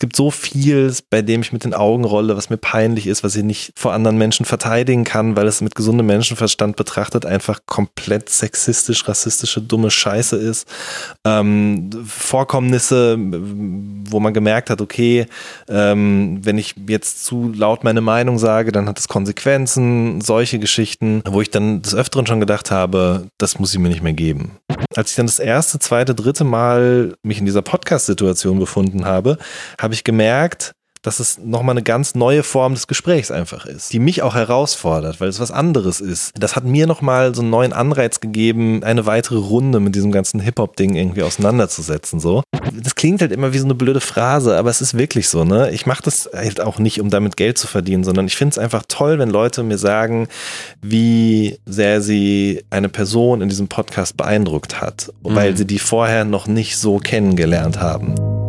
gibt so viel, bei dem ich mit den Augen rolle, was mir peinlich ist, was ich nicht vor anderen Menschen verteidigen kann, weil es mit gesundem Menschenverstand betrachtet einfach komplett sexistisch, rassistische, dumme Scheiße ist. Ähm, Vorkommnisse, wo man gemerkt hat, okay, ähm, wenn ich jetzt zu laut meine Meinung sage, dann hat es Konsequenzen, solche Geschichten, wo ich dann des Öfteren schon gedacht habe, das muss ich mir nicht mehr geben. Als ich dann das erste, zweite, dritte Mal mich in dieser Podcast-Situation befunden habe, habe ich gemerkt, dass es nochmal eine ganz neue Form des Gesprächs einfach ist, die mich auch herausfordert, weil es was anderes ist. Das hat mir nochmal so einen neuen Anreiz gegeben, eine weitere Runde mit diesem ganzen Hip-Hop-Ding irgendwie auseinanderzusetzen. So. Das klingt halt immer wie so eine blöde Phrase, aber es ist wirklich so, ne? Ich mache das halt auch nicht, um damit Geld zu verdienen, sondern ich finde es einfach toll, wenn Leute mir sagen, wie sehr sie eine Person in diesem Podcast beeindruckt hat, mhm. weil sie die vorher noch nicht so kennengelernt haben.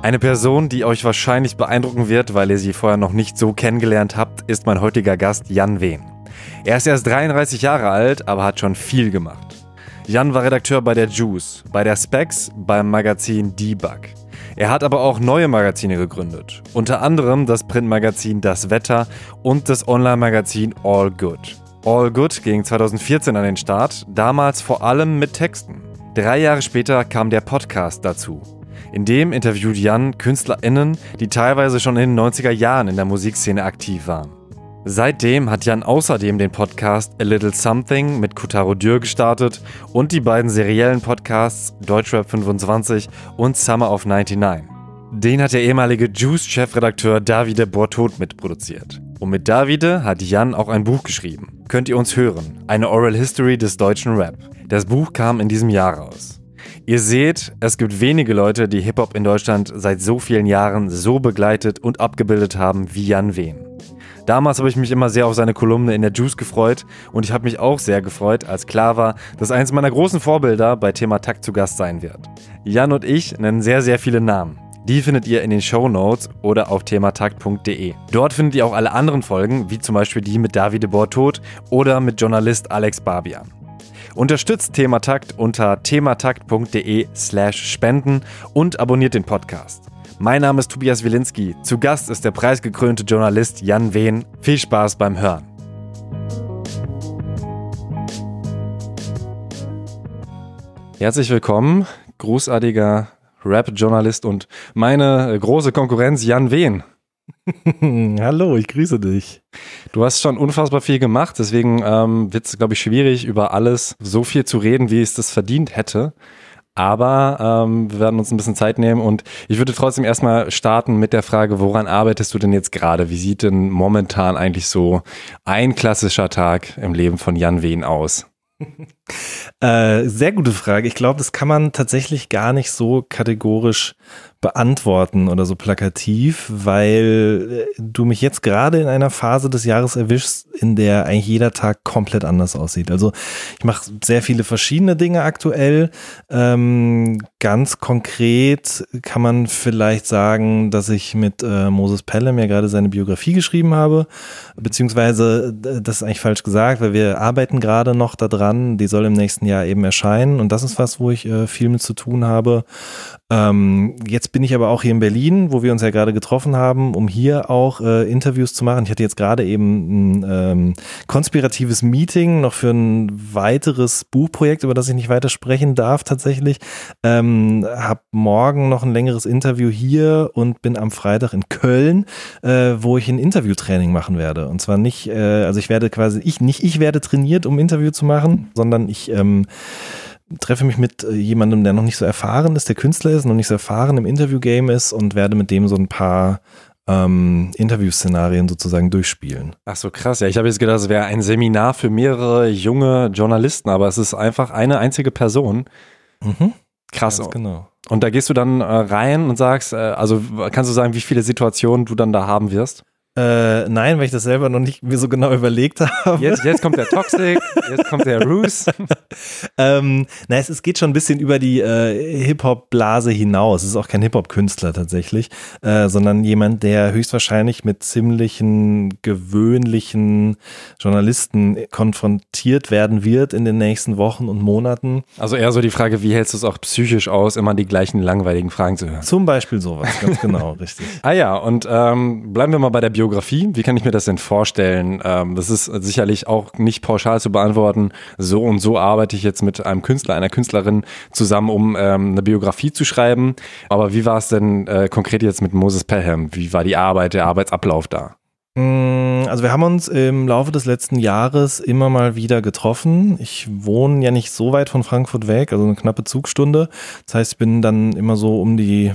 Eine Person, die euch wahrscheinlich beeindrucken wird, weil ihr sie vorher noch nicht so kennengelernt habt, ist mein heutiger Gast Jan Wehn. Er ist erst 33 Jahre alt, aber hat schon viel gemacht. Jan war Redakteur bei der Juice, bei der Specs, beim Magazin Debug. Er hat aber auch neue Magazine gegründet, unter anderem das Printmagazin Das Wetter und das Online-Magazin All Good. All Good ging 2014 an den Start, damals vor allem mit Texten. Drei Jahre später kam der Podcast dazu. In dem interviewt Jan KünstlerInnen, die teilweise schon in den 90er Jahren in der Musikszene aktiv waren. Seitdem hat Jan außerdem den Podcast A Little Something mit Kutaro Dürr gestartet und die beiden seriellen Podcasts Deutschrap 25 und Summer of 99. Den hat der ehemalige Juice-Chefredakteur Davide Bortot mitproduziert. Und mit Davide hat Jan auch ein Buch geschrieben. Könnt ihr uns hören? Eine Oral History des deutschen Rap. Das Buch kam in diesem Jahr raus. Ihr seht, es gibt wenige Leute, die Hip-Hop in Deutschland seit so vielen Jahren so begleitet und abgebildet haben wie Jan Wehn. Damals habe ich mich immer sehr auf seine Kolumne in der Juice gefreut und ich habe mich auch sehr gefreut, als klar war, dass eins meiner großen Vorbilder bei Thema Takt zu Gast sein wird. Jan und ich nennen sehr, sehr viele Namen. Die findet ihr in den Show Notes oder auf thematakt.de. Dort findet ihr auch alle anderen Folgen, wie zum Beispiel die mit Davide Bortot oder mit Journalist Alex Barbian. Unterstützt Thematakt unter thematakt.de slash spenden und abonniert den Podcast. Mein Name ist Tobias Wilinski. Zu Gast ist der preisgekrönte Journalist Jan Wehn. Viel Spaß beim Hören. Herzlich willkommen, großartiger Rap-Journalist und meine große Konkurrenz Jan Wehn. Hallo, ich grüße dich. Du hast schon unfassbar viel gemacht, deswegen ähm, wird es, glaube ich, schwierig, über alles so viel zu reden, wie es das verdient hätte. Aber ähm, wir werden uns ein bisschen Zeit nehmen und ich würde trotzdem erstmal starten mit der Frage, woran arbeitest du denn jetzt gerade? Wie sieht denn momentan eigentlich so ein klassischer Tag im Leben von Jan Wehn aus? äh, sehr gute Frage. Ich glaube, das kann man tatsächlich gar nicht so kategorisch beantworten oder so plakativ, weil äh, du mich jetzt gerade in einer Phase des Jahres erwischst, in der eigentlich jeder Tag komplett anders aussieht. Also ich mache sehr viele verschiedene Dinge aktuell. Ähm, ganz konkret kann man vielleicht sagen, dass ich mit äh, Moses Pelham ja gerade seine Biografie geschrieben habe, beziehungsweise das ist eigentlich falsch gesagt, weil wir arbeiten gerade noch daran. Die soll im nächsten Jahr eben erscheinen und das ist was, wo ich äh, viel mit zu tun habe. Ähm, jetzt bin ich aber auch hier in Berlin, wo wir uns ja gerade getroffen haben, um hier auch äh, Interviews zu machen. Ich hatte jetzt gerade eben ein ähm, konspiratives Meeting noch für ein weiteres Buchprojekt, über das ich nicht weiter sprechen darf tatsächlich. Ähm, hab morgen noch ein längeres Interview hier und bin am Freitag in Köln, äh, wo ich ein Interviewtraining machen werde. Und zwar nicht, äh, also ich werde quasi, ich nicht ich werde trainiert, um Interview zu machen, sondern ich ähm, treffe mich mit äh, jemandem, der noch nicht so erfahren ist, der Künstler ist, noch nicht so erfahren im Interview-Game ist und werde mit dem so ein paar ähm, Interviewszenarien sozusagen durchspielen. Ach so, krass. Ja, ich habe jetzt gedacht, es wäre ein Seminar für mehrere junge Journalisten, aber es ist einfach eine einzige Person. Mhm. Krass. Ganz genau. Und da gehst du dann äh, rein und sagst, äh, also kannst du sagen, wie viele Situationen du dann da haben wirst? Äh, nein, weil ich das selber noch nicht mir so genau überlegt habe. Jetzt, jetzt kommt der Toxic, jetzt kommt der Roos. ähm, na, es, es, geht schon ein bisschen über die äh, Hip-Hop-Blase hinaus. Es ist auch kein Hip-Hop-Künstler tatsächlich, äh, sondern jemand, der höchstwahrscheinlich mit ziemlichen gewöhnlichen Journalisten konfrontiert werden wird in den nächsten Wochen und Monaten. Also eher so die Frage, wie hältst du es auch psychisch aus, immer die gleichen langweiligen Fragen zu hören? Zum Beispiel sowas, ganz genau, richtig. Ah ja, und ähm, bleiben wir mal bei der Biografie. Wie kann ich mir das denn vorstellen? Ähm, das ist sicherlich auch nicht pauschal zu beantworten. So und so arbeite ich jetzt mit einem Künstler, einer Künstlerin zusammen, um ähm, eine Biografie zu schreiben. Aber wie war es denn äh, konkret jetzt mit Moses Pelham? Wie war die Arbeit, der Arbeitsablauf da? Mm, also wir haben uns im Laufe des letzten Jahres immer mal wieder getroffen. Ich wohne ja nicht so weit von Frankfurt weg, also eine knappe Zugstunde. Das heißt, ich bin dann immer so um die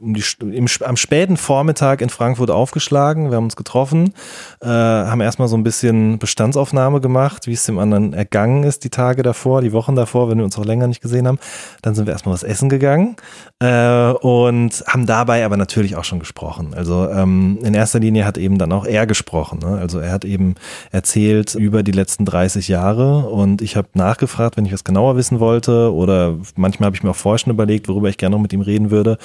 um die, im, am späten Vormittag in Frankfurt aufgeschlagen. Wir haben uns getroffen, äh, haben erstmal so ein bisschen Bestandsaufnahme gemacht, wie es dem anderen ergangen ist, die Tage davor, die Wochen davor, wenn wir uns auch länger nicht gesehen haben. Dann sind wir erstmal was essen gegangen äh, und haben dabei aber natürlich auch schon gesprochen. Also ähm, in erster Linie hat eben dann auch er gesprochen. Ne? Also er hat eben erzählt über die letzten 30 Jahre und ich habe nachgefragt, wenn ich was genauer wissen wollte oder manchmal habe ich mir auch vorher schon überlegt, worüber ich gerne noch mit ihm reden würde.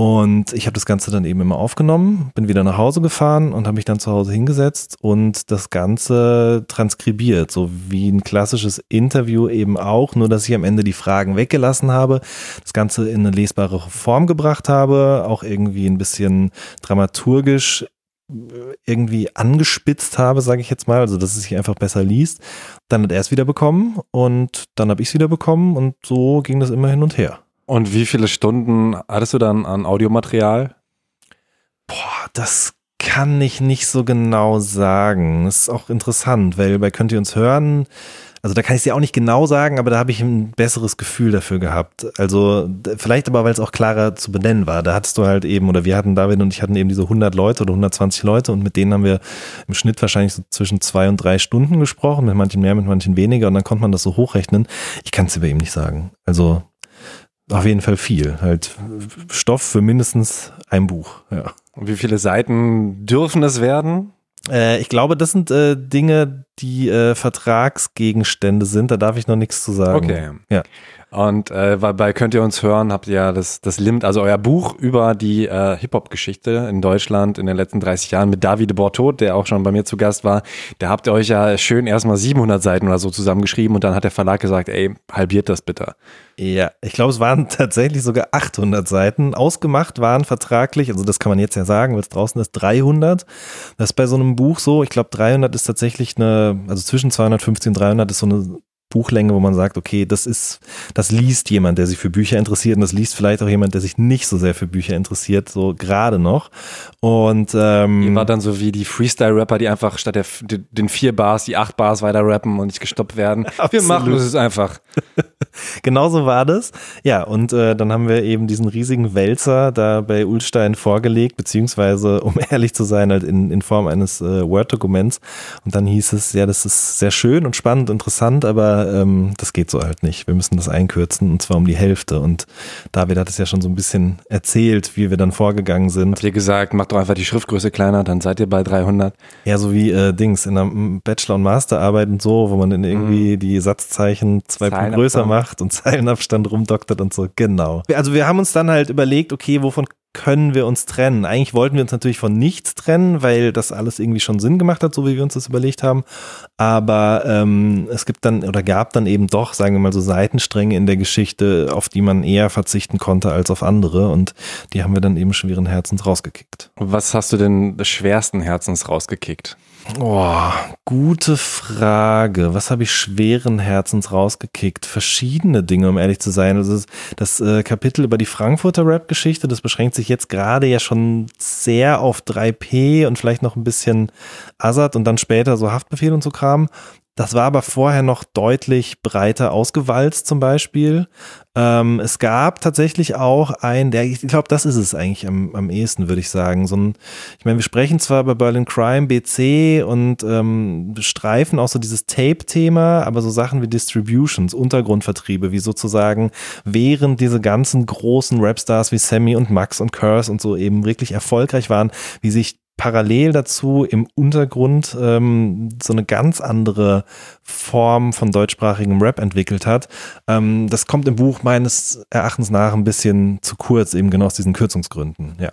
Und ich habe das Ganze dann eben immer aufgenommen, bin wieder nach Hause gefahren und habe mich dann zu Hause hingesetzt und das Ganze transkribiert, so wie ein klassisches Interview eben auch, nur dass ich am Ende die Fragen weggelassen habe, das Ganze in eine lesbare Form gebracht habe, auch irgendwie ein bisschen dramaturgisch äh, irgendwie angespitzt habe, sage ich jetzt mal, also dass es sich einfach besser liest. Dann hat er es wieder bekommen und dann habe ich es wieder bekommen und so ging das immer hin und her. Und wie viele Stunden hattest du dann an Audiomaterial? Boah, das kann ich nicht so genau sagen. Das ist auch interessant, weil bei Könnt ihr uns hören, also da kann ich es dir auch nicht genau sagen, aber da habe ich ein besseres Gefühl dafür gehabt. Also vielleicht aber, weil es auch klarer zu benennen war. Da hattest du halt eben, oder wir hatten, David und ich hatten eben diese 100 Leute oder 120 Leute und mit denen haben wir im Schnitt wahrscheinlich so zwischen zwei und drei Stunden gesprochen, mit manchen mehr, mit manchen weniger und dann konnte man das so hochrechnen. Ich kann es dir bei ihm nicht sagen. Also auf jeden Fall viel. Halt Stoff für mindestens ein Buch. Ja. Und wie viele Seiten dürfen es werden? Äh, ich glaube, das sind äh, Dinge, die äh, Vertragsgegenstände sind. Da darf ich noch nichts zu sagen. Okay. Ja. Und äh, bei Könnt ihr uns hören, habt ihr ja das, das Limit, also euer Buch über die äh, Hip-Hop-Geschichte in Deutschland in den letzten 30 Jahren mit Davide Bortot, der auch schon bei mir zu Gast war. Da habt ihr euch ja schön erstmal 700 Seiten oder so zusammengeschrieben und dann hat der Verlag gesagt, ey, halbiert das bitte. Ja, ich glaube, es waren tatsächlich sogar 800 Seiten. Ausgemacht waren vertraglich, also das kann man jetzt ja sagen, weil es draußen ist, 300. Das ist bei so einem Buch so. Ich glaube, 300 ist tatsächlich eine, also zwischen 250 und 300 ist so eine Buchlänge, wo man sagt, okay, das ist, das liest jemand, der sich für Bücher interessiert und das liest vielleicht auch jemand, der sich nicht so sehr für Bücher interessiert, so gerade noch. Und ähm, Ihr war dann so wie die Freestyle-Rapper, die einfach statt der, den vier Bars die acht Bars weiter rappen und nicht gestoppt werden. Absolut. Wir machen es einfach. Genauso war das. Ja, und äh, dann haben wir eben diesen riesigen Wälzer da bei Ulstein vorgelegt, beziehungsweise, um ehrlich zu sein, halt in, in Form eines äh, Word-Dokuments. Und dann hieß es, ja, das ist sehr schön und spannend, interessant, aber ähm, das geht so halt nicht. Wir müssen das einkürzen und zwar um die Hälfte. Und David hat es ja schon so ein bisschen erzählt, wie wir dann vorgegangen sind. Habt ihr gesagt, macht doch einfach die Schriftgröße kleiner, dann seid ihr bei 300. Ja, so wie äh, Dings in der Bachelor- und Masterarbeit und so, wo man dann irgendwie mhm. die Satzzeichen zwei Punkte größer macht und Zeilenabstand rumdoktert und so. Genau. Also wir haben uns dann halt überlegt, okay, wovon können wir uns trennen? Eigentlich wollten wir uns natürlich von nichts trennen, weil das alles irgendwie schon Sinn gemacht hat, so wie wir uns das überlegt haben. Aber ähm, es gibt dann oder gab dann eben doch, sagen wir mal so Seitenstränge in der Geschichte, auf die man eher verzichten konnte als auf andere. Und die haben wir dann eben schweren Herzens rausgekickt. Was hast du denn schwersten Herzens rausgekickt? Oh, gute Frage. Was habe ich schweren Herzens rausgekickt? Verschiedene Dinge, um ehrlich zu sein. Also das, äh, Kapitel über die Frankfurter Rap-Geschichte, das beschränkt sich jetzt gerade ja schon sehr auf 3P und vielleicht noch ein bisschen Assad und dann später so Haftbefehl und so Kram. Das war aber vorher noch deutlich breiter ausgewalzt zum Beispiel. Ähm, es gab tatsächlich auch ein, der, ich glaube, das ist es eigentlich am, am ehesten, würde ich sagen. So ein, ich meine, wir sprechen zwar bei Berlin Crime, BC und ähm, streifen auch so dieses Tape-Thema, aber so Sachen wie Distributions, Untergrundvertriebe, wie sozusagen während diese ganzen großen Rapstars wie Sammy und Max und Curse und so eben wirklich erfolgreich waren, wie sich parallel dazu im Untergrund ähm, so eine ganz andere Form von deutschsprachigem Rap entwickelt hat. Ähm, das kommt im Buch meines Erachtens nach ein bisschen zu kurz, eben genau aus diesen Kürzungsgründen, ja.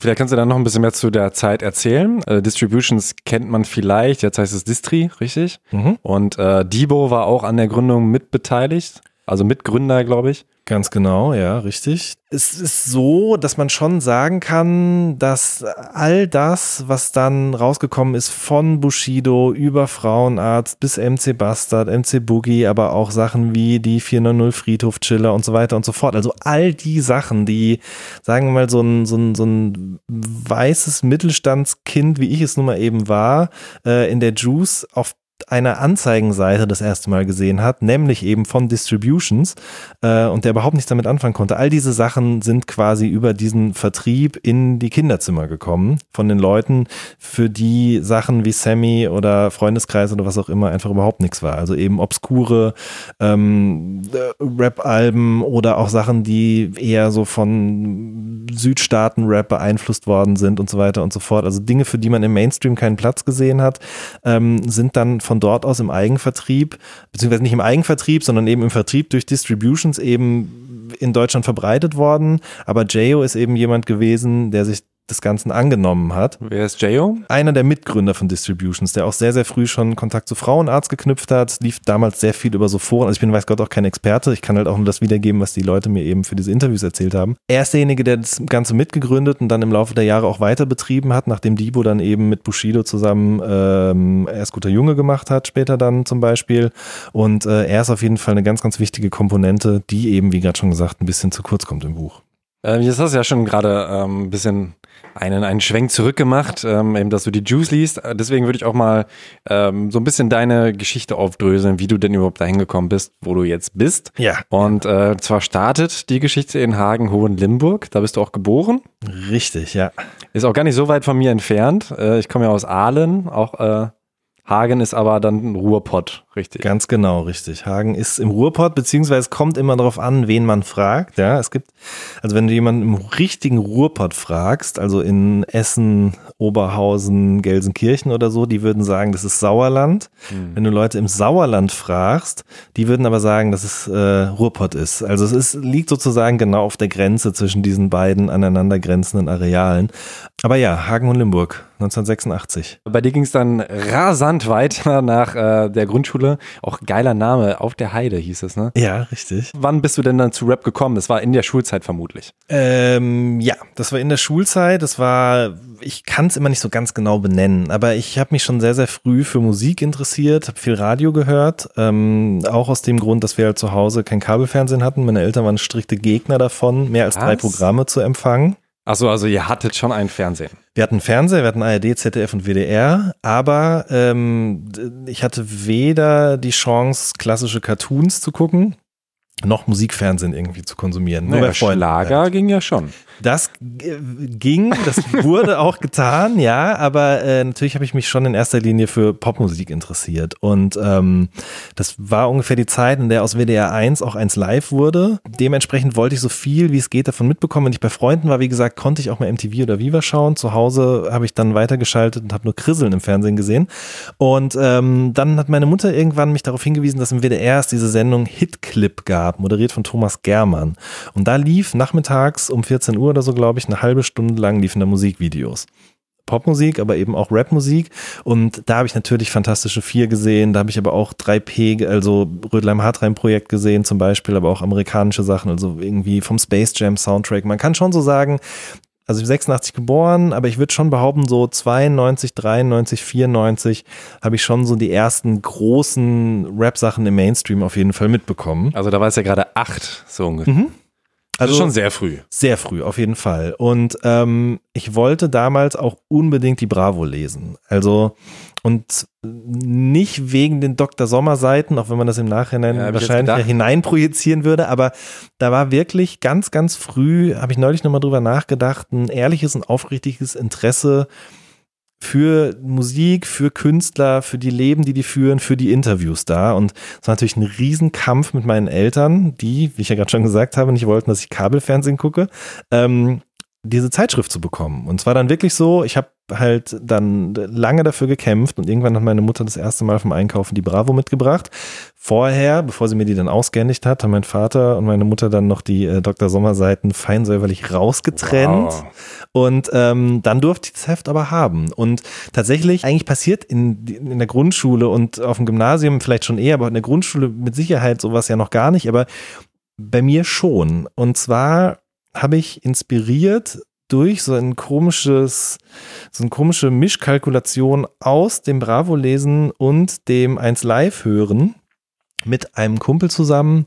Vielleicht kannst du dann noch ein bisschen mehr zu der Zeit erzählen. Äh, Distributions kennt man vielleicht, jetzt heißt es Distri, richtig? Mhm. Und äh, Debo war auch an der Gründung mitbeteiligt, also Mitgründer, glaube ich. Ganz genau, ja, richtig. Es ist so, dass man schon sagen kann, dass all das, was dann rausgekommen ist von Bushido über Frauenarzt bis MC Bastard, MC Boogie, aber auch Sachen wie die 490 Friedhof Chiller und so weiter und so fort. Also all die Sachen, die, sagen wir mal, so ein, so ein, so ein weißes Mittelstandskind, wie ich es nun mal eben war, äh, in der Juice auf einer Anzeigenseite das erste Mal gesehen hat, nämlich eben von Distributions äh, und der überhaupt nichts damit anfangen konnte. All diese Sachen sind quasi über diesen Vertrieb in die Kinderzimmer gekommen von den Leuten, für die Sachen wie Sammy oder Freundeskreis oder was auch immer einfach überhaupt nichts war. Also eben obskure ähm, Rap-Alben oder auch Sachen, die eher so von Südstaaten-Rap beeinflusst worden sind und so weiter und so fort. Also Dinge, für die man im Mainstream keinen Platz gesehen hat, ähm, sind dann von dort aus im Eigenvertrieb, beziehungsweise nicht im Eigenvertrieb, sondern eben im Vertrieb durch Distributions eben in Deutschland verbreitet worden. Aber Jayo ist eben jemand gewesen, der sich des Ganzen angenommen hat. Wer ist Jayo? Einer der Mitgründer von Distributions, der auch sehr, sehr früh schon Kontakt zu Frauenarzt geknüpft hat, lief damals sehr viel über so Foren. Also ich bin, weiß Gott, auch kein Experte. Ich kann halt auch nur das wiedergeben, was die Leute mir eben für diese Interviews erzählt haben. Er ist derjenige, der das Ganze mitgegründet und dann im Laufe der Jahre auch weiter betrieben hat, nachdem Debo dann eben mit Bushido zusammen ähm, erst guter Junge gemacht hat, später dann zum Beispiel. Und äh, er ist auf jeden Fall eine ganz, ganz wichtige Komponente, die eben, wie gerade schon gesagt, ein bisschen zu kurz kommt im Buch. Ähm, jetzt hast du ja schon gerade ähm, ein bisschen einen, einen Schwenk zurückgemacht, ähm, eben, dass du die Juice liest. Äh, deswegen würde ich auch mal ähm, so ein bisschen deine Geschichte aufdröseln, wie du denn überhaupt dahin gekommen bist, wo du jetzt bist. Ja. Und äh, zwar startet die Geschichte in Hagen-Hohenlimburg. Da bist du auch geboren. Richtig, ja. Ist auch gar nicht so weit von mir entfernt. Äh, ich komme ja aus Aalen, auch äh, Hagen ist aber dann Ruhrpott, richtig? Ganz genau, richtig. Hagen ist im Ruhrpott, beziehungsweise es kommt immer darauf an, wen man fragt. Ja, es gibt, also wenn du jemanden im richtigen Ruhrpott fragst, also in Essen, Oberhausen, Gelsenkirchen oder so, die würden sagen, das ist Sauerland. Hm. Wenn du Leute im Sauerland fragst, die würden aber sagen, dass es äh, Ruhrpott ist. Also es ist, liegt sozusagen genau auf der Grenze zwischen diesen beiden aneinander grenzenden Arealen. Aber ja, Hagen und Limburg. 1986. Bei dir ging es dann rasant weiter nach äh, der Grundschule. Auch geiler Name, Auf der Heide hieß es, ne? Ja, richtig. Wann bist du denn dann zu Rap gekommen? Das war in der Schulzeit vermutlich. Ähm, ja, das war in der Schulzeit. Das war, ich kann es immer nicht so ganz genau benennen, aber ich habe mich schon sehr, sehr früh für Musik interessiert, habe viel Radio gehört. Ähm, auch aus dem Grund, dass wir halt zu Hause kein Kabelfernsehen hatten. Meine Eltern waren strikte Gegner davon, mehr als Was? drei Programme zu empfangen. Achso, also ihr hattet schon ein Fernsehen. Wir hatten Fernseher, wir hatten ARD, ZDF und WDR, aber ähm, ich hatte weder die Chance, klassische Cartoons zu gucken, noch Musikfernsehen irgendwie zu konsumieren. Naja, Nur bei Schlager ging ja schon. Das ging, das wurde auch getan, ja, aber äh, natürlich habe ich mich schon in erster Linie für Popmusik interessiert. Und ähm, das war ungefähr die Zeit, in der aus WDR 1 auch eins live wurde. Dementsprechend wollte ich so viel, wie es geht, davon mitbekommen. Wenn ich bei Freunden war, wie gesagt, konnte ich auch mal MTV oder Viva schauen. Zu Hause habe ich dann weitergeschaltet und habe nur Krisseln im Fernsehen gesehen. Und ähm, dann hat meine Mutter irgendwann mich darauf hingewiesen, dass im WDR es diese Sendung Hitclip gab, moderiert von Thomas Germann. Und da lief nachmittags um 14 Uhr oder so, glaube ich, eine halbe Stunde lang liefen da Musikvideos. Popmusik, aber eben auch Rapmusik. Und da habe ich natürlich Fantastische Vier gesehen. Da habe ich aber auch 3P, also Rödleim Hartreim Projekt gesehen zum Beispiel, aber auch amerikanische Sachen, also irgendwie vom Space Jam Soundtrack. Man kann schon so sagen, also ich bin 86 geboren, aber ich würde schon behaupten, so 92, 93, 94 habe ich schon so die ersten großen Rap-Sachen im Mainstream auf jeden Fall mitbekommen. Also da war es ja gerade acht, so ungefähr. Mhm. Also, also schon sehr früh. Sehr früh, auf jeden Fall. Und ähm, ich wollte damals auch unbedingt die Bravo lesen. Also, und nicht wegen den Dr. Sommer-Seiten, auch wenn man das im Nachhinein ja, wahrscheinlich hineinprojizieren würde, aber da war wirklich ganz, ganz früh, habe ich neulich nochmal drüber nachgedacht, ein ehrliches und aufrichtiges Interesse für Musik, für Künstler, für die Leben, die die führen, für die Interviews da. Und es war natürlich ein Riesenkampf mit meinen Eltern, die, wie ich ja gerade schon gesagt habe, nicht wollten, dass ich Kabelfernsehen gucke. Ähm, diese Zeitschrift zu bekommen. Und zwar dann wirklich so, ich habe halt dann lange dafür gekämpft und irgendwann hat meine Mutter das erste Mal vom Einkaufen die Bravo mitgebracht. Vorher, bevor sie mir die dann ausgehändigt hat, haben mein Vater und meine Mutter dann noch die äh, Dr. Sommer-Seiten feinsäuberlich rausgetrennt. Wow. Und ähm, dann durfte ich das Heft aber haben. Und tatsächlich, eigentlich passiert in, in der Grundschule und auf dem Gymnasium vielleicht schon eher, aber in der Grundschule mit Sicherheit sowas ja noch gar nicht, aber bei mir schon. Und zwar habe ich inspiriert durch so ein komisches, so eine komische Mischkalkulation aus dem Bravo-Lesen und dem 1 Live hören mit einem Kumpel zusammen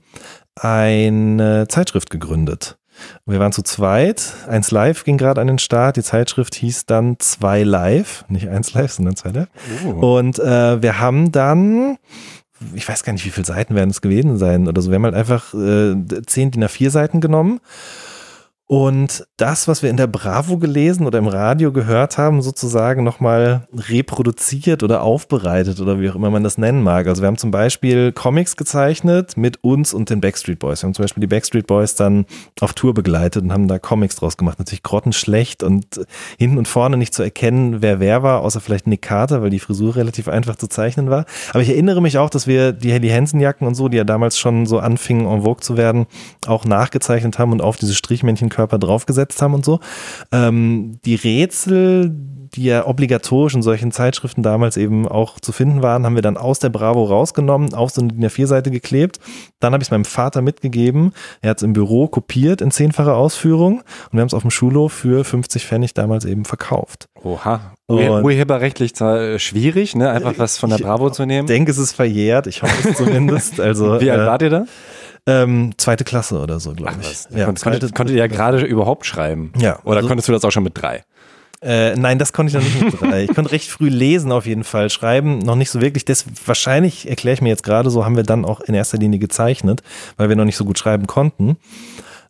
eine Zeitschrift gegründet. Wir waren zu zweit. 1 Live ging gerade an den Start. Die Zeitschrift hieß dann 2 Live. Nicht 1 Live, sondern 2 Live. Oh. Und äh, wir haben dann ich weiß gar nicht, wie viele Seiten werden es gewesen sein oder so. Wir haben halt einfach äh, 10 DIN A4 Seiten genommen und das, was wir in der Bravo gelesen oder im Radio gehört haben, sozusagen nochmal reproduziert oder aufbereitet oder wie auch immer man das nennen mag. Also wir haben zum Beispiel Comics gezeichnet mit uns und den Backstreet Boys. Wir haben zum Beispiel die Backstreet Boys dann auf Tour begleitet und haben da Comics draus gemacht. Natürlich grottenschlecht und hinten und vorne nicht zu erkennen, wer wer war, außer vielleicht Nick Carter, weil die Frisur relativ einfach zu zeichnen war. Aber ich erinnere mich auch, dass wir die Helly Hansen Jacken und so, die ja damals schon so anfingen, en vogue zu werden, auch nachgezeichnet haben und auf diese Strichmännchen Körper draufgesetzt haben und so. Ähm, die Rätsel, die ja obligatorisch in solchen Zeitschriften damals eben auch zu finden waren, haben wir dann aus der Bravo rausgenommen, auf so eine DIN A4-Seite geklebt. Dann habe ich es meinem Vater mitgegeben. Er hat es im Büro kopiert in zehnfacher Ausführung und wir haben es auf dem Schulhof für 50 Pfennig damals eben verkauft. Oha. Urheberrechtlich schwierig, ne? Einfach was von der Bravo zu nehmen. Ich denke, es ist verjährt. Ich hoffe es zumindest. Also, Wie alt äh, wart ihr da? Ähm, zweite Klasse oder so, glaube ich. Ja, konntet, konntet, konntet ihr ja gerade überhaupt schreiben? Ja. Oder also, konntest du das auch schon mit drei? Äh, nein, das konnte ich noch nicht mit drei. Ich konnte recht früh lesen auf jeden Fall. Schreiben noch nicht so wirklich. Das wahrscheinlich, erkläre ich mir jetzt gerade so, haben wir dann auch in erster Linie gezeichnet, weil wir noch nicht so gut schreiben konnten.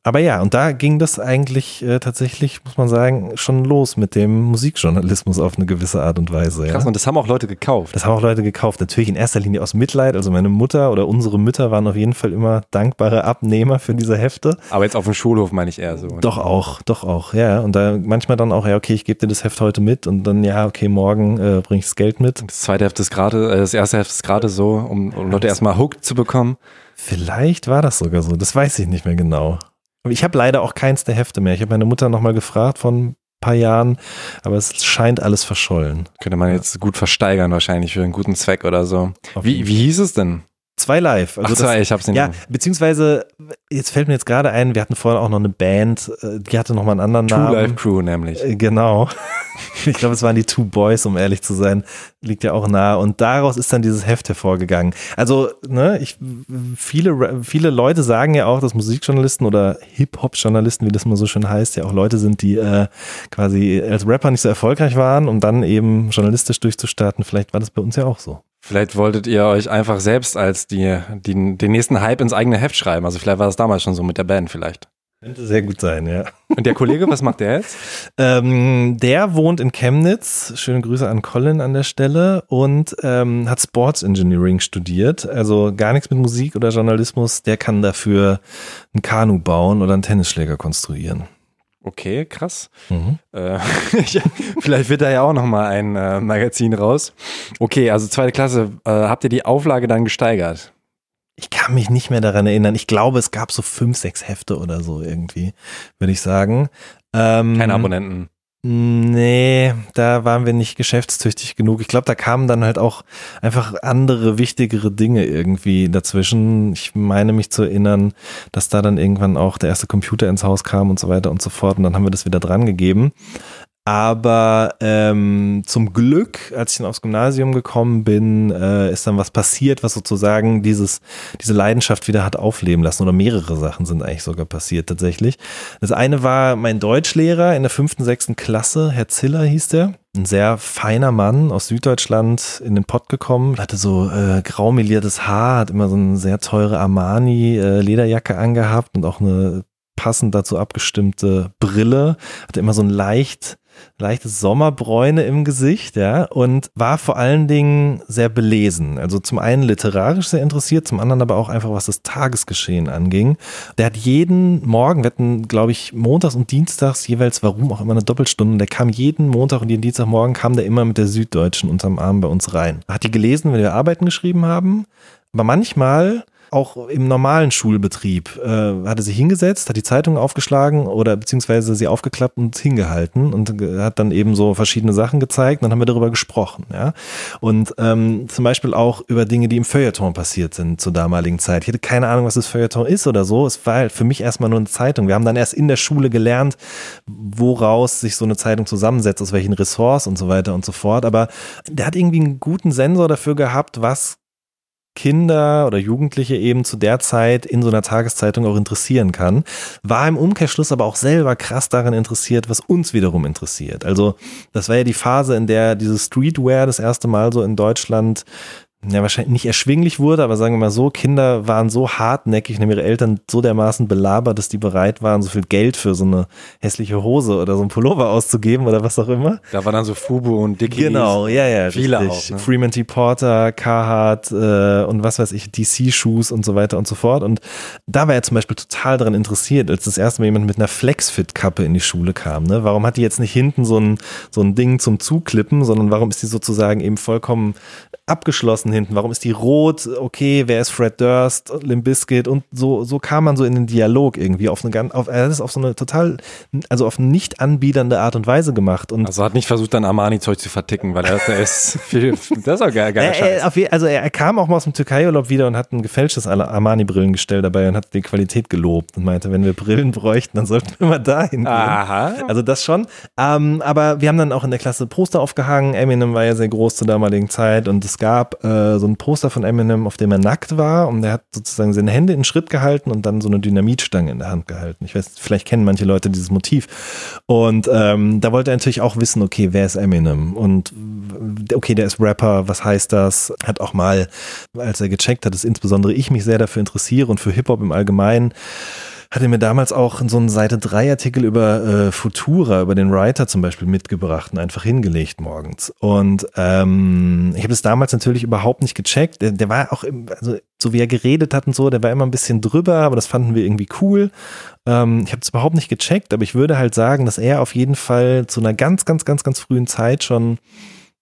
Aber ja, und da ging das eigentlich äh, tatsächlich, muss man sagen, schon los mit dem Musikjournalismus auf eine gewisse Art und Weise. Ja. Krass, und das haben auch Leute gekauft. Das haben auch Leute gekauft. Natürlich in erster Linie aus Mitleid. Also meine Mutter oder unsere Mütter waren auf jeden Fall immer dankbare Abnehmer für diese Hefte. Aber jetzt auf dem Schulhof meine ich eher so. Doch auch, doch auch, ja. Und da manchmal dann auch, ja, okay, ich gebe dir das Heft heute mit und dann, ja, okay, morgen äh, bringe ich das Geld mit. Das zweite Heft ist gerade, äh, das erste Heft ist gerade so, um, um Leute erstmal hooked zu bekommen. Vielleicht war das sogar so, das weiß ich nicht mehr genau. Ich habe leider auch keins der Hefte mehr. Ich habe meine Mutter nochmal gefragt von ein paar Jahren, aber es scheint alles verschollen. Könnte man jetzt gut versteigern wahrscheinlich für einen guten Zweck oder so. Wie, wie hieß es denn? Zwei live. Also Ach, zwei, das, ich hab's nicht. Ja, beziehungsweise, jetzt fällt mir jetzt gerade ein, wir hatten vorher auch noch eine Band, äh, die hatte nochmal einen anderen Two Namen. Two Live Crew nämlich. Äh, genau. Ich glaube, es waren die Two Boys, um ehrlich zu sein. Liegt ja auch nahe. Und daraus ist dann dieses Heft hervorgegangen. Also, ne, ich, viele, viele Leute sagen ja auch, dass Musikjournalisten oder Hip-Hop-Journalisten, wie das mal so schön heißt, ja auch Leute sind, die äh, quasi als Rapper nicht so erfolgreich waren, um dann eben journalistisch durchzustarten. Vielleicht war das bei uns ja auch so. Vielleicht wolltet ihr euch einfach selbst als die, die, den nächsten Hype ins eigene Heft schreiben. Also vielleicht war das damals schon so mit der Band vielleicht. Könnte sehr gut sein, ja. Und der Kollege, was macht der jetzt? ähm, der wohnt in Chemnitz. Schöne Grüße an Colin an der Stelle und ähm, hat Sports Engineering studiert. Also gar nichts mit Musik oder Journalismus. Der kann dafür ein Kanu bauen oder einen Tennisschläger konstruieren. Okay, krass. Mhm. Äh, vielleicht wird da ja auch noch mal ein äh, Magazin raus. Okay, also zweite Klasse. Äh, habt ihr die Auflage dann gesteigert? Ich kann mich nicht mehr daran erinnern. Ich glaube, es gab so fünf, sechs Hefte oder so irgendwie, würde ich sagen. Ähm, Keine Abonnenten. Nee, da waren wir nicht geschäftstüchtig genug. Ich glaube, da kamen dann halt auch einfach andere, wichtigere Dinge irgendwie dazwischen. Ich meine mich zu erinnern, dass da dann irgendwann auch der erste Computer ins Haus kam und so weiter und so fort. Und dann haben wir das wieder dran gegeben. Aber ähm, zum Glück, als ich dann aufs Gymnasium gekommen bin, äh, ist dann was passiert, was sozusagen dieses, diese Leidenschaft wieder hat aufleben lassen. Oder mehrere Sachen sind eigentlich sogar passiert tatsächlich. Das eine war mein Deutschlehrer in der fünften, sechsten Klasse, Herr Ziller hieß der. Ein sehr feiner Mann aus Süddeutschland in den Pott gekommen, hatte so äh, graumeliertes Haar, hat immer so eine sehr teure Armani-Lederjacke äh, angehabt und auch eine passend dazu abgestimmte Brille, hatte immer so ein leicht leichte Sommerbräune im Gesicht, ja, und war vor allen Dingen sehr belesen. Also zum einen literarisch sehr interessiert, zum anderen aber auch einfach, was das Tagesgeschehen anging. Der hat jeden Morgen, wir hatten, glaube ich, montags und dienstags jeweils, warum auch immer eine Doppelstunde, der kam jeden Montag und jeden Dienstagmorgen kam der immer mit der Süddeutschen unterm Arm bei uns rein. Hat die gelesen, wenn wir Arbeiten geschrieben haben, aber manchmal auch im normalen Schulbetrieb äh, hat er sich hingesetzt, hat die Zeitung aufgeschlagen oder beziehungsweise sie aufgeklappt und hingehalten und hat dann eben so verschiedene Sachen gezeigt. Und dann haben wir darüber gesprochen, ja. Und ähm, zum Beispiel auch über Dinge, die im Feuilleton passiert sind zur damaligen Zeit. Ich hatte keine Ahnung, was das Feuilleton ist oder so. Es war halt für mich erstmal nur eine Zeitung. Wir haben dann erst in der Schule gelernt, woraus sich so eine Zeitung zusammensetzt, aus welchen Ressorts und so weiter und so fort. Aber der hat irgendwie einen guten Sensor dafür gehabt, was Kinder oder Jugendliche eben zu der Zeit in so einer Tageszeitung auch interessieren kann, war im Umkehrschluss aber auch selber krass daran interessiert, was uns wiederum interessiert. Also das war ja die Phase, in der dieses Streetwear das erste Mal so in Deutschland ja, wahrscheinlich nicht erschwinglich wurde, aber sagen wir mal so, Kinder waren so hartnäckig und haben ihre Eltern so dermaßen belabert, dass die bereit waren, so viel Geld für so eine hässliche Hose oder so ein Pullover auszugeben oder was auch immer. Da waren dann so Fubu und Dickies. Genau, ja, ja. Viele richtig. auch. Ne? Freeman T. Porter, Carhartt äh, und was weiß ich, DC-Shoes und so weiter und so fort. Und da war er zum Beispiel total daran interessiert, als das erste Mal jemand mit einer Flexfit-Kappe in die Schule kam. Ne? Warum hat die jetzt nicht hinten so ein, so ein Ding zum Zuklippen, sondern warum ist die sozusagen eben vollkommen abgeschlossen hinten? Warum ist die rot? Okay, wer ist Fred Durst, Limp Bizkit? Und so, so kam man so in den Dialog irgendwie auf eine ganz, auf, er ist auf so eine total, also auf eine nicht anbiedernde Art und Weise gemacht. Und also hat nicht versucht, dann Armani-Zeug zu verticken, weil er, er ist viel, das ist auch geil, geil er, er, Also er, er, kam auch mal aus dem Türkei-Urlaub wieder und hat ein gefälschtes Armani-Brillengestell dabei und hat die Qualität gelobt und meinte, wenn wir Brillen bräuchten, dann sollten wir mal dahin gehen. Aha. Also das schon. Ähm, aber wir haben dann auch in der Klasse Poster aufgehangen. Eminem war ja sehr groß zur damaligen Zeit und es gab äh, so ein Poster von Eminem, auf dem er nackt war und er hat sozusagen seine Hände in Schritt gehalten und dann so eine Dynamitstange in der Hand gehalten. Ich weiß, vielleicht kennen manche Leute dieses Motiv. Und ähm, da wollte er natürlich auch wissen, okay, wer ist Eminem? Und okay, der ist Rapper, was heißt das? Hat auch mal, als er gecheckt hat, dass insbesondere ich mich sehr dafür interessiere und für Hip-Hop im Allgemeinen, hatte mir damals auch so einen Seite 3 Artikel über äh, Futura, über den Writer zum Beispiel mitgebracht und einfach hingelegt morgens. Und ähm, ich habe es damals natürlich überhaupt nicht gecheckt. Der, der war auch, im, also so wie er geredet hat und so, der war immer ein bisschen drüber, aber das fanden wir irgendwie cool. Ähm, ich habe es überhaupt nicht gecheckt, aber ich würde halt sagen, dass er auf jeden Fall zu einer ganz, ganz, ganz, ganz frühen Zeit schon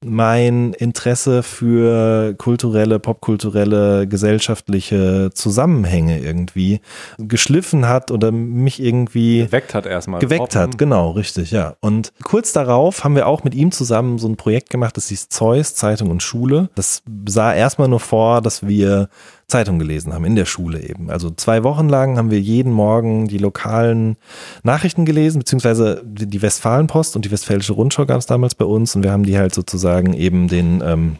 mein Interesse für kulturelle, popkulturelle, gesellschaftliche Zusammenhänge irgendwie geschliffen hat oder mich irgendwie geweckt hat erstmal. Geweckt hat, genau, richtig, ja. Und kurz darauf haben wir auch mit ihm zusammen so ein Projekt gemacht, das hieß Zeus, Zeitung und Schule. Das sah erstmal nur vor, dass wir Zeitung gelesen haben, in der Schule eben. Also zwei Wochen lang haben wir jeden Morgen die lokalen Nachrichten gelesen, beziehungsweise die Westfalenpost und die Westfälische Rundschau gab es damals bei uns und wir haben die halt sozusagen eben den ähm,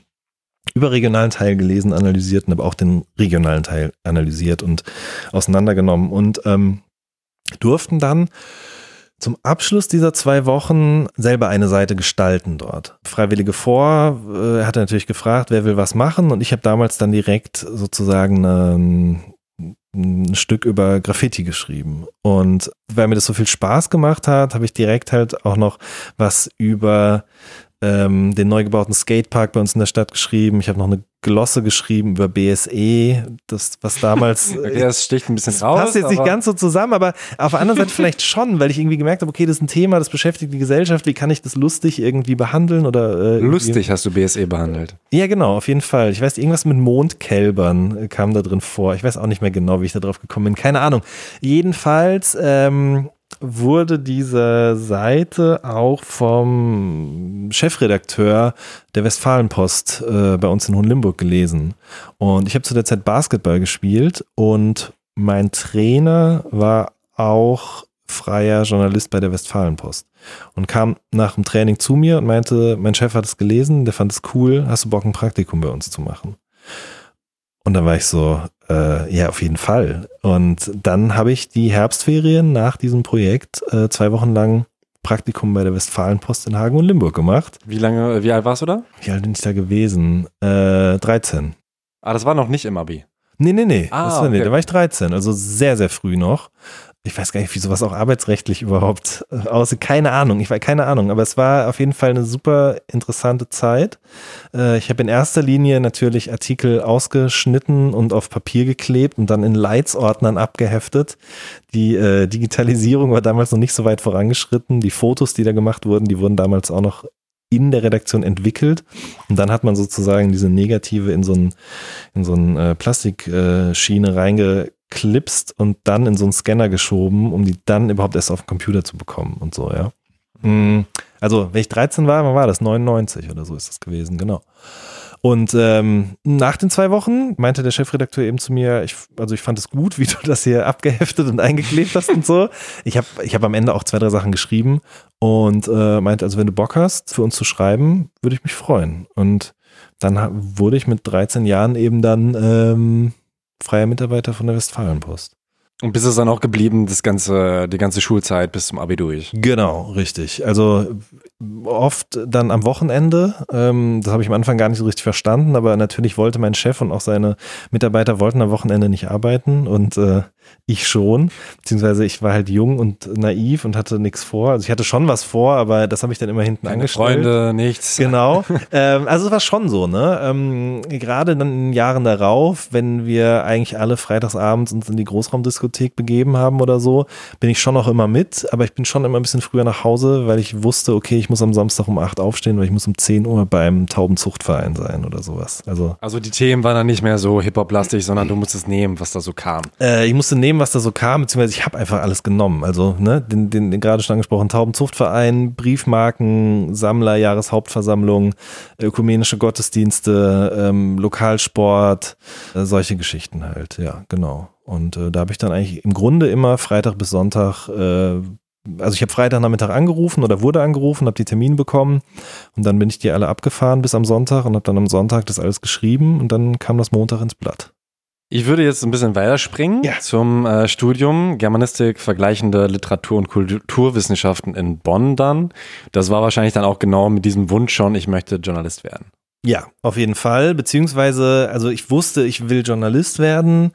überregionalen Teil gelesen, analysiert und aber auch den regionalen Teil analysiert und auseinandergenommen und ähm, durften dann zum Abschluss dieser zwei Wochen selber eine Seite gestalten dort. Freiwillige vor, äh, er hat natürlich gefragt, wer will was machen und ich habe damals dann direkt sozusagen ein, ein Stück über Graffiti geschrieben. Und weil mir das so viel Spaß gemacht hat, habe ich direkt halt auch noch was über ähm, den neu gebauten Skatepark bei uns in der Stadt geschrieben. Ich habe noch eine Glosse geschrieben über BSE, das, was damals. Okay, das sticht ein bisschen das raus. Passt jetzt nicht ganz so zusammen, aber auf der anderen Seite vielleicht schon, weil ich irgendwie gemerkt habe, okay, das ist ein Thema, das beschäftigt die Gesellschaft, wie kann ich das lustig irgendwie behandeln oder. Äh, lustig hast du BSE behandelt. Ja, genau, auf jeden Fall. Ich weiß, irgendwas mit Mondkälbern äh, kam da drin vor. Ich weiß auch nicht mehr genau, wie ich da drauf gekommen bin. Keine Ahnung. Jedenfalls, ähm, wurde diese Seite auch vom Chefredakteur der Westfalenpost äh, bei uns in Hohenlimburg gelesen. Und ich habe zu der Zeit Basketball gespielt und mein Trainer war auch freier Journalist bei der Westfalenpost und kam nach dem Training zu mir und meinte, mein Chef hat es gelesen, der fand es cool, hast du Bock, ein Praktikum bei uns zu machen? Und dann war ich so, äh, ja, auf jeden Fall. Und dann habe ich die Herbstferien nach diesem Projekt äh, zwei Wochen lang Praktikum bei der Westfalenpost in Hagen und Limburg gemacht. Wie lange, wie alt warst du da? Wie alt bin ich da gewesen? Äh, 13. Ah, das war noch nicht im Abi. Nee, nee, nee. Ah, das war, nee okay. da war ich 13, also sehr, sehr früh noch. Ich weiß gar nicht, wie sowas auch arbeitsrechtlich überhaupt äh, aussieht. Keine Ahnung, ich war keine Ahnung, aber es war auf jeden Fall eine super interessante Zeit. Äh, ich habe in erster Linie natürlich Artikel ausgeschnitten und auf Papier geklebt und dann in Leitsordnern abgeheftet. Die äh, Digitalisierung war damals noch nicht so weit vorangeschritten. Die Fotos, die da gemacht wurden, die wurden damals auch noch in der Redaktion entwickelt und dann hat man sozusagen diese Negative in so ein in so eine äh, Plastikschiene reingeklipst und dann in so einen Scanner geschoben, um die dann überhaupt erst auf den Computer zu bekommen und so, ja. Mm, Also, wenn ich 13 war, wann war das? 99 oder so ist das gewesen, genau. Und ähm, nach den zwei Wochen meinte der Chefredakteur eben zu mir, ich, also ich fand es gut, wie du das hier abgeheftet und eingeklebt hast und so. Ich habe ich hab am Ende auch zwei, drei Sachen geschrieben und äh, meinte, also wenn du Bock hast, für uns zu schreiben, würde ich mich freuen. Und dann wurde ich mit 13 Jahren eben dann ähm, freier Mitarbeiter von der Westfalenpost. Und bis es dann auch geblieben, das ganze, die ganze Schulzeit bis zum Abi durch. Genau, richtig. Also oft dann am Wochenende. Ähm, das habe ich am Anfang gar nicht so richtig verstanden, aber natürlich wollte mein Chef und auch seine Mitarbeiter wollten am Wochenende nicht arbeiten und äh, ich schon. Beziehungsweise ich war halt jung und naiv und hatte nichts vor. Also ich hatte schon was vor, aber das habe ich dann immer hinten Keine angestellt. Freunde, nichts. Genau. ähm, also es war schon so, ne? Ähm, gerade dann in den Jahren darauf, wenn wir eigentlich alle freitagsabends uns in die Großraumdiskothek begeben haben oder so, bin ich schon auch immer mit, aber ich bin schon immer ein bisschen früher nach Hause, weil ich wusste, okay, ich muss am Samstag um 8 aufstehen, weil ich muss um 10 Uhr beim Taubenzuchtverein sein oder sowas. Also Also die Themen waren dann nicht mehr so hip-hop-lastig, sondern du musstest nehmen, was da so kam. Äh, ich musste nehmen, was da so kam, beziehungsweise ich habe einfach alles genommen. Also, ne, den, den, den gerade schon angesprochenen Taubenzuchtverein, Briefmarken, Sammler, Jahreshauptversammlung, ökumenische Gottesdienste, ähm, Lokalsport, äh, solche Geschichten halt, ja, genau. Und äh, da habe ich dann eigentlich im Grunde immer Freitag bis Sonntag, äh, also ich habe Freitagnachmittag angerufen oder wurde angerufen, habe die Termine bekommen und dann bin ich die alle abgefahren bis am Sonntag und habe dann am Sonntag das alles geschrieben und dann kam das Montag ins Blatt. Ich würde jetzt ein bisschen weiterspringen Ja. zum äh, Studium Germanistik, vergleichende Literatur- und Kulturwissenschaften in Bonn dann. Das war wahrscheinlich dann auch genau mit diesem Wunsch schon, ich möchte Journalist werden. Ja, auf jeden Fall. Beziehungsweise, also ich wusste, ich will Journalist werden.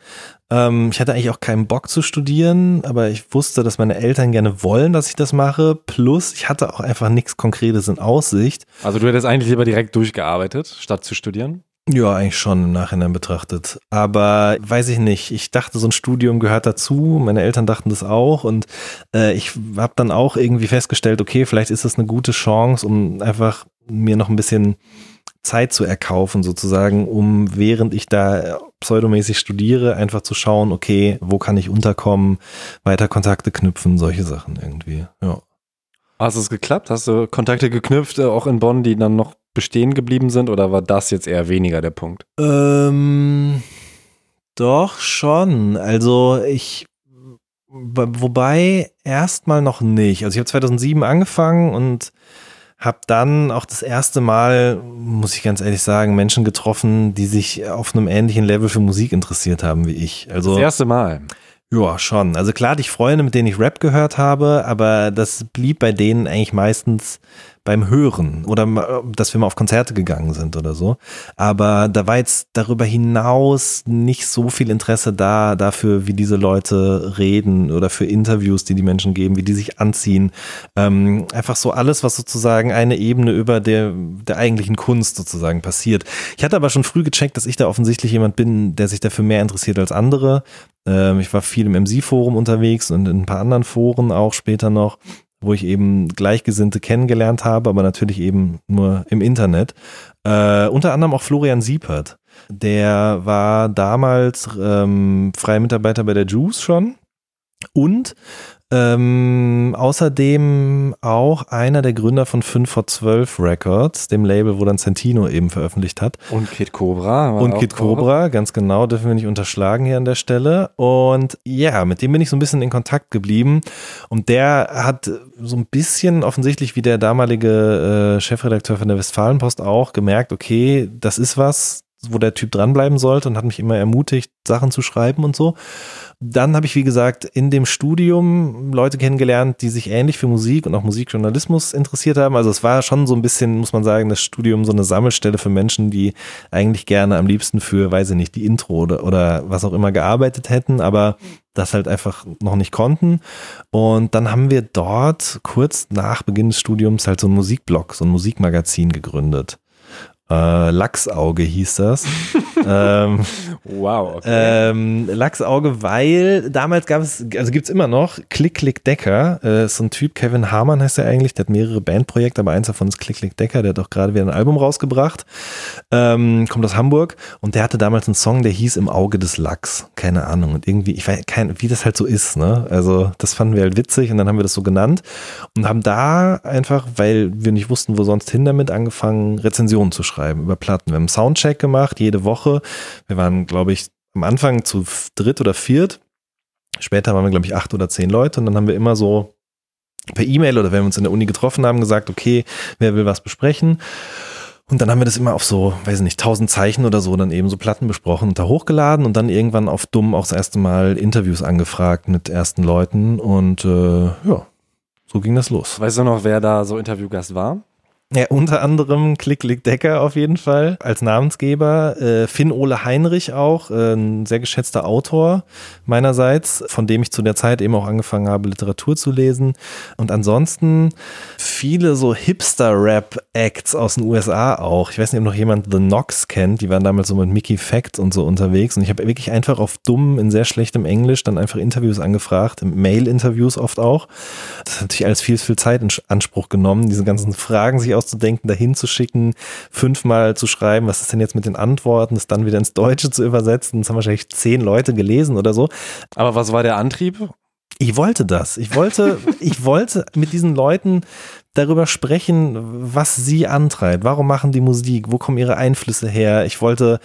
Ähm, ich hatte eigentlich auch keinen Bock zu studieren, aber ich wusste, dass meine Eltern gerne wollen, dass ich das mache. Plus, ich hatte auch einfach nichts Konkretes in Aussicht. Also du hättest eigentlich lieber direkt durchgearbeitet, statt zu studieren? Ja, eigentlich schon im Nachhinein betrachtet. Aber weiß ich nicht. Ich dachte, so ein Studium gehört dazu. Meine Eltern dachten das auch. Und äh, ich habe dann auch irgendwie festgestellt, okay, vielleicht ist das eine gute Chance, um einfach mir noch ein bisschen Zeit zu erkaufen, sozusagen, um während ich da pseudomäßig studiere, einfach zu schauen, okay, wo kann ich unterkommen, weiter Kontakte knüpfen, solche Sachen irgendwie. Ja. Hast es geklappt? Hast du Kontakte geknüpft, äh, auch in Bonn, die dann noch bestehen geblieben sind? Oder war das jetzt eher weniger der Punkt? Ähm, doch schon. Also ich, wobei erstmal noch nicht. Also ich habe 2007 angefangen und habe dann auch das erste Mal, muss ich ganz ehrlich sagen, Menschen getroffen, die sich auf einem ähnlichen Level für Musik interessiert haben wie ich. Also Das erste Mal. ja, schon. Also klar, hatte ich Freunde, mit denen ich Rap gehört habe, aber das blieb bei denen eigentlich meistens beim Hören oder dass wir mal auf Konzerte gegangen sind oder so. Aber da war jetzt darüber hinaus nicht so viel Interesse da dafür, wie diese Leute reden oder für Interviews, die die Menschen geben, wie die sich anziehen. Ähm, einfach so alles, was sozusagen eine Ebene über der, der eigentlichen Kunst sozusagen passiert. Ich hatte aber schon früh gecheckt, dass ich da offensichtlich jemand bin, der sich dafür mehr interessiert als andere. Ähm, ich war viel im MC-Forum unterwegs und in ein paar anderen Foren auch später noch, wo ich eben Gleichgesinnte kennengelernt habe, aber natürlich eben nur im Internet. Äh, unter anderem auch Florian Siepert. Der war damals ähm, freier Mitarbeiter bei der Juice schon und ähm, außerdem auch einer der Gründer von 5 vor 12 Records, dem Label, wo dann Santino eben veröffentlicht hat. Und Kid Cobra. Und Kid. Cobra, ganz genau, dürfen wir nicht unterschlagen hier an der Stelle. Und ja, mit dem bin ich so ein bisschen in Kontakt geblieben. Und der hat so ein bisschen offensichtlich wie der damalige äh, Chefredakteur von der Westfalenpost auch gemerkt, okay, das ist was, wo der Typ dranbleiben sollte und hat mich immer ermutigt, Sachen zu schreiben und so. Dann habe ich, wie gesagt, in dem Studium Leute kennengelernt, die sich ähnlich für Musik und auch Musikjournalismus interessiert haben. Also es war schon so ein bisschen, muss man sagen, das Studium so eine Sammelstelle für Menschen, die eigentlich gerne am liebsten für, weiß ich nicht, die Intro oder, oder was auch immer gearbeitet hätten, aber das halt einfach noch nicht konnten. Und dann haben wir dort kurz nach Beginn des Studiums halt so ein Musikblog, so ein Musikmagazin gegründet. Äh, Lachsauge hieß das. ähm, wow. Okay. Ähm, Lachsauge, weil damals gab es, also gibt es immer noch, Klick Klick Decker, äh, so ein Typ, Kevin Harman heißt er eigentlich, der hat mehrere Bandprojekte, aber eins davon ist Klick Klick Decker, der hat auch gerade wieder ein Album rausgebracht, ähm, kommt aus Hamburg und der hatte damals einen Song, der hieß Im Auge des Lachs, keine Ahnung und irgendwie, ich weiß kein, wie das halt so ist, ne, also das fanden wir halt witzig und dann haben wir das so genannt und haben da einfach, weil wir nicht wussten, wo sonst hin damit, angefangen, Rezensionen zu schreiben über Platten. Wir haben einen Soundcheck gemacht, jede Woche. Wir waren, glaube ich, am Anfang zu dritt oder viert. Später waren wir, glaube ich, acht oder zehn Leute und dann haben wir immer so per E-Mail oder wenn wir uns in der Uni getroffen haben, gesagt, okay, wer will was besprechen. Und dann haben wir das immer auf so, weiß ich nicht, tausend Zeichen oder so, dann eben so Platten besprochen und da hochgeladen und dann irgendwann auf dumm auch das erste Mal Interviews angefragt mit ersten Leuten und äh, ja, so ging das los. Weißt du noch, wer da so Interviewgast war? Ja, unter anderem Klick Klick Decker auf jeden Fall als Namensgeber. Äh, Finn Ole Heinrich auch, äh, ein sehr geschätzter Autor meinerseits, von dem ich zu der Zeit eben auch angefangen habe, Literatur zu lesen. Und ansonsten viele so Hipster-Rap-Acts aus den USA auch. Ich weiß nicht, ob noch jemand The Knox kennt. Die waren damals so mit Mickey Fact und so unterwegs. Und ich habe wirklich einfach auf dumm, in sehr schlechtem Englisch dann einfach Interviews angefragt, Mail-Interviews oft auch. Das hat natürlich alles viel, viel Zeit in Anspruch genommen, diese ganzen Fragen sich aus auszudenken, dahin zu schicken, fünfmal zu schreiben, was ist denn jetzt mit den Antworten, das dann wieder ins Deutsche zu übersetzen. Das haben wahrscheinlich zehn Leute gelesen oder so. Aber was war der Antrieb? Ich wollte das. Ich wollte, ich wollte mit diesen Leuten darüber sprechen, was sie antreibt. Warum machen die Musik? Wo kommen ihre Einflüsse her? Ich wollte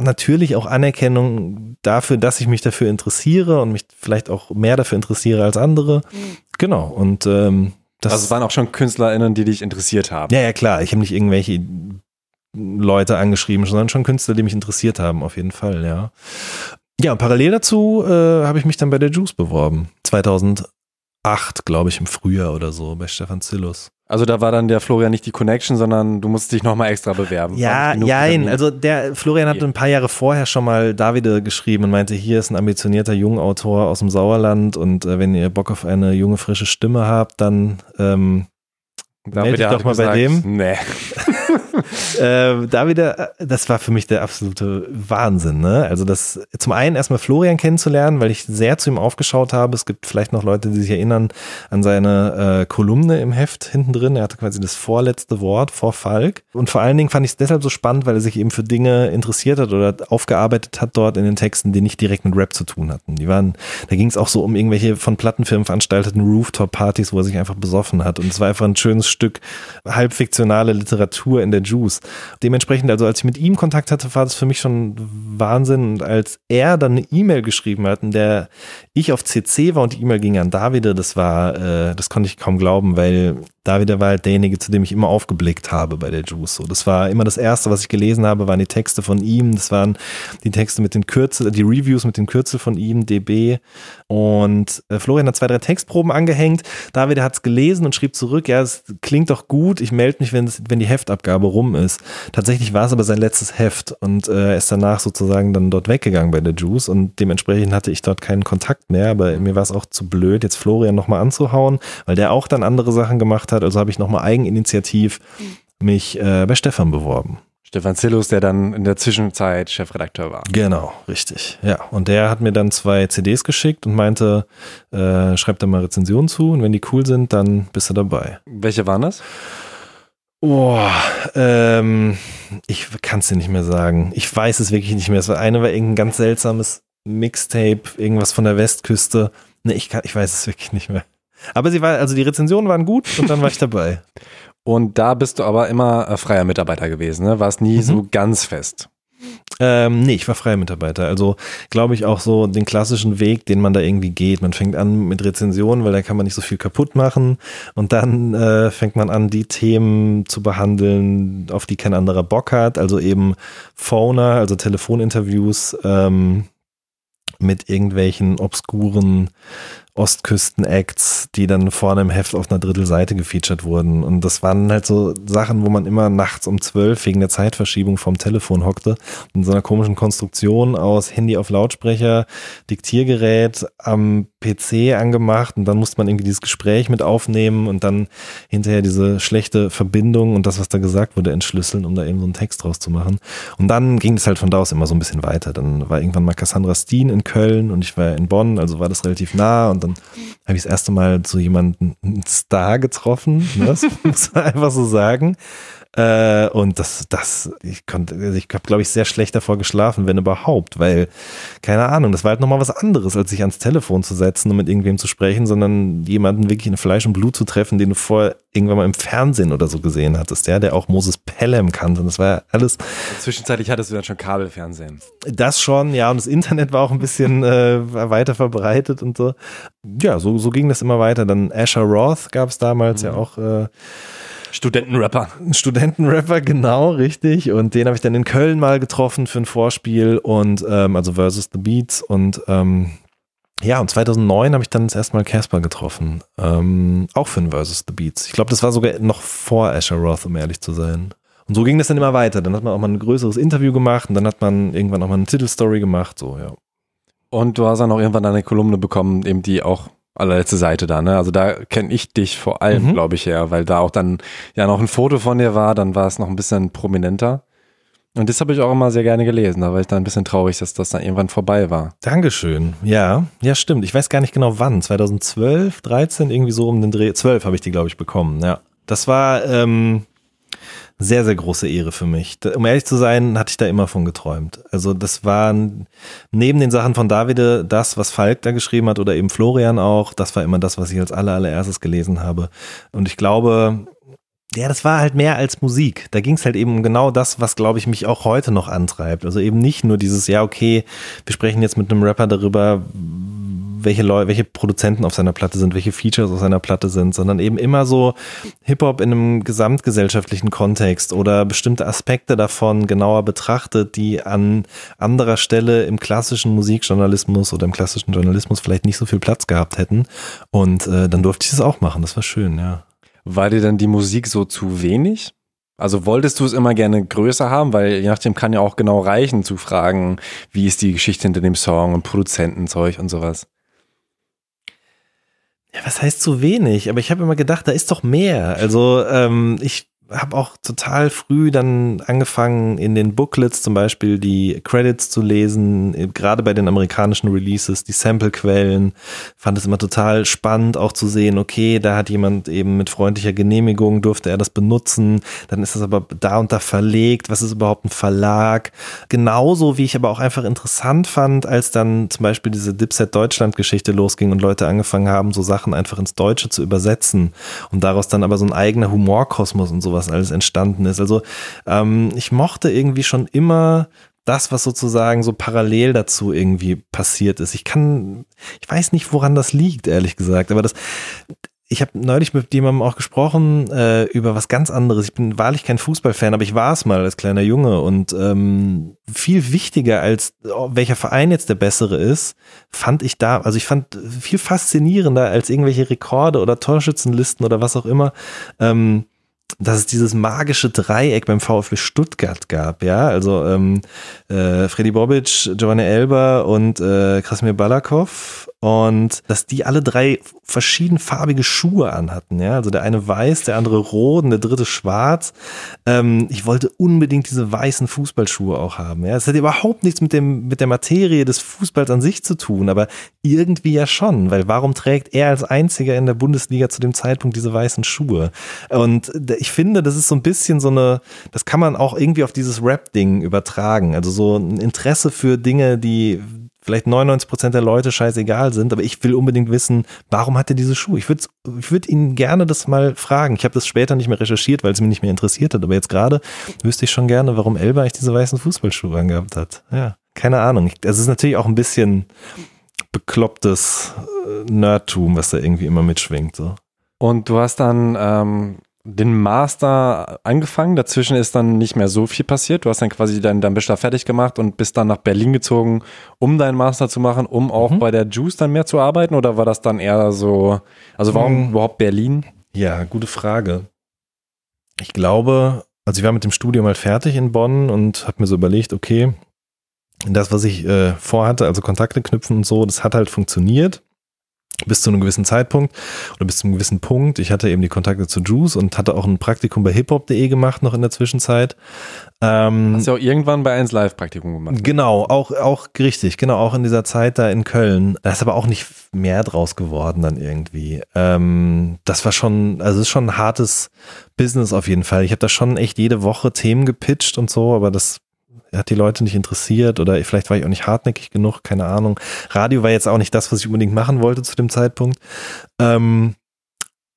natürlich auch Anerkennung dafür, dass ich mich dafür interessiere und mich vielleicht auch mehr dafür interessiere als andere. Mhm. Genau. Und ähm, das also es waren auch schon KünstlerInnen, die dich interessiert haben. Ja, ja, klar. Ich habe nicht irgendwelche Leute angeschrieben, sondern schon Künstler, die mich interessiert haben, auf jeden Fall, ja. Ja, parallel dazu äh, habe ich mich dann bei der Juice beworben. 2008, glaube ich, im Frühjahr oder so, bei Stefan Zillus. Also da war dann der Florian nicht die Connection, sondern du musst dich nochmal extra bewerben. Ja, nein. Also der Florian hat ein paar Jahre vorher schon mal Davide geschrieben und meinte, hier ist ein ambitionierter Jungautor aus dem Sauerland und äh, wenn ihr Bock auf eine junge, frische Stimme habt, dann ähm, Meld dich doch mal gesagt, bei dem. Nee. äh, da wieder, das war für mich der absolute Wahnsinn. Ne? Also das zum einen erstmal Florian kennenzulernen, weil ich sehr zu ihm aufgeschaut habe. Es gibt vielleicht noch Leute, die sich erinnern an seine äh, Kolumne im Heft hinten drin. Er hatte quasi das vorletzte Wort vor Falk. Und vor allen Dingen fand ich es deshalb so spannend, weil er sich eben für Dinge interessiert hat oder aufgearbeitet hat dort in den Texten, die nicht direkt mit Rap zu tun hatten. Die waren, da ging es auch so um irgendwelche von Plattenfirmen veranstalteten Rooftop-Partys, wo er sich einfach besoffen hat. Und es war einfach ein schönes Stück halbfiktionale Literatur in der Juice. Dementsprechend, also als ich mit ihm Kontakt hatte, war das für mich schon Wahnsinn. Und als er dann eine E-Mail geschrieben hat, in der ich auf CC war und die E-Mail ging an Davide, das war, äh, das konnte ich kaum glauben, weil David war halt derjenige, zu dem ich immer aufgeblickt habe bei der Juice. Das war immer das erste, was ich gelesen habe, waren die Texte von ihm. Das waren die Texte mit den Kürzel, die Reviews mit den Kürzel von ihm, DB. Und äh, Florian hat zwei, drei Textproben angehängt. David hat es gelesen und schrieb zurück, ja, es klingt doch gut. Ich melde mich, wenn, wenn die Heftabgabe rum ist. Tatsächlich war es aber sein letztes Heft und äh, er ist danach sozusagen dann dort weggegangen bei der Juice und dementsprechend hatte ich dort keinen Kontakt mehr. Aber mir war es auch zu blöd, jetzt Florian nochmal anzuhauen, weil der auch dann andere Sachen gemacht hat hat. Also habe ich nochmal eigeninitiativ mich äh, bei Stefan beworben. Stefan Zillus, der dann in der Zwischenzeit Chefredakteur war. Genau, richtig. Ja, und der hat mir dann zwei CDs geschickt und meinte, äh, schreib da mal Rezensionen zu und wenn die cool sind, dann bist du dabei. Welche waren das? Boah, ähm, ich kann es dir nicht mehr sagen. Ich weiß es wirklich nicht mehr. Es war eine war irgendein ganz seltsames Mixtape, irgendwas von der Westküste. Ne, ich, kann, ich weiß es wirklich nicht mehr. Aber sie war, also die Rezensionen waren gut und dann war ich dabei. Und da bist du aber immer äh, freier Mitarbeiter gewesen, ne? Warst nie mhm. so ganz fest. Ähm, nee, ich war freier Mitarbeiter. Also glaube ich auch so den klassischen Weg, den man da irgendwie geht. Man fängt an mit Rezensionen, weil da kann man nicht so viel kaputt machen. Und dann äh, fängt man an, die Themen zu behandeln, auf die kein anderer Bock hat. Also eben Phoner, also Telefoninterviews ähm, mit irgendwelchen obskuren Ostküsten-Acts, die dann vorne im Heft auf einer Drittelseite gefeatured wurden. Und das waren halt so Sachen, wo man immer nachts um zwölf wegen der Zeitverschiebung vom Telefon hockte. In so einer komischen Konstruktion aus Handy auf Lautsprecher, Diktiergerät am PC angemacht und dann musste man irgendwie dieses Gespräch mit aufnehmen und dann hinterher diese schlechte Verbindung und das, was da gesagt wurde, entschlüsseln, um da eben so einen Text draus zu machen. Und dann ging es halt von da aus immer so ein bisschen weiter. Dann war irgendwann mal Cassandra Steen in Köln und ich war in Bonn, also war das relativ nah und dann habe ich das erste Mal so jemanden, einen Star getroffen, ne? das muss man einfach so sagen. Äh, und das, das, ich konnte, also ich habe, glaube ich, sehr schlecht davor geschlafen, wenn überhaupt, weil, keine Ahnung, das war halt nochmal was anderes, als sich ans Telefon zu setzen und mit irgendwem zu sprechen, sondern jemanden wirklich in Fleisch und Blut zu treffen, den du vorher irgendwann mal im Fernsehen oder so gesehen hattest, der, der auch Moses Pelham kannte. Und das war ja alles. Zwischenzeitlich hattest du dann schon Kabelfernsehen. Das schon, ja, und das Internet war auch ein bisschen äh, weiter verbreitet und so. Ja, so, so ging das immer weiter. Dann Asher Roth gab es damals mhm. ja auch. Äh, Studentenrapper. Studentenrapper, genau, richtig. Und den habe ich dann in Köln mal getroffen für ein Vorspiel und ähm, also Versus the Beats und ähm, ja, und 2009 habe ich dann das erste Mal Casper getroffen. Ähm, auch für ein Versus the Beats. Ich glaube, das war sogar noch vor Asher Roth, um ehrlich zu sein. Und so ging das dann immer weiter. Dann hat man auch mal ein größeres Interview gemacht und dann hat man irgendwann auch mal eine Titelstory gemacht, so, ja. Und du hast dann auch irgendwann eine Kolumne bekommen, eben die auch allerletzte Seite da, ne? Also da kenne ich dich vor allem, mhm. glaube ich, her, weil da auch dann ja noch ein Foto von dir war, dann war es noch ein bisschen prominenter. Und das habe ich auch immer sehr gerne gelesen. Da war ich dann ein bisschen traurig, dass das dann irgendwann vorbei war. Dankeschön. Ja, ja, stimmt. Ich weiß gar nicht genau wann. 2012, 13, irgendwie so um den Dreh. 12 habe ich die, glaube ich, bekommen. Ja. Das war, ähm, sehr, sehr große Ehre für mich. Um ehrlich zu sein, hatte ich da immer von geträumt. Also das war neben den Sachen von Davide das, was Falk da geschrieben hat oder eben Florian auch, das war immer das, was ich als aller, allererstes gelesen habe. Und ich glaube, ja, das war halt mehr als Musik. Da ging es halt eben um genau das, was, glaube ich, mich auch heute noch antreibt. Also eben nicht nur dieses, ja, okay, wir sprechen jetzt mit einem Rapper darüber, welche Leute, welche Produzenten auf seiner Platte sind, welche Features auf seiner Platte sind, sondern eben immer so Hip-Hop in einem gesamtgesellschaftlichen Kontext oder bestimmte Aspekte davon genauer betrachtet, die an anderer Stelle im klassischen Musikjournalismus oder im klassischen Journalismus vielleicht nicht so viel Platz gehabt hätten. Und äh, dann durfte ich es auch machen. Das war schön, ja. War dir dann die Musik so zu wenig? Also wolltest du es immer gerne größer haben, weil je nachdem kann ja auch genau reichen zu fragen, wie ist die Geschichte hinter dem Song und Produzentenzeug und sowas. Ja, was heißt zu wenig? Aber ich habe immer gedacht, da ist doch mehr. Also ähm, ich habe auch total früh dann angefangen, in den Booklets zum Beispiel die Credits zu lesen, gerade bei den amerikanischen Releases, die Samplequellen. Fand es immer total spannend, auch zu sehen, okay, da hat jemand eben mit freundlicher Genehmigung, durfte er das benutzen, dann ist das aber da und da verlegt, was ist überhaupt ein Verlag? Genauso wie ich aber auch einfach interessant fand, als dann zum Beispiel diese Dipset Deutschland-Geschichte losging und Leute angefangen haben, so Sachen einfach ins Deutsche zu übersetzen und daraus dann aber so ein eigener Humorkosmos und sowas was alles entstanden ist. Also ähm, ich mochte irgendwie schon immer das, was sozusagen so parallel dazu irgendwie passiert ist. Ich kann, ich weiß nicht, woran das liegt, ehrlich gesagt, aber das, ich habe neulich mit jemandem auch gesprochen äh, über was ganz anderes. Ich bin wahrlich kein Fußballfan, aber ich war es mal als kleiner Junge und ähm, viel wichtiger als oh, welcher Verein jetzt der bessere ist, fand ich da, also ich fand viel faszinierender als irgendwelche Rekorde oder Torschützenlisten oder was auch immer. Ähm, dass es dieses magische Dreieck beim VfB Stuttgart gab, ja, also ähm, äh, Freddy Bobic, Giovanni Elber und äh, Krasimir Balakov und dass die alle drei verschiedenfarbige Schuhe anhatten, ja, also der eine weiß, der andere rot und der dritte schwarz. Ähm, ich wollte unbedingt diese weißen Fußballschuhe auch haben, ja. Es hat überhaupt nichts mit dem mit der Materie des Fußballs an sich zu tun, aber irgendwie ja schon, weil warum trägt er als einziger in der Bundesliga zu dem Zeitpunkt diese weißen Schuhe? Und ich finde, das ist so ein bisschen so eine, das kann man auch irgendwie auf dieses Rap-Ding übertragen, also so ein Interesse für Dinge, die vielleicht 99 Prozent der Leute scheißegal sind, aber ich will unbedingt wissen, warum hat er diese Schuhe? Ich würde ich würd ihn gerne das mal fragen. Ich habe das später nicht mehr recherchiert, weil es mich nicht mehr interessiert hat, aber jetzt gerade wüsste ich schon gerne, warum Elba eigentlich diese weißen Fußballschuhe angehabt hat. Ja, keine Ahnung. Es ist natürlich auch ein bisschen beklopptes äh, Nerdtum, was da irgendwie immer mitschwingt. So. Und du hast dann ähm, den Master angefangen. Dazwischen ist dann nicht mehr so viel passiert. Du hast dann quasi deinen, deinen Bachelor fertig gemacht und bist dann nach Berlin gezogen, um deinen Master zu machen, um auch mhm. bei der Juice dann mehr zu arbeiten? Oder war das dann eher so, also warum mhm. überhaupt Berlin? Ja, gute Frage. Ich glaube, also ich war mit dem Studium mal fertig in Bonn und habe mir so überlegt, okay, das, was ich äh, vorhatte, also Kontakte knüpfen und so, das hat halt funktioniert bis zu einem gewissen Zeitpunkt oder bis zu einem gewissen Punkt. Ich hatte eben die Kontakte zu Juice und hatte auch ein Praktikum bei hiphop.de gemacht noch in der Zwischenzeit. Ähm, Hast du auch irgendwann bei 1 Live Praktikum gemacht? Genau, auch, auch richtig, genau, auch in dieser Zeit da in Köln. Da ist aber auch nicht mehr draus geworden dann irgendwie. Ähm, das war schon, also es ist schon ein hartes Business auf jeden Fall. Ich habe da schon echt jede Woche Themen gepitcht und so, aber das hat die Leute nicht interessiert oder vielleicht war ich auch nicht hartnäckig genug, keine Ahnung. Radio war jetzt auch nicht das, was ich unbedingt machen wollte zu dem Zeitpunkt. Ähm,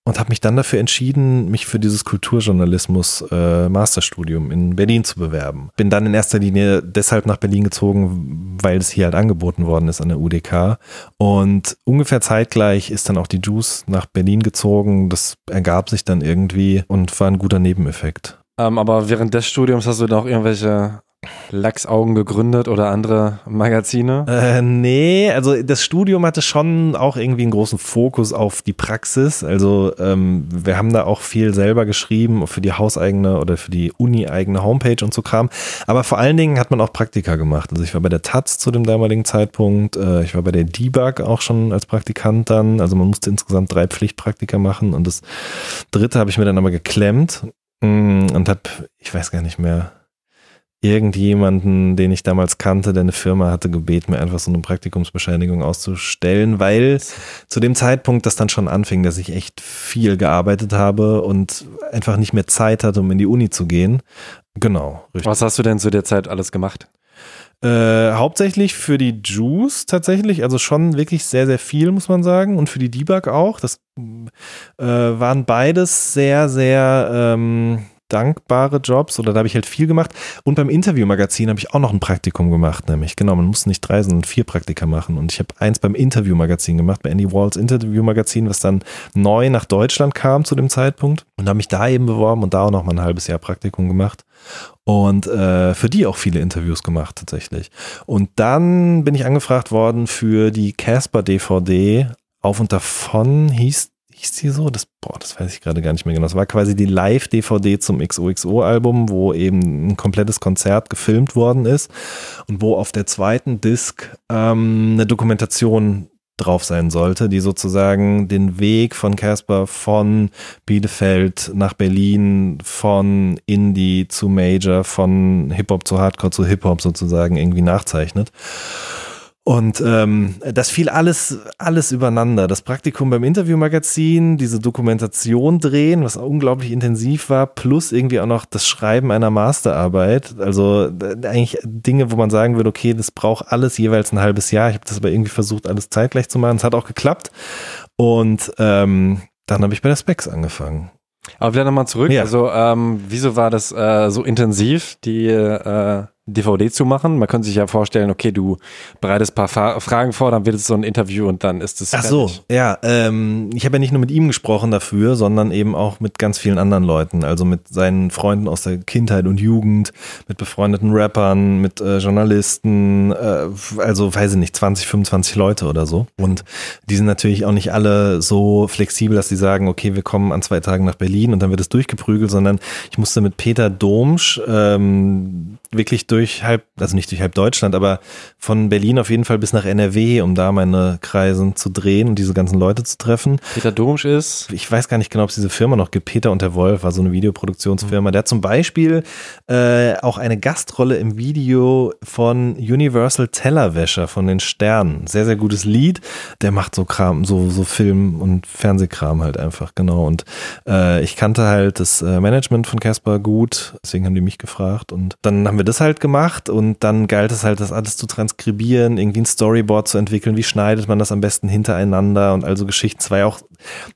und habe mich dann dafür entschieden, mich für dieses Kulturjournalismus äh, Masterstudium in Berlin zu bewerben. Bin dann in erster Linie deshalb nach Berlin gezogen, weil es hier halt angeboten worden ist an der UDK. Und ungefähr zeitgleich ist dann auch die Juice nach Berlin gezogen. Das ergab sich dann irgendwie und war ein guter Nebeneffekt. Ähm, aber während des Studiums hast du noch irgendwelche Lachsaugen gegründet oder andere Magazine? Äh, nee, also das Studium hatte schon auch irgendwie einen großen Fokus auf die Praxis. Also ähm, wir haben da auch viel selber geschrieben für die hauseigene oder für die uni-eigene Homepage und so Kram. Aber vor allen Dingen hat man auch Praktika gemacht. Also ich war bei der Taz zu dem damaligen Zeitpunkt. Äh, ich war bei der Debug auch schon als Praktikant dann. Also man musste insgesamt drei Pflichtpraktika machen und das dritte habe ich mir dann aber geklemmt mm, und habe, ich weiß gar nicht mehr, irgendjemanden, den ich damals kannte, der eine Firma hatte, gebeten, mir einfach so eine Praktikumsbescheinigung auszustellen, weil zu dem Zeitpunkt das dann schon anfing, dass ich echt viel gearbeitet habe und einfach nicht mehr Zeit hatte, um in die Uni zu gehen. Genau. Richtig. Was hast du denn zu der Zeit alles gemacht? Äh, hauptsächlich für die Juice tatsächlich, also schon wirklich sehr, sehr viel, muss man sagen. Und für die Debug auch. Das äh, waren beides sehr, sehr ähm, dankbare Jobs oder da habe ich halt viel gemacht. Und beim Interviewmagazin habe ich auch noch ein Praktikum gemacht, nämlich. Genau, man muss nicht drei, sondern vier Praktika machen. Und ich habe eins beim Interviewmagazin gemacht, bei Andy Walls Interviewmagazin, was dann neu nach Deutschland kam zu dem Zeitpunkt. Und habe mich da eben beworben und da auch noch mal ein halbes Jahr Praktikum gemacht. Und äh, für die auch viele Interviews gemacht tatsächlich. Und dann bin ich angefragt worden für die Casper DVD auf und davon hieß hieß die so? Das, boah, das weiß ich gerade gar nicht mehr genau. Das war quasi die Live-DVD zum XOXO-Album, wo eben ein komplettes Konzert gefilmt worden ist und wo auf der zweiten Disc ähm, eine Dokumentation drauf sein sollte, die sozusagen den Weg von Casper von Bielefeld nach Berlin, von Indie zu Major, von Hip-Hop zu Hardcore zu Hip-Hop sozusagen irgendwie nachzeichnet. Und ähm, das fiel alles, alles übereinander. Das Praktikum beim Interviewmagazin, diese Dokumentation drehen, was unglaublich intensiv war, plus irgendwie auch noch das Schreiben einer Masterarbeit. Also eigentlich Dinge, wo man sagen würde, okay, das braucht alles jeweils ein halbes Jahr. Ich habe das aber irgendwie versucht, alles zeitgleich zu machen. Es hat auch geklappt. Und ähm, dann habe ich bei der Specs angefangen. Aber wieder nochmal zurück. Ja. Also, ähm, wieso war das äh, so intensiv, die äh, DVD zu machen. Man könnte sich ja vorstellen, okay, du bereitest ein paar Fragen vor, dann wird es so ein Interview und dann ist es. Ach so, ja. Ähm, ich habe ja nicht nur mit ihm gesprochen dafür, sondern eben auch mit ganz vielen anderen Leuten. Also mit seinen Freunden aus der Kindheit und Jugend, mit befreundeten Rappern, mit äh, Journalisten, äh, also weiß ich nicht, 20, 25 Leute oder so. Und die sind natürlich auch nicht alle so flexibel, dass sie sagen, okay, wir kommen an zwei Tagen nach Berlin und dann wird es durchgeprügelt, sondern ich musste mit Peter Domsch ähm, wirklich durch halb, also nicht durch halb Deutschland, aber von Berlin auf jeden Fall bis nach NRW, um da meine Kreisen zu drehen und diese ganzen Leute zu treffen. Peter Domsch ist? Ich weiß gar nicht genau, ob es diese Firma noch gibt. Peter und der Wolf war so eine Videoproduktionsfirma. Der hat zum Beispiel äh, auch eine Gastrolle im Video von Universal Tellerwäscher von den Sternen. Sehr, sehr gutes Lied. Der macht so Kram, so, so Film- und Fernsehkram halt einfach, genau. Und äh, ich kannte halt das äh, Management von Casper gut, deswegen haben die mich gefragt und dann haben haben wir das halt gemacht und dann galt es halt, das alles zu transkribieren, irgendwie ein Storyboard zu entwickeln, wie schneidet man das am besten hintereinander und also Geschichten. Es war ja auch,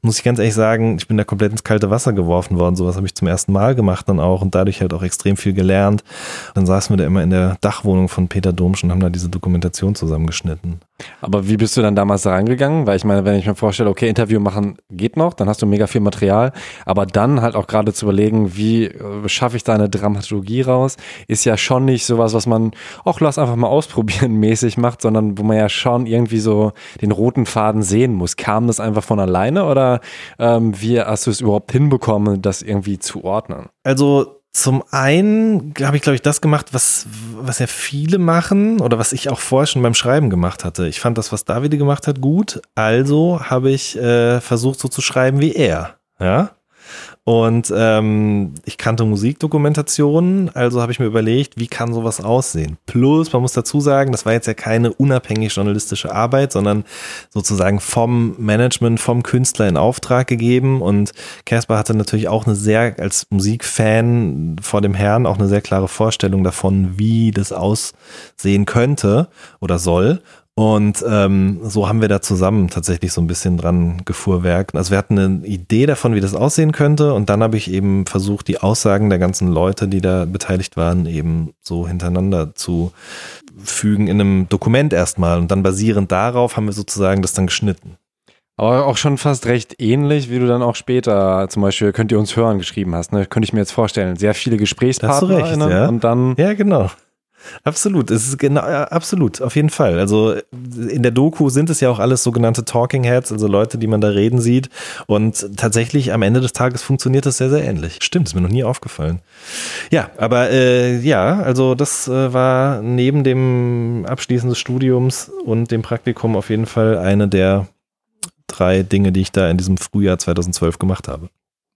muss ich ganz ehrlich sagen, ich bin da komplett ins kalte Wasser geworfen worden. Sowas habe ich zum ersten Mal gemacht dann auch und dadurch halt auch extrem viel gelernt. Dann saßen wir da immer in der Dachwohnung von Peter Domsch und haben da diese Dokumentation zusammengeschnitten. Aber wie bist du dann damals da reingegangen? Weil ich meine, wenn ich mir vorstelle, okay, Interview machen geht noch, dann hast du mega viel Material, aber dann halt auch gerade zu überlegen, wie äh, schaffe ich da eine Dramaturgie raus, ist ja schon nicht sowas, was man, ach, lass einfach mal ausprobieren mäßig macht, sondern wo man ja schon irgendwie so den roten Faden sehen muss. Kam das einfach von alleine oder ähm, wie hast du es überhaupt hinbekommen, das irgendwie zu ordnen? Also zum einen habe ich, glaube ich, das gemacht, was, was ja viele machen oder was ich auch vorher schon beim Schreiben gemacht hatte. Ich fand das, was Davide gemacht hat, gut. Also habe ich äh, versucht, so zu schreiben wie er. Ja. Und ähm, ich kannte Musikdokumentationen, also habe ich mir überlegt, wie kann sowas aussehen? Plus, man muss dazu sagen, das war jetzt ja keine unabhängig journalistische Arbeit, sondern sozusagen vom Management, vom Künstler in Auftrag gegeben. Und Caspar hatte natürlich auch eine sehr, als Musikfan vor dem Herrn, auch eine sehr klare Vorstellung davon, wie das aussehen könnte oder soll. Und ähm, so haben wir da zusammen tatsächlich so ein bisschen dran gefuhrwerkt. Also wir hatten eine Idee davon, wie das aussehen könnte. Und dann habe ich eben versucht, die Aussagen der ganzen Leute, die da beteiligt waren, eben so hintereinander zu fügen in einem Dokument erstmal. Und dann basierend darauf haben wir sozusagen das dann geschnitten. Aber auch schon fast recht ähnlich, wie du dann auch später zum Beispiel könnt ihr uns hören geschrieben hast. Ne? Könnte ich mir jetzt vorstellen. Sehr viele Gesprächspartner. Hast du recht, ja. Und dann. Ja, genau. Absolut, es ist genau, absolut, auf jeden Fall. Also in der Doku sind es ja auch alles sogenannte Talking Heads, also Leute, die man da reden sieht. Und tatsächlich am Ende des Tages funktioniert das sehr, sehr ähnlich. Stimmt, ist mir noch nie aufgefallen. Ja, aber äh, ja, also das äh, war neben dem Abschließen des Studiums und dem Praktikum auf jeden Fall eine der drei Dinge, die ich da in diesem Frühjahr 2012 gemacht habe.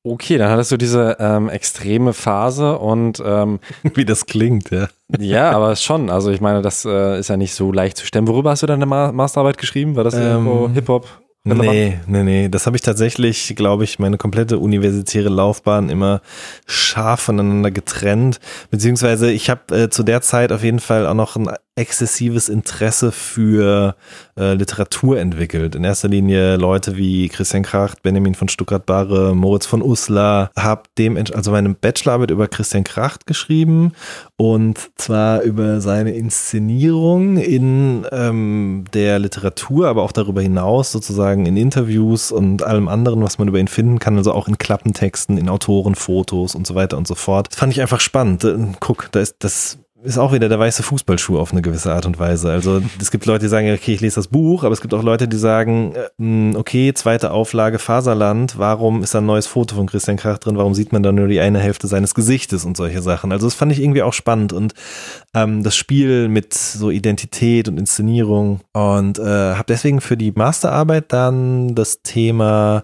Okay, dann hattest du diese ähm, extreme Phase und ähm, wie das klingt, ja. Ja, aber schon. Also ich meine, das äh, ist ja nicht so leicht zu stemmen. Worüber hast du deine Ma Masterarbeit geschrieben? War das ähm, Hip-Hop? Nee, nee, nee. Das habe ich tatsächlich, glaube ich, meine komplette universitäre Laufbahn immer scharf voneinander getrennt. Beziehungsweise ich habe äh, zu der Zeit auf jeden Fall auch noch ein exzessives Interesse für äh, Literatur entwickelt. In erster Linie Leute wie Christian Kracht, Benjamin von Stuttgart-Barre, Moritz von Uslar. Habe dem also meine Bachelorarbeit über Christian Kracht geschrieben und zwar über seine Inszenierung in ähm, der Literatur, aber auch darüber hinaus sozusagen in Interviews und allem anderen, was man über ihn finden kann, also auch in Klappentexten, in Autorenfotos und so weiter und so fort. Das fand ich einfach spannend. Äh, guck, da ist das ist auch wieder der weiße Fußballschuh auf eine gewisse Art und Weise. Also es gibt Leute, die sagen, okay, ich lese das Buch, aber es gibt auch Leute, die sagen, äh, okay, zweite Auflage Faserland, warum ist da ein neues Foto von Christian Krach drin, warum sieht man da nur die eine Hälfte seines Gesichtes und solche Sachen. Also das fand ich irgendwie auch spannend und ähm, das Spiel mit so Identität und Inszenierung und äh, habe deswegen für die Masterarbeit dann das Thema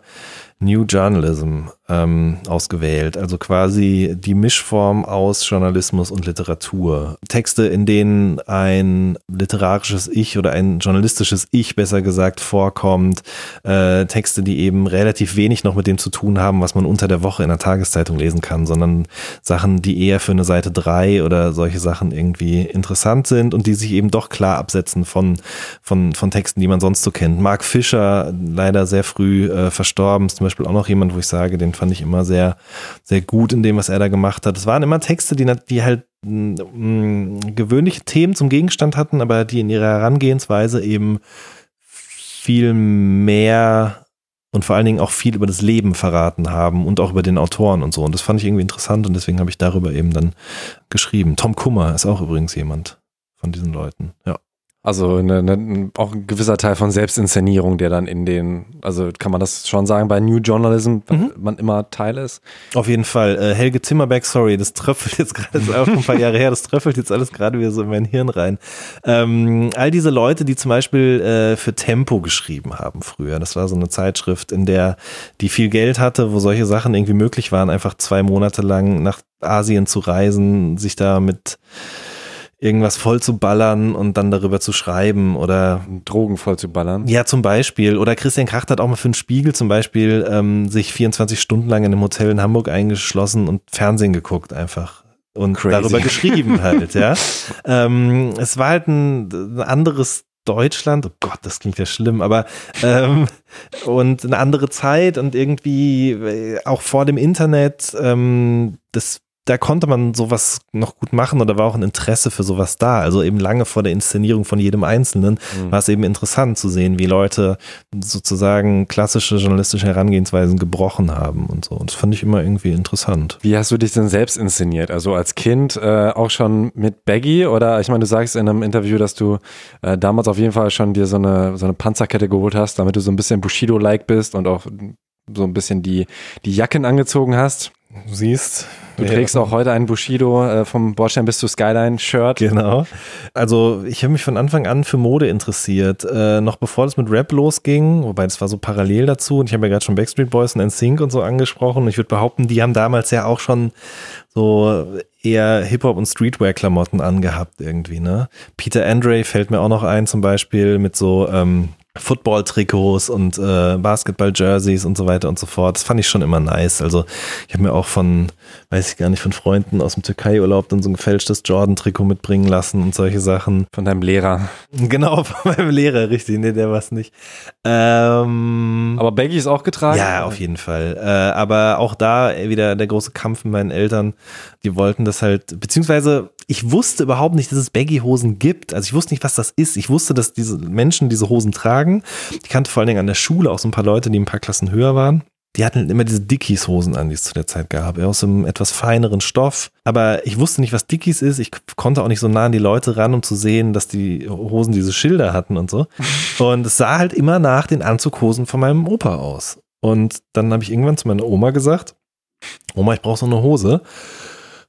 New Journalism ähm, ausgewählt, also quasi die Mischform aus Journalismus und Literatur. Texte, in denen ein literarisches Ich oder ein journalistisches Ich besser gesagt vorkommt, äh, Texte, die eben relativ wenig noch mit dem zu tun haben, was man unter der Woche in der Tageszeitung lesen kann, sondern Sachen, die eher für eine Seite drei oder solche Sachen irgendwie interessant sind und die sich eben doch klar absetzen von, von, von Texten, die man sonst so kennt. Mark Fischer, leider sehr früh äh, verstorben, ist zum Beispiel auch noch jemand, wo ich sage, den fand ich immer sehr, sehr gut in dem, was er da gemacht hat. Es waren immer Texte, die, die halt mh, mm, gewöhnliche Themen zum Gegenstand hatten, aber die in ihrer Herangehensweise eben viel mehr und vor allen Dingen auch viel über das Leben verraten haben und auch über den Autoren und so. Und das fand ich irgendwie interessant und deswegen habe ich darüber eben dann geschrieben. Tom Kummer ist auch übrigens jemand von diesen Leuten, ja. Also eine, eine, auch ein gewisser Teil von Selbstinszenierung, der dann in den, also kann man das schon sagen, bei New Journalism mhm. man immer Teil ist. Auf jeden Fall. Äh, Helge Zimmerberg, sorry, das tröpfelt jetzt gerade, das ist auch ein paar Jahre her, das tröpfelt jetzt alles gerade wieder so in mein Hirn rein. Ähm, all diese Leute, die zum Beispiel äh, für Tempo geschrieben haben früher, das war so eine Zeitschrift, in der die viel Geld hatte, wo solche Sachen irgendwie möglich waren, einfach zwei Monate lang nach Asien zu reisen, sich da mit irgendwas voll zu ballern und dann darüber zu schreiben oder Drogen voll zu ballern. Ja, zum Beispiel. Oder Christian Kracht hat auch mal für den Spiegel zum Beispiel ähm, sich 24 Stunden lang in einem Hotel in Hamburg eingeschlossen und Fernsehen geguckt einfach. und Crazy. darüber geschrieben halt, ja. Ähm, es war halt ein, ein anderes Deutschland, oh Gott, das klingt ja schlimm, aber ähm, und eine andere Zeit und irgendwie äh, auch vor dem Internet, ähm, das da konnte man sowas noch gut machen oder war auch ein Interesse für sowas da. Also eben lange vor der Inszenierung von jedem Einzelnen Mhm. war es eben interessant zu sehen, wie Leute sozusagen klassische journalistische Herangehensweisen gebrochen haben und so. Und das fand ich immer irgendwie interessant. Wie hast du dich denn selbst inszeniert? Also als Kind äh, auch schon mit Baggy oder ich meine, du sagst in einem Interview, dass du äh, damals auf jeden Fall schon dir so eine, so eine Panzerkette geholt hast, damit du so ein bisschen Bushido-like bist und auch so ein bisschen die, die Jacken angezogen hast. Du siehst. Du trägst auch heute ein Bushido äh, vom Bordstein bis zu Skyline Shirt. Genau. Also ich habe mich von Anfang an für Mode interessiert. Äh, noch bevor das mit Rap losging, wobei das war so parallel dazu. Und ich habe ja gerade schon Backstreet Boys und NSYNC und so angesprochen. Und ich würde behaupten, die haben damals ja auch schon so eher Hip-Hop und Streetwear-Klamotten angehabt irgendwie, ne? Peter Andre fällt mir auch noch ein zum Beispiel mit so ähm, Football-Trikots und äh, Basketball-Jerseys und so weiter und so fort. Das fand ich schon immer nice. Also ich habe mir auch von, weiß ich gar nicht, von Freunden aus dem Türkei-Urlaub dann so ein gefälschtes Jordan-Trikot mitbringen lassen und solche Sachen. Von deinem Lehrer. Genau, von meinem Lehrer, richtig. Nee, der war es nicht. Ähm, Aber Baggy ist auch getragen? ja, auf jeden Fall. Äh, aber auch da wieder der große Kampf mit meinen Eltern. Die wollten das halt, beziehungsweise ich wusste überhaupt nicht, dass es Baggy-Hosen gibt. Also ich wusste nicht, was das ist. Ich wusste, dass diese Menschen diese Hosen tragen. Ich kannte vor allen Dingen an der Schule auch so ein paar Leute, die ein paar Klassen höher waren. Die hatten immer diese Dickies-Hosen an, die es zu der Zeit gab, aus einem etwas feineren Stoff. Aber ich wusste nicht, was Dickies ist. Ich konnte auch nicht so nah an die Leute ran, um zu sehen, dass die Hosen diese Schilder hatten und so. Und es sah halt immer nach den Anzughosen von meinem Opa aus. Und dann habe ich irgendwann zu meiner Oma gesagt, Oma, ich brauche so eine Hose.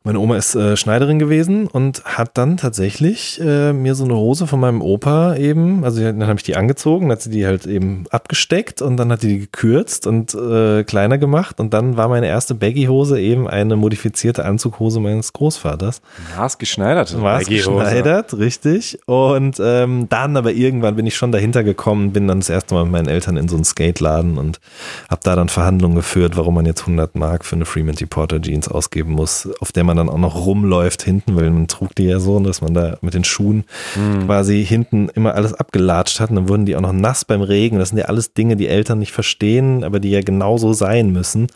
Meine Oma ist äh, Schneiderin gewesen und hat dann tatsächlich äh, mir so eine Hose von meinem Opa eben, also dann habe ich die angezogen, dann hat sie die halt eben abgesteckt und dann hat die die gekürzt und äh, kleiner gemacht und dann war meine erste Baggy-Hose eben eine modifizierte Anzughose meines Großvaters. Maßgeschneiderte War Baggy-Hose. geschneidert, richtig. Und ähm, dann aber irgendwann bin ich schon dahinter gekommen, bin dann das erste Mal mit meinen Eltern in so einen Skateladen und habe da dann Verhandlungen geführt, warum man jetzt 100 Mark für eine Freeman Porter Jeans ausgeben muss, auf der man dann auch noch rumläuft hinten, weil man trug die ja so, dass man da mit den Schuhen quasi hinten immer alles abgelatscht hat und dann wurden die auch noch nass beim Regen. Das sind ja alles Dinge, die Eltern nicht verstehen, aber die ja genauso sein müssen.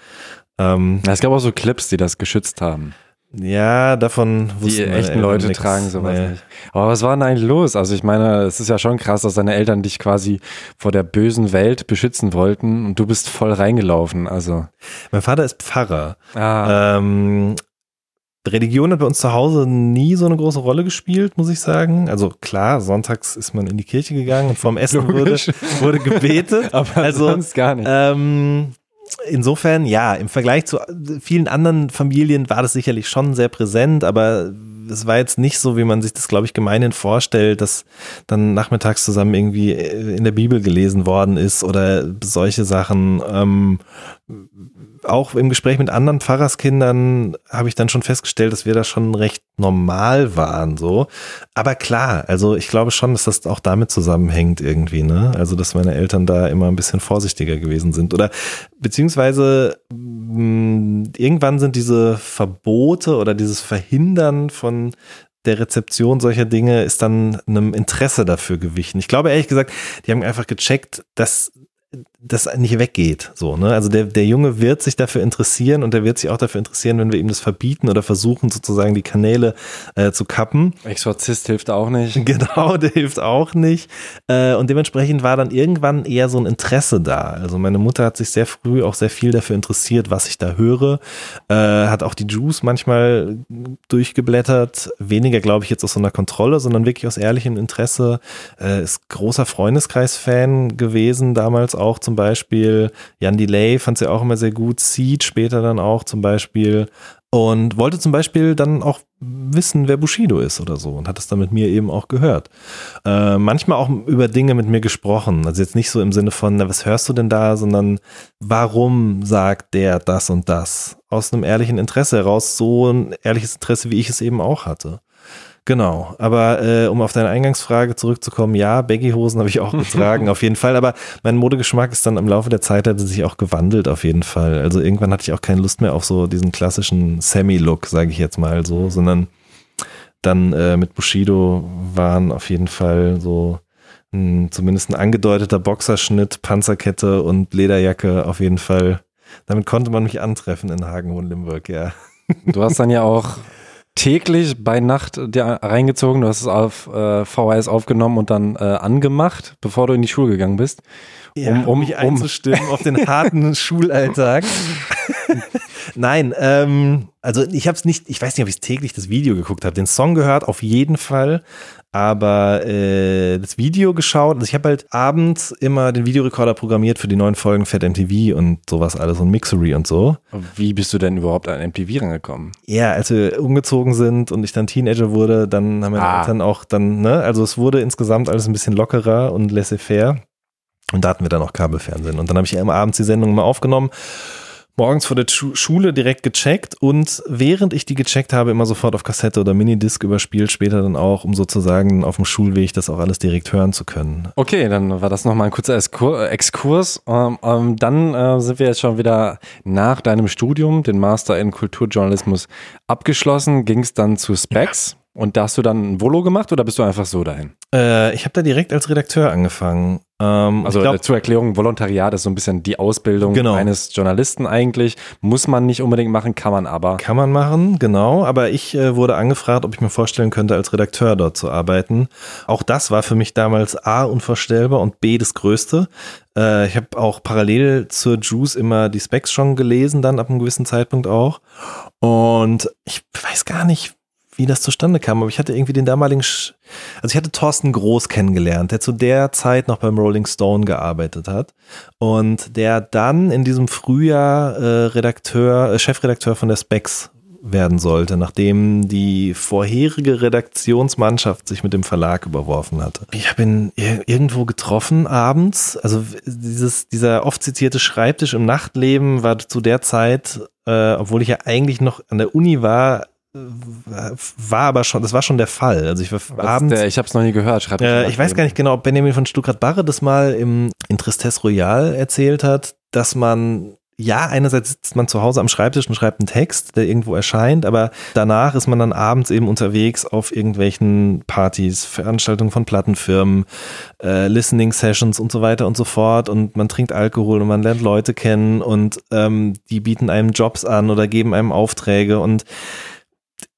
Ähm, Es gab auch so Clips, die das geschützt haben. ja, davon Die wussten meine echten Leute nix. tragen sowas Nee. nicht. Aber was war denn eigentlich los? Also ich meine, es ist ja schon krass, dass deine Eltern dich quasi vor der bösen Welt beschützen wollten und du bist voll reingelaufen. Also Mein Vater ist Pfarrer. ah, Ähm, Religion hat bei uns zu Hause nie so eine große Rolle gespielt, muss ich sagen. Also klar, sonntags ist man in die Kirche gegangen und vorm Essen wurde, wurde gebetet. aber also, sonst gar nicht. Ähm, insofern, ja, im Vergleich zu vielen anderen Familien war das sicherlich schon sehr präsent, aber es war jetzt nicht so, wie man sich das, glaube ich, gemeinhin vorstellt, dass dann nachmittags zusammen irgendwie in der Bibel gelesen worden ist oder solche Sachen. Ähm, auch im Gespräch mit anderen Pfarrerskindern habe ich dann schon festgestellt, dass wir da schon recht normal waren, so. Aber klar, also ich glaube schon, dass das auch damit zusammenhängt irgendwie, ne? Also, dass meine Eltern da immer ein bisschen vorsichtiger gewesen sind. Oder beziehungsweise mh, irgendwann sind diese Verbote oder dieses Verhindern von der Rezeption solcher Dinge ist dann einem Interesse dafür gewichen. Ich glaube ehrlich gesagt, die haben einfach gecheckt, dass das nicht weggeht. So, ne? Also der, der Junge wird sich dafür interessieren und der wird sich auch dafür interessieren, wenn wir ihm das verbieten oder versuchen, sozusagen die Kanäle äh, zu kappen. Exorzist hilft auch nicht. Genau, der hilft auch nicht. Äh, und dementsprechend war dann irgendwann eher so ein Interesse da. Also meine Mutter hat sich sehr früh auch sehr viel dafür interessiert, was ich da höre. Äh, hat auch die Juice manchmal durchgeblättert. Weniger, glaube ich, jetzt aus so einer Kontrolle, sondern wirklich aus ehrlichem Interesse. Äh, ist großer Freundeskreis-Fan gewesen, damals auch zum Beispiel. Jan Delay fand sie auch immer sehr gut. Seed später dann auch zum Beispiel. Und wollte zum Beispiel dann auch wissen, wer Bushido ist oder so und hat es dann mit mir eben auch gehört. Äh, manchmal auch über Dinge mit mir gesprochen. Also jetzt nicht so im Sinne von, na, was hörst du denn da, sondern warum sagt der das und das? Aus einem ehrlichen Interesse heraus, so ein ehrliches Interesse, wie ich es eben auch hatte. Genau, aber äh, um auf deine Eingangsfrage zurückzukommen, ja, Baggy-Hosen habe ich auch getragen, auf jeden Fall. Aber mein Modegeschmack ist dann im Laufe der Zeit hat sich auch gewandelt, auf jeden Fall. Also irgendwann hatte ich auch keine Lust mehr auf so diesen klassischen Semi-Look, sage ich jetzt mal so, sondern dann äh, mit Bushido waren auf jeden Fall so ein, zumindest ein angedeuteter Boxerschnitt, Panzerkette und Lederjacke auf jeden Fall. Damit konnte man mich antreffen in Hagen-Hohen-Limburg, ja. Du hast dann ja auch täglich bei Nacht dir reingezogen, du hast es auf äh, VHS aufgenommen und dann äh, angemacht, bevor du in die Schule gegangen bist. Um, ja, um, um mich einzustimmen um. auf den harten Schulalltag. Nein, ähm, also ich habe es nicht, ich weiß nicht, ob ich täglich das Video geguckt habe. Den Song gehört auf jeden Fall, aber äh, das Video geschaut. Also ich habe halt abends immer den Videorekorder programmiert für die neuen Folgen Fat MTV und sowas alles und Mixery und so. Wie bist du denn überhaupt an MTV rangekommen? Ja, als wir umgezogen sind und ich dann Teenager wurde, dann haben wir ah. Eltern auch dann, ne, also es wurde insgesamt alles ein bisschen lockerer und laissez-faire. Und da hatten wir dann auch Kabelfernsehen. Und dann habe ich immer abends die Sendung mal aufgenommen morgens vor der Schule direkt gecheckt und während ich die gecheckt habe, immer sofort auf Kassette oder Minidisc überspielt, später dann auch, um sozusagen auf dem Schulweg das auch alles direkt hören zu können. Okay, dann war das nochmal ein kurzer Exkurs. Ähm, ähm, dann äh, sind wir jetzt schon wieder nach deinem Studium, den Master in Kulturjournalismus, abgeschlossen. Ging es dann zu Specs? Ja. Und da hast du dann ein Volo gemacht oder bist du einfach so dahin? Äh, ich habe da direkt als Redakteur angefangen. Ähm, also glaub, zur Erklärung, Volontariat ist so ein bisschen die Ausbildung genau. eines Journalisten eigentlich. Muss man nicht unbedingt machen, kann man aber. Kann man machen, genau. Aber ich äh, wurde angefragt, ob ich mir vorstellen könnte, als Redakteur dort zu arbeiten. Auch das war für mich damals A unvorstellbar und B das Größte. Äh, ich habe auch parallel zur Juice immer die Specs schon gelesen, dann ab einem gewissen Zeitpunkt auch. Und ich weiß gar nicht, wie das zustande kam, aber ich hatte irgendwie den damaligen, Sch also ich hatte Thorsten Groß kennengelernt, der zu der Zeit noch beim Rolling Stone gearbeitet hat und der dann in diesem Frühjahr äh, Redakteur, äh, Chefredakteur von der Specs werden sollte, nachdem die vorherige Redaktionsmannschaft sich mit dem Verlag überworfen hatte. Ich habe ihn irgendwo getroffen abends. Also dieses, dieser oft zitierte Schreibtisch im Nachtleben war zu der Zeit, äh, obwohl ich ja eigentlich noch an der Uni war, war aber schon, das war schon der Fall. Also ich war Was abends. Der, ich habe es noch nie gehört. Schreib äh, ich weiß gar nicht genau, ob Benjamin von Stuttgart-Barre das mal im in Tristesse Royal erzählt hat, dass man ja, einerseits sitzt man zu Hause am Schreibtisch und schreibt einen Text, der irgendwo erscheint, aber danach ist man dann abends eben unterwegs auf irgendwelchen Partys, Veranstaltungen von Plattenfirmen, äh, Listening Sessions und so weiter und so fort und man trinkt Alkohol und man lernt Leute kennen und ähm, die bieten einem Jobs an oder geben einem Aufträge und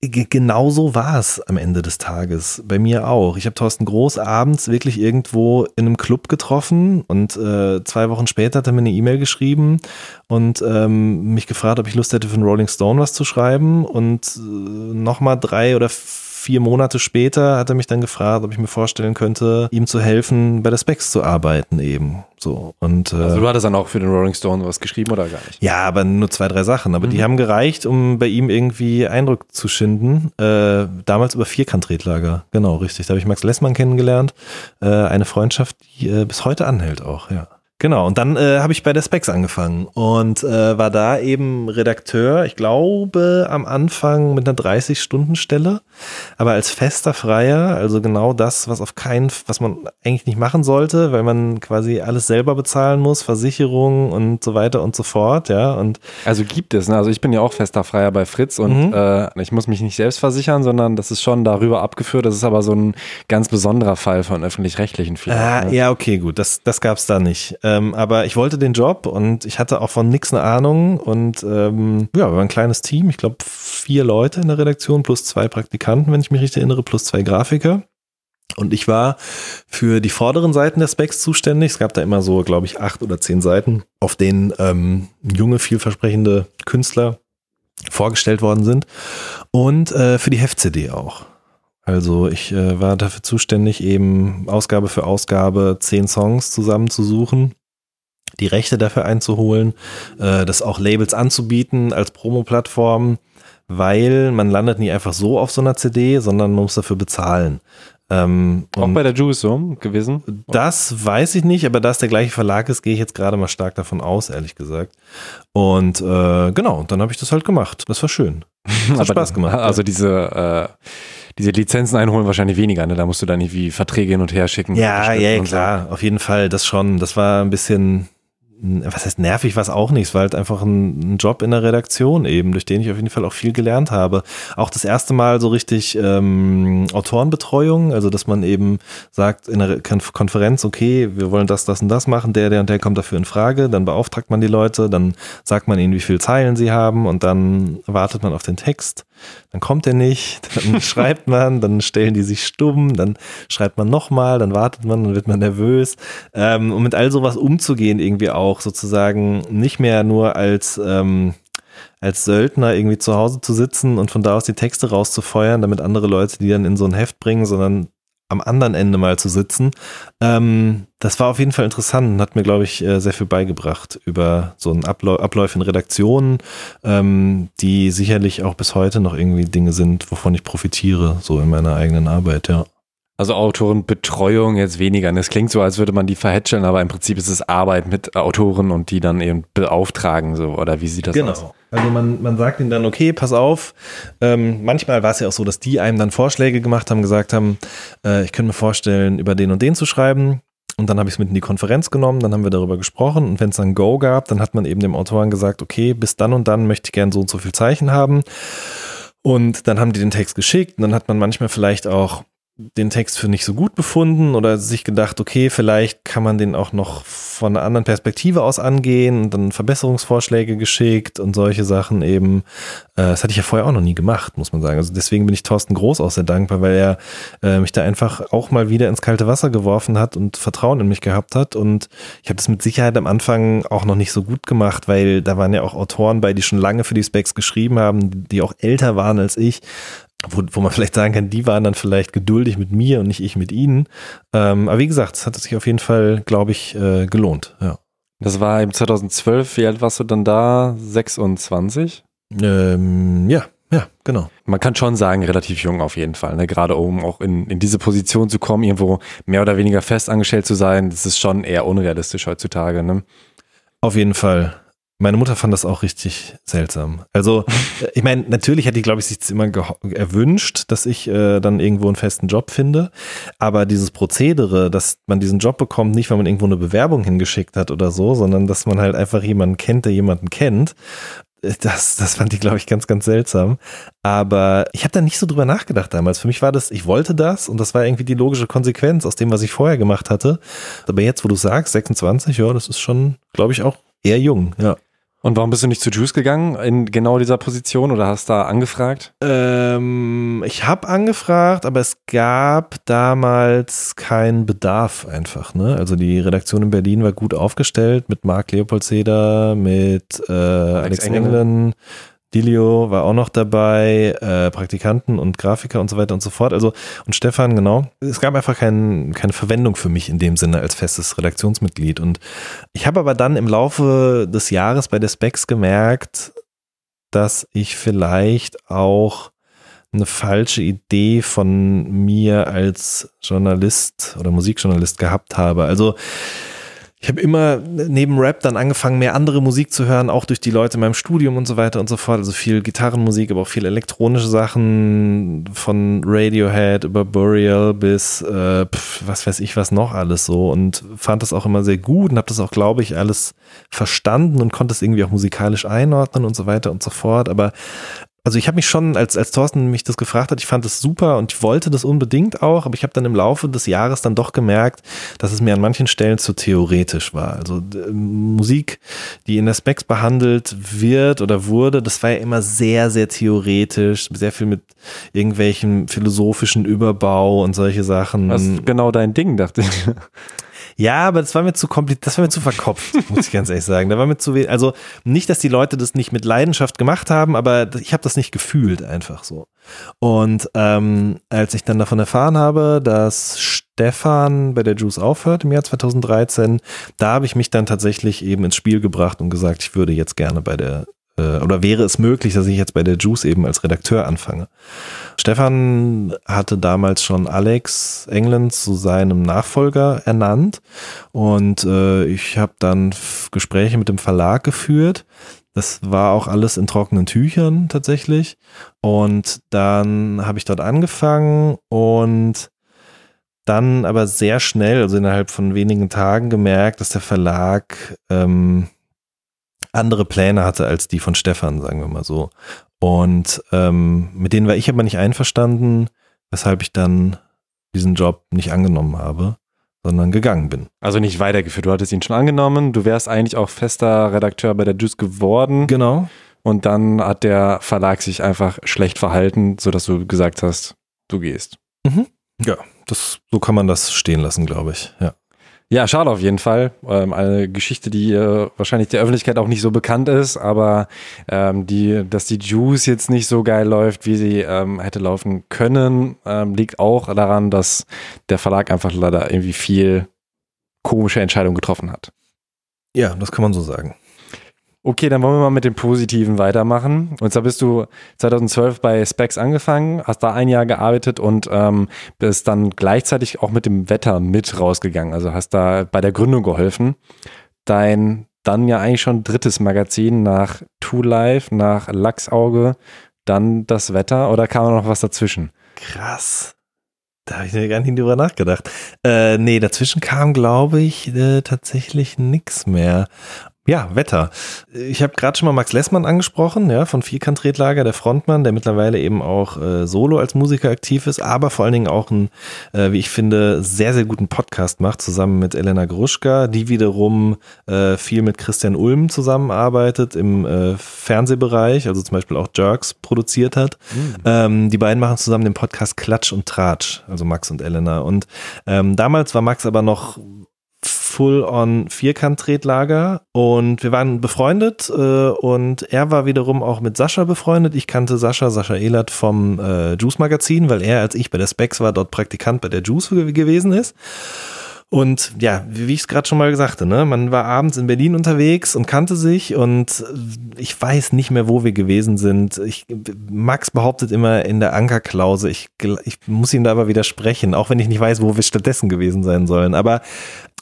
genauso war es am Ende des Tages. Bei mir auch. Ich habe Thorsten Groß abends wirklich irgendwo in einem Club getroffen und äh, zwei Wochen später hat er mir eine E-Mail geschrieben und ähm, mich gefragt, ob ich Lust hätte für einen Rolling Stone was zu schreiben und äh, nochmal drei oder vier Monate später hat er mich dann gefragt, ob ich mir vorstellen könnte, ihm zu helfen, bei der Specs zu arbeiten eben. So und äh, also du hattest dann auch für den Rolling Stone was geschrieben oder gar nicht? Ja, aber nur zwei drei Sachen. Aber mhm. die haben gereicht, um bei ihm irgendwie Eindruck zu schinden. Äh, damals über Vierkantredlager. Genau, richtig. Da habe ich Max Lessmann kennengelernt. Äh, eine Freundschaft, die äh, bis heute anhält auch. Ja. Genau, und dann äh, habe ich bei der Specs angefangen und äh, war da eben Redakteur, ich glaube am Anfang mit einer 30-Stunden-Stelle, aber als fester Freier, also genau das, was auf keinen, was man eigentlich nicht machen sollte, weil man quasi alles selber bezahlen muss, Versicherung und so weiter und so fort, ja. Und also gibt es, ne? also ich bin ja auch fester Freier bei Fritz und mhm. äh, ich muss mich nicht selbst versichern, sondern das ist schon darüber abgeführt, das ist aber so ein ganz besonderer Fall von öffentlich-rechtlichen Firmen. Ah, ne? Ja, okay, gut, das, das gab es da nicht ähm, aber ich wollte den Job und ich hatte auch von nichts eine Ahnung. Und ähm, ja, wir waren ein kleines Team. Ich glaube, vier Leute in der Redaktion plus zwei Praktikanten, wenn ich mich richtig erinnere, plus zwei Grafiker. Und ich war für die vorderen Seiten der Specs zuständig. Es gab da immer so, glaube ich, acht oder zehn Seiten, auf denen ähm, junge, vielversprechende Künstler vorgestellt worden sind. Und äh, für die Heft-CD auch. Also ich äh, war dafür zuständig, eben Ausgabe für Ausgabe zehn Songs zusammenzusuchen die Rechte dafür einzuholen, äh, das auch Labels anzubieten als Promo-Plattform, weil man landet nie einfach so auf so einer CD, sondern man muss dafür bezahlen. Ähm, auch bei der Juice so gewesen? Das weiß ich nicht, aber da es der gleiche Verlag ist, gehe ich jetzt gerade mal stark davon aus, ehrlich gesagt. Und äh, genau, dann habe ich das halt gemacht. Das war schön. Das hat Spaß gemacht. Also diese äh, diese Lizenzen einholen wahrscheinlich weniger, ne? Da musst du dann irgendwie Verträge hin und her schicken. Ja, ja, klar, so. auf jeden Fall, das schon. Das war ein bisschen, was heißt nervig, was auch nicht. Es war halt einfach ein, ein, Job in der Redaktion eben, durch den ich auf jeden Fall auch viel gelernt habe. Auch das erste Mal so richtig ähm, Autorenbetreuung, also dass man eben sagt in der Konferenz, okay, wir wollen das, das und das machen, der, der und der kommt dafür in Frage, dann beauftragt man die Leute, dann sagt man ihnen, wie viele Zeilen sie haben und dann wartet man auf den Text dann kommt er nicht, dann schreibt man, dann stellen die sich stumm, dann schreibt man nochmal, dann wartet man, dann wird man nervös. Ähm, um mit all sowas umzugehen, irgendwie auch sozusagen nicht mehr nur als, ähm, als Söldner irgendwie zu Hause zu sitzen und von da aus die Texte rauszufeuern, damit andere Leute die dann in so ein Heft bringen, sondern am anderen Ende mal zu sitzen. Ähm, das war auf jeden Fall interessant und hat mir, glaube ich, äh, sehr viel beigebracht über so einen Abläu Abläufe in Redaktionen, ähm, die sicherlich auch bis heute noch irgendwie Dinge sind, wovon ich profitiere, so in meiner eigenen Arbeit, ja. Also Autorenbetreuung jetzt weniger. Es klingt so, als würde man die verhätscheln, aber im Prinzip ist es Arbeit mit Autoren und die dann eben beauftragen, so, oder wie sieht das genau. aus? Genau. Also man, man sagt ihnen dann, okay, pass auf. Ähm, manchmal war es ja auch so, dass die einem dann Vorschläge gemacht haben, gesagt haben, äh, ich könnte mir vorstellen, über den und den zu schreiben. Und dann habe ich es mit in die Konferenz genommen, dann haben wir darüber gesprochen und wenn es dann Go gab, dann hat man eben dem Autoren gesagt, okay, bis dann und dann möchte ich gern so und so viel Zeichen haben. Und dann haben die den Text geschickt und dann hat man manchmal vielleicht auch den Text für nicht so gut befunden oder sich gedacht, okay, vielleicht kann man den auch noch von einer anderen Perspektive aus angehen und dann Verbesserungsvorschläge geschickt und solche Sachen eben. Äh, das hatte ich ja vorher auch noch nie gemacht, muss man sagen. Also deswegen bin ich Thorsten Groß auch sehr dankbar, weil er äh, mich da einfach auch mal wieder ins kalte Wasser geworfen hat und Vertrauen in mich gehabt hat. Und ich habe das mit Sicherheit am Anfang auch noch nicht so gut gemacht, weil da waren ja auch Autoren bei, die schon lange für die Specs geschrieben haben, die auch älter waren als ich wo, wo man vielleicht sagen kann, die waren dann vielleicht geduldig mit mir und nicht ich mit ihnen. Ähm, aber wie gesagt, es hat sich auf jeden Fall, glaube ich, äh, gelohnt. Ja. Das war im 2012. Wie alt warst du dann da? 26? Ähm, ja, ja, genau. Man kann schon sagen, relativ jung auf jeden Fall. Ne? Gerade um auch in, in diese Position zu kommen, irgendwo mehr oder weniger fest angestellt zu sein, das ist schon eher unrealistisch heutzutage. Ne? Auf jeden Fall. Meine Mutter fand das auch richtig seltsam. Also, ich meine, natürlich hätte ich, glaube ich, sich immer erwünscht, dass ich äh, dann irgendwo einen festen Job finde. Aber dieses Prozedere, dass man diesen Job bekommt, nicht weil man irgendwo eine Bewerbung hingeschickt hat oder so, sondern dass man halt einfach jemanden kennt, der jemanden kennt. Äh, das, das fand ich, glaube ich, ganz, ganz seltsam. Aber ich habe da nicht so drüber nachgedacht damals. Für mich war das, ich wollte das und das war irgendwie die logische Konsequenz aus dem, was ich vorher gemacht hatte. Aber jetzt, wo du sagst, 26, ja, das ist schon, glaube ich, auch eher jung, ja. Und warum bist du nicht zu Juice gegangen in genau dieser Position oder hast da angefragt? Ähm, ich habe angefragt, aber es gab damals keinen Bedarf einfach. Ne? Also die Redaktion in Berlin war gut aufgestellt mit Marc Leopold-Seder, mit äh, Alex, Alex Englen, Dilio war auch noch dabei, äh, Praktikanten und Grafiker und so weiter und so fort. Also, und Stefan, genau. Es gab einfach kein, keine Verwendung für mich in dem Sinne als festes Redaktionsmitglied. Und ich habe aber dann im Laufe des Jahres bei der Specs gemerkt, dass ich vielleicht auch eine falsche Idee von mir als Journalist oder Musikjournalist gehabt habe. Also, ich habe immer neben Rap dann angefangen, mehr andere Musik zu hören, auch durch die Leute in meinem Studium und so weiter und so fort. Also viel Gitarrenmusik, aber auch viel elektronische Sachen von Radiohead über Burial bis äh, pf, was weiß ich was noch alles so und fand das auch immer sehr gut und habe das auch, glaube ich, alles verstanden und konnte es irgendwie auch musikalisch einordnen und so weiter und so fort. Aber also ich habe mich schon, als, als Thorsten mich das gefragt hat, ich fand das super und ich wollte das unbedingt auch, aber ich habe dann im Laufe des Jahres dann doch gemerkt, dass es mir an manchen Stellen zu theoretisch war. Also äh, Musik, die in der Specs behandelt wird oder wurde, das war ja immer sehr, sehr theoretisch, sehr viel mit irgendwelchen philosophischen Überbau und solche Sachen. Das genau dein Ding, dachte ich. Ja, aber das war mir zu kompliziert, das war mir zu verkopft, muss ich ganz ehrlich sagen. Da war mir zu wenig, also nicht, dass die Leute das nicht mit Leidenschaft gemacht haben, aber ich habe das nicht gefühlt einfach so. Und ähm, als ich dann davon erfahren habe, dass Stefan bei der Juice aufhört im Jahr 2013, da habe ich mich dann tatsächlich eben ins Spiel gebracht und gesagt, ich würde jetzt gerne bei der äh, oder wäre es möglich, dass ich jetzt bei der Juice eben als Redakteur anfange. Stefan hatte damals schon Alex England zu seinem Nachfolger ernannt und äh, ich habe dann Gespräche mit dem Verlag geführt. Das war auch alles in trockenen Tüchern tatsächlich. Und dann habe ich dort angefangen und dann aber sehr schnell, also innerhalb von wenigen Tagen gemerkt, dass der Verlag ähm, andere Pläne hatte als die von Stefan, sagen wir mal so. Und ähm, mit denen war ich aber nicht einverstanden, weshalb ich dann diesen Job nicht angenommen habe, sondern gegangen bin. Also nicht weitergeführt. Du hattest ihn schon angenommen. Du wärst eigentlich auch fester Redakteur bei der Juice geworden. Genau. Und dann hat der Verlag sich einfach schlecht verhalten, sodass du gesagt hast, du gehst. Mhm. Ja, das, so kann man das stehen lassen, glaube ich. Ja. Ja, schade auf jeden Fall. Ähm, eine Geschichte, die äh, wahrscheinlich der Öffentlichkeit auch nicht so bekannt ist, aber ähm, die, dass die Juice jetzt nicht so geil läuft, wie sie ähm, hätte laufen können, ähm, liegt auch daran, dass der Verlag einfach leider irgendwie viel komische Entscheidungen getroffen hat. Ja, das kann man so sagen. Okay, dann wollen wir mal mit dem Positiven weitermachen. Und zwar bist du 2012 bei Specs angefangen, hast da ein Jahr gearbeitet und ähm, bist dann gleichzeitig auch mit dem Wetter mit rausgegangen. Also hast da bei der Gründung geholfen. Dein dann ja eigentlich schon drittes Magazin nach Two Life, nach Lachsauge, dann das Wetter oder kam noch was dazwischen? Krass. Da habe ich mir gar nicht drüber nachgedacht. Äh, nee, dazwischen kam, glaube ich, äh, tatsächlich nichts mehr. Ja, Wetter. Ich habe gerade schon mal Max Lessmann angesprochen, ja, von Vierkant-Tretlager, der Frontmann, der mittlerweile eben auch äh, solo als Musiker aktiv ist, aber vor allen Dingen auch einen, äh, wie ich finde, sehr, sehr guten Podcast macht, zusammen mit Elena Gruschka, die wiederum äh, viel mit Christian Ulm zusammenarbeitet im äh, Fernsehbereich, also zum Beispiel auch Jerks produziert hat. Mhm. Ähm, die beiden machen zusammen den Podcast Klatsch und Tratsch, also Max und Elena. Und ähm, damals war Max aber noch Full-on Vierkant-Tretlager und wir waren befreundet äh, und er war wiederum auch mit Sascha befreundet. Ich kannte Sascha, Sascha Ehlert vom äh, Juice Magazin, weil er, als ich bei der Specs war, dort Praktikant bei der Juice gewesen ist. Und ja, wie ich es gerade schon mal sagte, ne, man war abends in Berlin unterwegs und kannte sich und ich weiß nicht mehr, wo wir gewesen sind. Ich, Max behauptet immer in der Ankerklause, ich, ich muss ihm da aber widersprechen, auch wenn ich nicht weiß, wo wir stattdessen gewesen sein sollen. Aber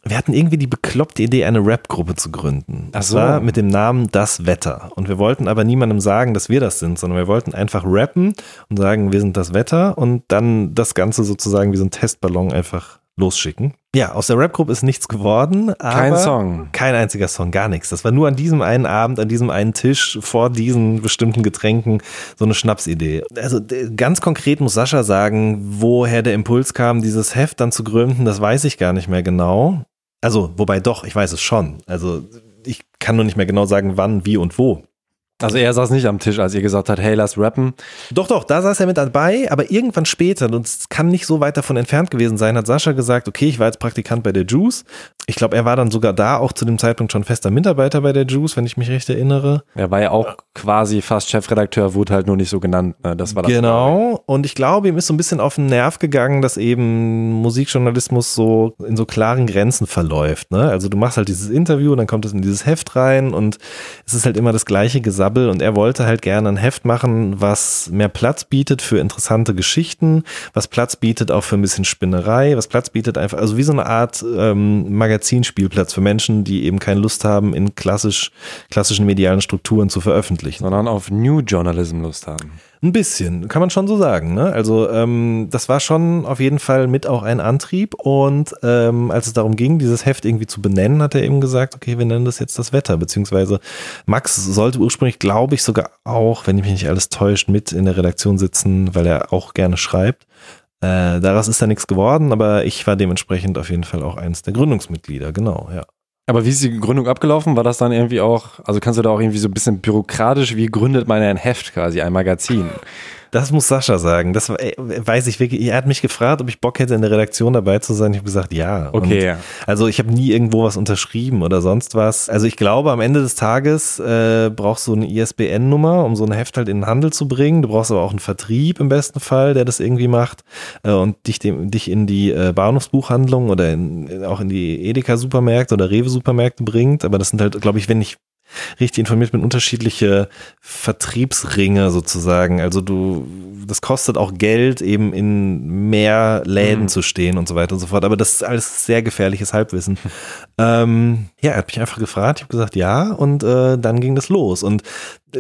wir hatten irgendwie die bekloppte Idee, eine Rap-Gruppe zu gründen. Das so. war mit dem Namen Das Wetter. Und wir wollten aber niemandem sagen, dass wir das sind, sondern wir wollten einfach rappen und sagen, wir sind das Wetter und dann das Ganze sozusagen wie so ein Testballon einfach losschicken. Ja, aus der Rap-Gruppe ist nichts geworden. kein Song. Kein einziger Song, gar nichts. Das war nur an diesem einen Abend, an diesem einen Tisch vor diesen bestimmten Getränken so eine Schnapsidee. Also ganz konkret muss Sascha sagen, woher der Impuls kam, dieses Heft dann zu gründen, das weiß ich gar nicht mehr genau. Also, wobei doch, ich weiß es schon. Also, ich kann nur nicht mehr genau sagen, wann, wie und wo. Also er saß nicht am Tisch, als ihr gesagt habt, hey, lass rappen. Doch, doch, da saß er mit dabei, aber irgendwann später, und es kann nicht so weit davon entfernt gewesen sein, hat Sascha gesagt, okay, ich war jetzt Praktikant bei der Juice. Ich glaube, er war dann sogar da auch zu dem Zeitpunkt schon fester Mitarbeiter bei der Juice, wenn ich mich recht erinnere. Er war ja auch quasi fast Chefredakteur, wurde halt nur nicht so genannt. Ne? Das war das genau, und ich glaube, ihm ist so ein bisschen auf den Nerv gegangen, dass eben Musikjournalismus so in so klaren Grenzen verläuft. Ne? Also du machst halt dieses Interview, und dann kommt es in dieses Heft rein und es ist halt immer das gleiche Gesamt Sabbel und er wollte halt gerne ein Heft machen, was mehr Platz bietet für interessante Geschichten, was Platz bietet auch für ein bisschen Spinnerei, was Platz bietet einfach, also wie so eine Art ähm, Magazinspielplatz für Menschen, die eben keine Lust haben, in klassisch, klassischen medialen Strukturen zu veröffentlichen. Sondern auf New Journalism Lust haben. Ein bisschen, kann man schon so sagen. Ne? Also ähm, das war schon auf jeden Fall mit auch ein Antrieb. Und ähm, als es darum ging, dieses Heft irgendwie zu benennen, hat er eben gesagt, okay, wir nennen das jetzt das Wetter. Beziehungsweise Max sollte ursprünglich, glaube ich, sogar auch, wenn ich mich nicht alles täuscht, mit in der Redaktion sitzen, weil er auch gerne schreibt. Äh, daraus ist da nichts geworden, aber ich war dementsprechend auf jeden Fall auch eines der Gründungsmitglieder, genau, ja. Aber wie ist die Gründung abgelaufen? War das dann irgendwie auch, also kannst du da auch irgendwie so ein bisschen bürokratisch, wie gründet man ein Heft quasi, ein Magazin? Das muss Sascha sagen. Das weiß ich wirklich. Er hat mich gefragt, ob ich Bock hätte, in der Redaktion dabei zu sein. Ich habe gesagt, ja. Okay. Und also ich habe nie irgendwo was unterschrieben oder sonst was. Also ich glaube, am Ende des Tages äh, brauchst du eine ISBN-Nummer, um so ein Heft halt in den Handel zu bringen. Du brauchst aber auch einen Vertrieb im besten Fall, der das irgendwie macht äh, und dich, dem, dich in die äh, Bahnhofsbuchhandlung oder in, auch in die Edeka-Supermärkte oder Rewe-Supermärkte bringt. Aber das sind halt, glaube ich, wenn ich richtig informiert bin, unterschiedliche Vertriebsringe sozusagen. Also du, das kostet auch Geld, eben in mehr Läden mhm. zu stehen und so weiter und so fort. Aber das ist alles sehr gefährliches Halbwissen. Ähm, ja, er hat mich einfach gefragt, ich habe gesagt ja und äh, dann ging das los. Und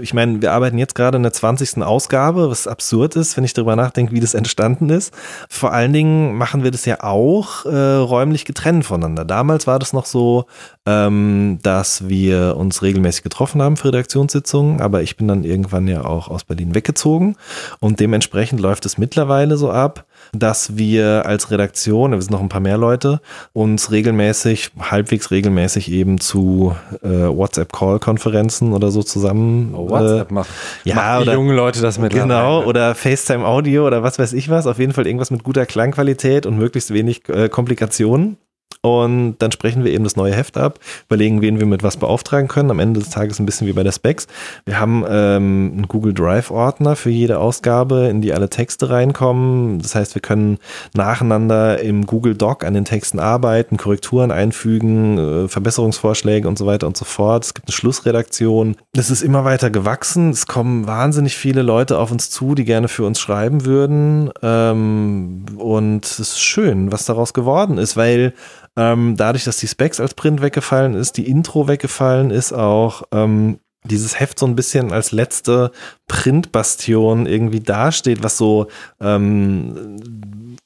ich meine, wir arbeiten jetzt gerade in der 20. Ausgabe, was absurd ist, wenn ich darüber nachdenke, wie das entstanden ist. Vor allen Dingen machen wir das ja auch äh, räumlich getrennt voneinander. Damals war das noch so, ähm, dass wir uns regelmäßig getroffen haben für Redaktionssitzungen, aber ich bin dann irgendwann ja auch aus Berlin weggezogen und dementsprechend läuft es mittlerweile so ab, dass wir als Redaktion, wir sind noch ein paar mehr Leute, uns regelmäßig, halbwegs regelmäßig eben zu äh, WhatsApp-Call-Konferenzen oder so zusammen. Oh, WhatsApp äh, macht, ja, macht oder, junge Leute das mit. Genau, oder FaceTime-Audio oder was weiß ich was. Auf jeden Fall irgendwas mit guter Klangqualität und möglichst wenig äh, Komplikationen. Und dann sprechen wir eben das neue Heft ab, überlegen, wen wir mit was beauftragen können. Am Ende des Tages ein bisschen wie bei der Specs. Wir haben ähm, einen Google Drive-Ordner für jede Ausgabe, in die alle Texte reinkommen. Das heißt, wir können nacheinander im Google Doc an den Texten arbeiten, Korrekturen einfügen, äh, Verbesserungsvorschläge und so weiter und so fort. Es gibt eine Schlussredaktion. Es ist immer weiter gewachsen. Es kommen wahnsinnig viele Leute auf uns zu, die gerne für uns schreiben würden. Ähm, und es ist schön, was daraus geworden ist, weil ähm, dadurch, dass die Specs als Print weggefallen ist, die Intro weggefallen ist, auch ähm, dieses Heft so ein bisschen als letzte Printbastion irgendwie dasteht, was so, ähm,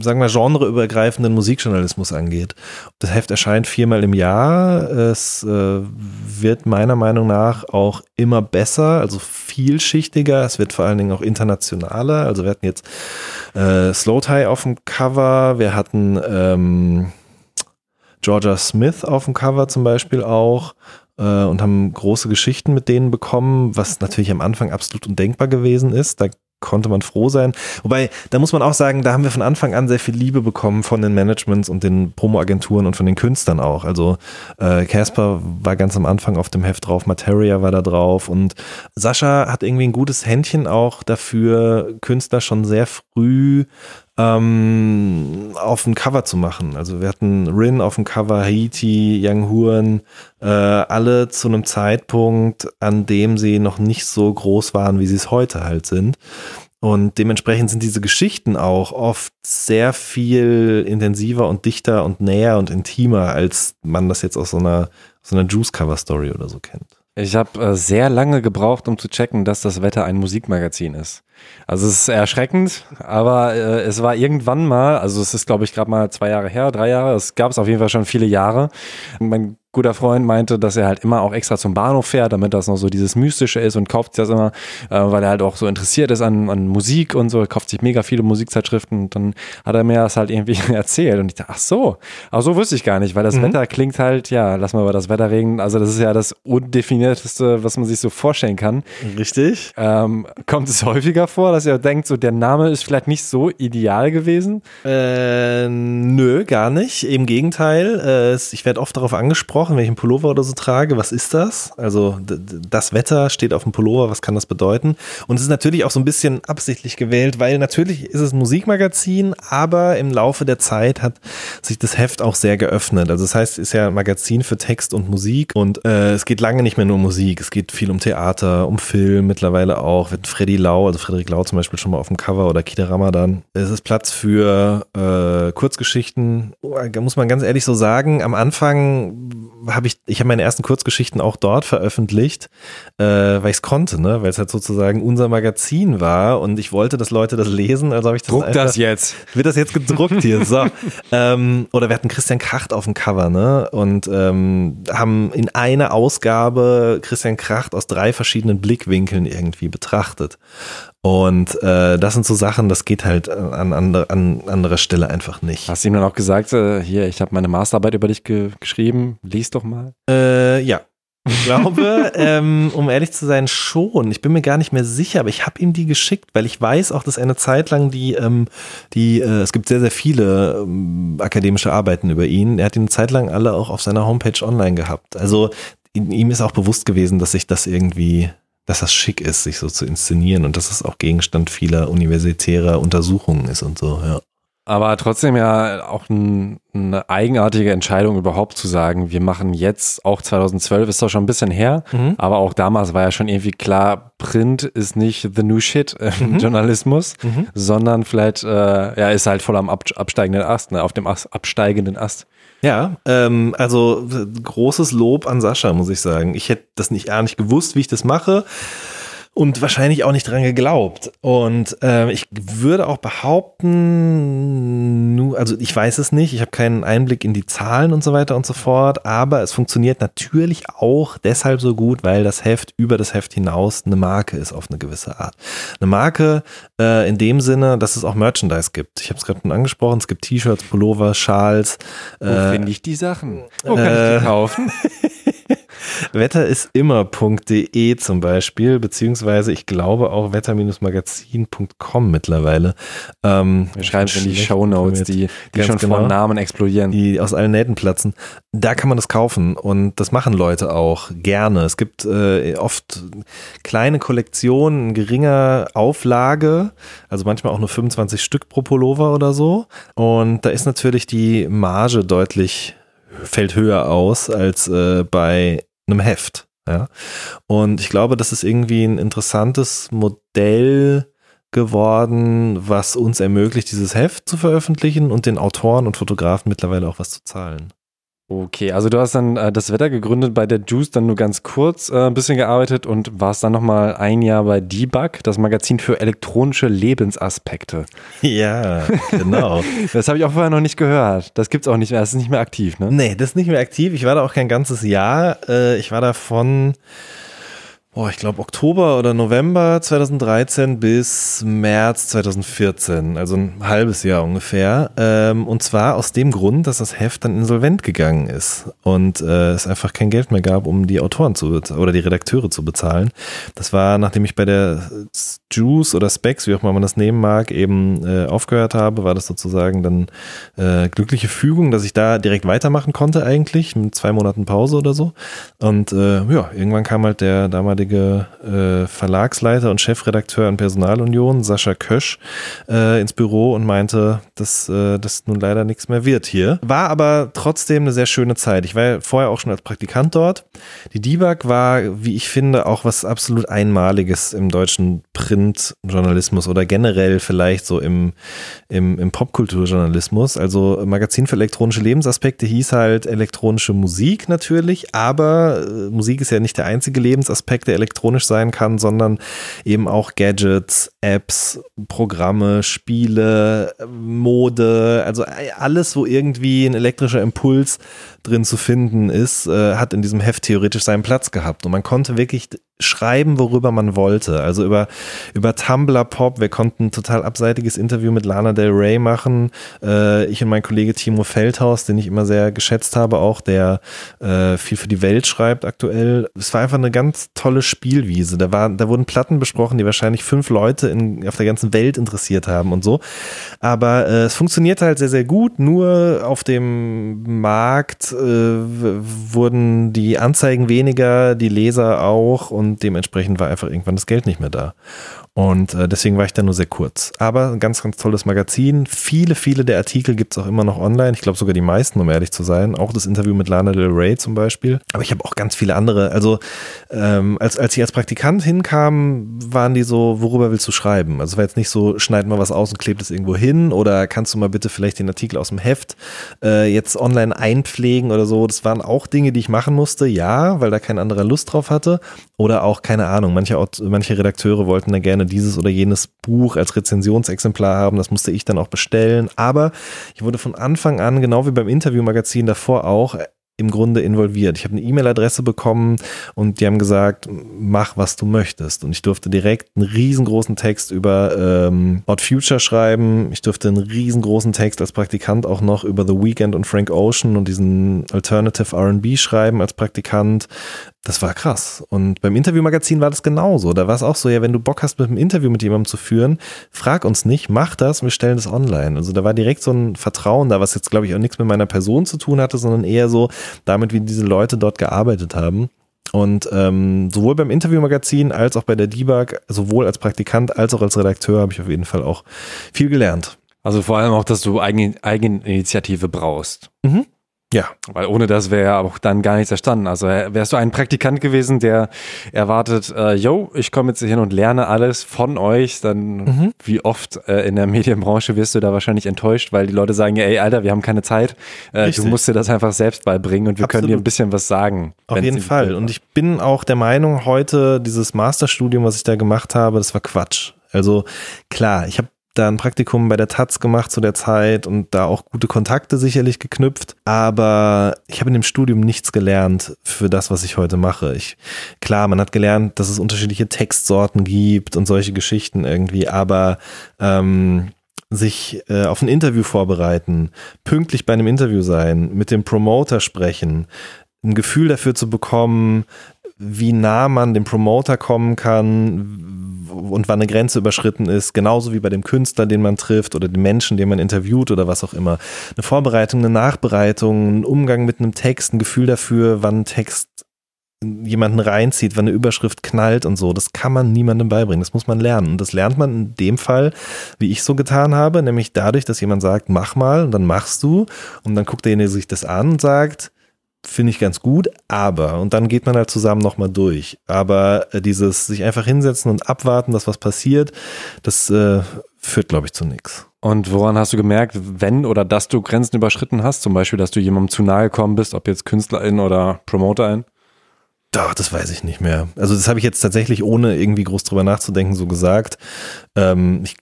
sagen wir, genreübergreifenden Musikjournalismus angeht. Das Heft erscheint viermal im Jahr. Es äh, wird meiner Meinung nach auch immer besser, also vielschichtiger. Es wird vor allen Dingen auch internationaler. Also wir hatten jetzt äh, Slow Tie auf dem Cover, wir hatten ähm, Georgia Smith auf dem Cover zum Beispiel auch äh, und haben große Geschichten mit denen bekommen, was natürlich am Anfang absolut undenkbar gewesen ist. Da konnte man froh sein. Wobei, da muss man auch sagen, da haben wir von Anfang an sehr viel Liebe bekommen von den Managements und den Promo-Agenturen und von den Künstlern auch. Also äh, Casper äh, war ganz am Anfang auf dem Heft drauf, Materia war da drauf und Sascha hat irgendwie ein gutes Händchen auch dafür, Künstler schon sehr früh ähm, auf dem Cover zu machen. Also wir hatten Rin auf dem Cover, Haiti, Young Huren, äh, alle zu einem Zeitpunkt, an dem sie noch nicht so groß waren, wie sie es heute halt sind. Und dementsprechend sind diese Geschichten auch oft sehr viel intensiver und dichter und näher und intimer, als man das jetzt aus so einer, so einer Juice-Cover-Story oder so kennt. Ich habe äh, sehr lange gebraucht, um zu checken, dass das Wetter ein Musikmagazin ist. Also es ist erschreckend, aber äh, es war irgendwann mal, also es ist glaube ich gerade mal zwei Jahre her, drei Jahre, es gab es auf jeden Fall schon viele Jahre. Mein guter Freund meinte, dass er halt immer auch extra zum Bahnhof fährt, damit das noch so dieses Mystische ist und kauft das immer, äh, weil er halt auch so interessiert ist an, an Musik und so, er kauft sich mega viele Musikzeitschriften und dann hat er mir das halt irgendwie erzählt und ich dachte, ach so, ach so wusste ich gar nicht, weil das mhm. Wetter klingt halt, ja, lass mal über das Wetter reden, also das ist ja das undefinierteste, was man sich so vorstellen kann. Richtig. Ähm, kommt es häufiger vor, dass ihr denkt, so der Name ist vielleicht nicht so ideal gewesen? Äh, nö, gar nicht. Im Gegenteil, äh, ich werde oft darauf angesprochen, gesprochen, wenn ich einen Pullover oder so trage, was ist das? Also das Wetter steht auf dem Pullover, was kann das bedeuten? Und es ist natürlich auch so ein bisschen absichtlich gewählt, weil natürlich ist es ein Musikmagazin, aber im Laufe der Zeit hat sich das Heft auch sehr geöffnet. Also das heißt, es ist ja ein Magazin für Text und Musik und äh, es geht lange nicht mehr nur um Musik, es geht viel um Theater, um Film mittlerweile auch. Wird Freddy Lau, also Frederik Lau zum Beispiel schon mal auf dem Cover oder Kita Ramadan. Es ist Platz für äh, Kurzgeschichten. Da muss man ganz ehrlich so sagen, am Anfang habe ich, ich habe meine ersten Kurzgeschichten auch dort veröffentlicht, äh, weil ich es konnte, ne? weil es halt sozusagen unser Magazin war und ich wollte, dass Leute das lesen, also habe ich das Druck einfach, das jetzt. Wird das jetzt gedruckt hier, so. ähm, oder wir hatten Christian Kracht auf dem Cover, ne? Und ähm, haben in einer Ausgabe Christian Kracht aus drei verschiedenen Blickwinkeln irgendwie betrachtet. Und äh, das sind so Sachen, das geht halt an, an, an anderer Stelle einfach nicht. Hast du ihm dann auch gesagt, äh, hier, ich habe meine Masterarbeit über dich ge geschrieben, lies doch mal? Äh, ja. Ich glaube, ähm, um ehrlich zu sein, schon. Ich bin mir gar nicht mehr sicher, aber ich habe ihm die geschickt, weil ich weiß auch, dass eine Zeit lang die, ähm, die, äh, es gibt sehr, sehr viele ähm, akademische Arbeiten über ihn. Er hat die eine Zeit lang alle auch auf seiner Homepage online gehabt. Also ihm ist auch bewusst gewesen, dass sich das irgendwie dass das schick ist, sich so zu inszenieren und dass es auch Gegenstand vieler universitärer Untersuchungen ist und so, ja. Aber trotzdem ja auch ein, eine eigenartige Entscheidung überhaupt zu sagen, wir machen jetzt, auch 2012 ist doch schon ein bisschen her, mhm. aber auch damals war ja schon irgendwie klar, Print ist nicht the new shit im mhm. Journalismus, mhm. sondern vielleicht, äh, ja, ist halt voll am absteigenden Ast, ne, auf dem absteigenden Ast. Ja, ähm, also großes Lob an Sascha, muss ich sagen. Ich hätte das nicht gar nicht gewusst, wie ich das mache und wahrscheinlich auch nicht dran geglaubt. Und äh, ich würde auch behaupten, nu, also ich weiß es nicht, ich habe keinen Einblick in die Zahlen und so weiter und so fort, aber es funktioniert natürlich auch deshalb so gut, weil das Heft über das Heft hinaus eine Marke ist auf eine gewisse Art. Eine Marke äh, in dem Sinne, dass es auch Merchandise gibt. Ich habe es gerade schon angesprochen, es gibt T-Shirts, Pullover, Schals. Wo äh, finde ich die Sachen? Wo kann ich die äh, kaufen? Wetter ist immer.de zum Beispiel, beziehungsweise ich glaube auch wetter-magazin.com mittlerweile. Ähm, Wir schreiben in die Shownotes, die, die schon genau, von Namen explodieren. Die aus allen Nähten platzen. Da kann man das kaufen und das machen Leute auch gerne. Es gibt äh, oft kleine Kollektionen in geringer Auflage, also manchmal auch nur 25 Stück pro Pullover oder so. Und da ist natürlich die Marge deutlich fällt höher aus als äh, bei einem Heft. Ja? Und ich glaube, das ist irgendwie ein interessantes Modell geworden, was uns ermöglicht, dieses Heft zu veröffentlichen und den Autoren und Fotografen mittlerweile auch was zu zahlen. Okay, also du hast dann äh, das Wetter gegründet bei der Juice, dann nur ganz kurz äh, ein bisschen gearbeitet und warst dann nochmal ein Jahr bei Debug, das Magazin für elektronische Lebensaspekte. Ja, genau. das habe ich auch vorher noch nicht gehört. Das gibt's auch nicht mehr, das ist nicht mehr aktiv, ne? Nee, das ist nicht mehr aktiv. Ich war da auch kein ganzes Jahr. Äh, ich war da von oh, ich glaube Oktober oder November 2013 bis März 2014, also ein halbes Jahr ungefähr. Ähm, und zwar aus dem Grund, dass das Heft dann insolvent gegangen ist und äh, es einfach kein Geld mehr gab, um die Autoren zu oder die Redakteure zu bezahlen. Das war, nachdem ich bei der Juice oder Specs, wie auch immer man das nehmen mag, eben äh, aufgehört habe, war das sozusagen dann äh, glückliche Fügung, dass ich da direkt weitermachen konnte eigentlich, mit zwei Monaten Pause oder so. Und äh, ja, irgendwann kam halt der damalige ehemalige äh, Verlagsleiter und Chefredakteur an Personalunion, Sascha Kösch, äh, ins Büro und meinte, dass äh, das nun leider nichts mehr wird hier. War aber trotzdem eine sehr schöne Zeit. Ich war ja vorher auch schon als Praktikant dort. Die Debug war, wie ich finde, auch was absolut Einmaliges im deutschen Printjournalismus oder generell vielleicht so im, im, im Popkulturjournalismus. Also Magazin für elektronische Lebensaspekte hieß halt elektronische Musik natürlich, aber äh, Musik ist ja nicht der einzige Lebensaspekt, der elektronisch sein kann, sondern eben auch Gadgets, Apps, Programme, Spiele, Mode, also alles, wo irgendwie ein elektrischer Impuls drin zu finden ist, äh, hat in diesem Heft theoretisch seinen Platz gehabt. Und man konnte wirklich schreiben, worüber man wollte. Also über, über Tumblr Pop. Wir konnten ein total abseitiges Interview mit Lana Del Rey machen. Äh, ich und mein Kollege Timo Feldhaus, den ich immer sehr geschätzt habe, auch der äh, viel für die Welt schreibt aktuell. Es war einfach eine ganz tolle Spielwiese. Da, war, da wurden Platten besprochen, die wahrscheinlich fünf Leute in, auf der ganzen Welt interessiert haben und so. Aber äh, es funktionierte halt sehr, sehr gut. Nur auf dem Markt äh, wurden die Anzeigen weniger, die Leser auch und und dementsprechend war einfach irgendwann das Geld nicht mehr da. Und äh, deswegen war ich da nur sehr kurz. Aber ein ganz, ganz tolles Magazin. Viele, viele der Artikel gibt es auch immer noch online. Ich glaube sogar die meisten, um ehrlich zu sein. Auch das Interview mit Lana Del Rey zum Beispiel. Aber ich habe auch ganz viele andere. Also ähm, als, als ich als Praktikant hinkam, waren die so, worüber willst du schreiben? Also es war jetzt nicht so, schneid mal was aus und klebt es irgendwo hin oder kannst du mal bitte vielleicht den Artikel aus dem Heft äh, jetzt online einpflegen oder so. Das waren auch Dinge, die ich machen musste, ja, weil da kein anderer Lust drauf hatte. Oder auch, keine Ahnung, manche, manche Redakteure wollten da gerne dieses oder jenes Buch als Rezensionsexemplar haben. Das musste ich dann auch bestellen. Aber ich wurde von Anfang an, genau wie beim Interviewmagazin davor auch, im Grunde involviert. Ich habe eine E-Mail-Adresse bekommen und die haben gesagt, mach, was du möchtest. Und ich durfte direkt einen riesengroßen Text über ähm, Odd Future schreiben. Ich durfte einen riesengroßen Text als Praktikant auch noch über The Weeknd und Frank Ocean und diesen Alternative R&B schreiben als Praktikant. Das war krass. Und beim Interviewmagazin war das genauso. Da war es auch so, ja, wenn du Bock hast, mit einem Interview mit jemandem zu führen, frag uns nicht, mach das, wir stellen das online. Also da war direkt so ein Vertrauen da, was jetzt, glaube ich, auch nichts mit meiner Person zu tun hatte, sondern eher so damit, wie diese Leute dort gearbeitet haben. Und ähm, sowohl beim Interviewmagazin als auch bei der Debug, sowohl als Praktikant als auch als Redakteur, habe ich auf jeden Fall auch viel gelernt. Also vor allem auch, dass du Eigen, Eigeninitiative brauchst. Mhm. Ja. Weil ohne das wäre ja auch dann gar nichts erstanden. Also wärst du ein Praktikant gewesen, der erwartet, äh, yo, ich komme jetzt hier hin und lerne alles von euch, dann mhm. wie oft äh, in der Medienbranche wirst du da wahrscheinlich enttäuscht, weil die Leute sagen, ey, Alter, wir haben keine Zeit. Äh, du musst dir das einfach selbst beibringen und wir Absolut. können dir ein bisschen was sagen. Auf jeden Fall. Und ich bin auch der Meinung, heute dieses Masterstudium, was ich da gemacht habe, das war Quatsch. Also klar, ich habe da ein Praktikum bei der Taz gemacht zu der Zeit und da auch gute Kontakte sicherlich geknüpft. Aber ich habe in dem Studium nichts gelernt für das, was ich heute mache. Ich, klar, man hat gelernt, dass es unterschiedliche Textsorten gibt und solche Geschichten irgendwie, aber ähm, sich äh, auf ein Interview vorbereiten, pünktlich bei einem Interview sein, mit dem Promoter sprechen, ein Gefühl dafür zu bekommen, wie nah man dem Promoter kommen kann und wann eine Grenze überschritten ist, genauso wie bei dem Künstler, den man trifft oder dem Menschen, den man interviewt oder was auch immer. Eine Vorbereitung, eine Nachbereitung, ein Umgang mit einem Text, ein Gefühl dafür, wann ein Text jemanden reinzieht, wann eine Überschrift knallt und so. Das kann man niemandem beibringen. Das muss man lernen. Und das lernt man in dem Fall, wie ich so getan habe, nämlich dadurch, dass jemand sagt, mach mal und dann machst du und dann guckt derjenige sich das an und sagt, finde ich ganz gut, aber, und dann geht man halt zusammen nochmal durch. Aber äh, dieses sich einfach hinsetzen und abwarten, dass was passiert, das äh, führt, glaube ich, zu nichts. Und woran hast du gemerkt, wenn oder dass du Grenzen überschritten hast? Zum Beispiel, dass du jemandem zu nahe gekommen bist, ob jetzt Künstlerin oder Promoterin? Doch, das weiß ich nicht mehr. Also das habe ich jetzt tatsächlich ohne irgendwie groß drüber nachzudenken so gesagt. Ähm, ich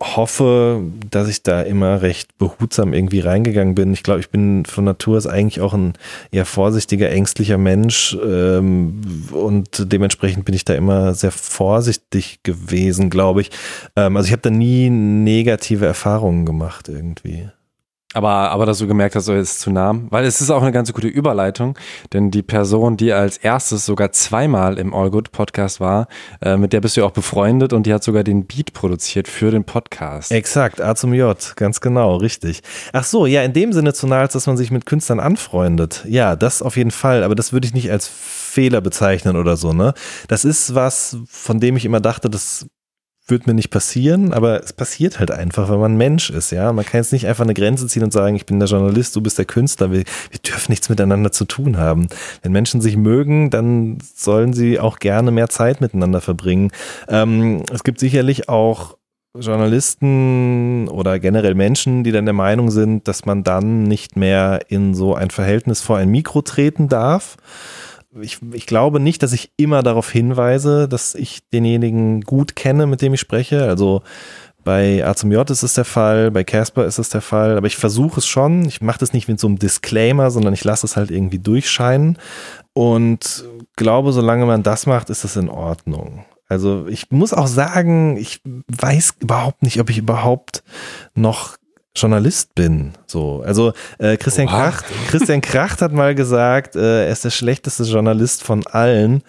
hoffe, dass ich da immer recht behutsam irgendwie reingegangen bin. Ich glaube, ich bin von Natur aus eigentlich auch ein eher vorsichtiger, ängstlicher Mensch ähm, und dementsprechend bin ich da immer sehr vorsichtig gewesen, glaube ich. Ähm, also ich habe da nie negative Erfahrungen gemacht irgendwie. Aber, aber dass du gemerkt hast, so ist zu nah. Weil es ist auch eine ganz gute Überleitung, denn die Person, die als erstes sogar zweimal im All Good Podcast war, äh, mit der bist du ja auch befreundet und die hat sogar den Beat produziert für den Podcast. Exakt, A zum J, ganz genau, richtig. Ach so, ja, in dem Sinne zu nah, als dass man sich mit Künstlern anfreundet. Ja, das auf jeden Fall, aber das würde ich nicht als Fehler bezeichnen oder so, ne? Das ist was, von dem ich immer dachte, das wird mir nicht passieren, aber es passiert halt einfach, wenn man Mensch ist, ja. Man kann jetzt nicht einfach eine Grenze ziehen und sagen, ich bin der Journalist, du bist der Künstler, wir, wir dürfen nichts miteinander zu tun haben. Wenn Menschen sich mögen, dann sollen sie auch gerne mehr Zeit miteinander verbringen. Ähm, es gibt sicherlich auch Journalisten oder generell Menschen, die dann der Meinung sind, dass man dann nicht mehr in so ein Verhältnis vor ein Mikro treten darf ich, ich glaube nicht, dass ich immer darauf hinweise, dass ich denjenigen gut kenne, mit dem ich spreche. Also bei A zum J ist es der Fall, bei Casper ist es der Fall, aber ich versuche es schon. Ich mache das nicht mit so einem Disclaimer, sondern ich lasse es halt irgendwie durchscheinen und glaube, solange man das macht, ist das in Ordnung. Also ich muss auch sagen, ich weiß überhaupt nicht, ob ich überhaupt noch Journalist bin. So, also äh, Christian Kracht, Christian Kracht hat mal gesagt, äh, er ist der schlechteste Journalist von allen.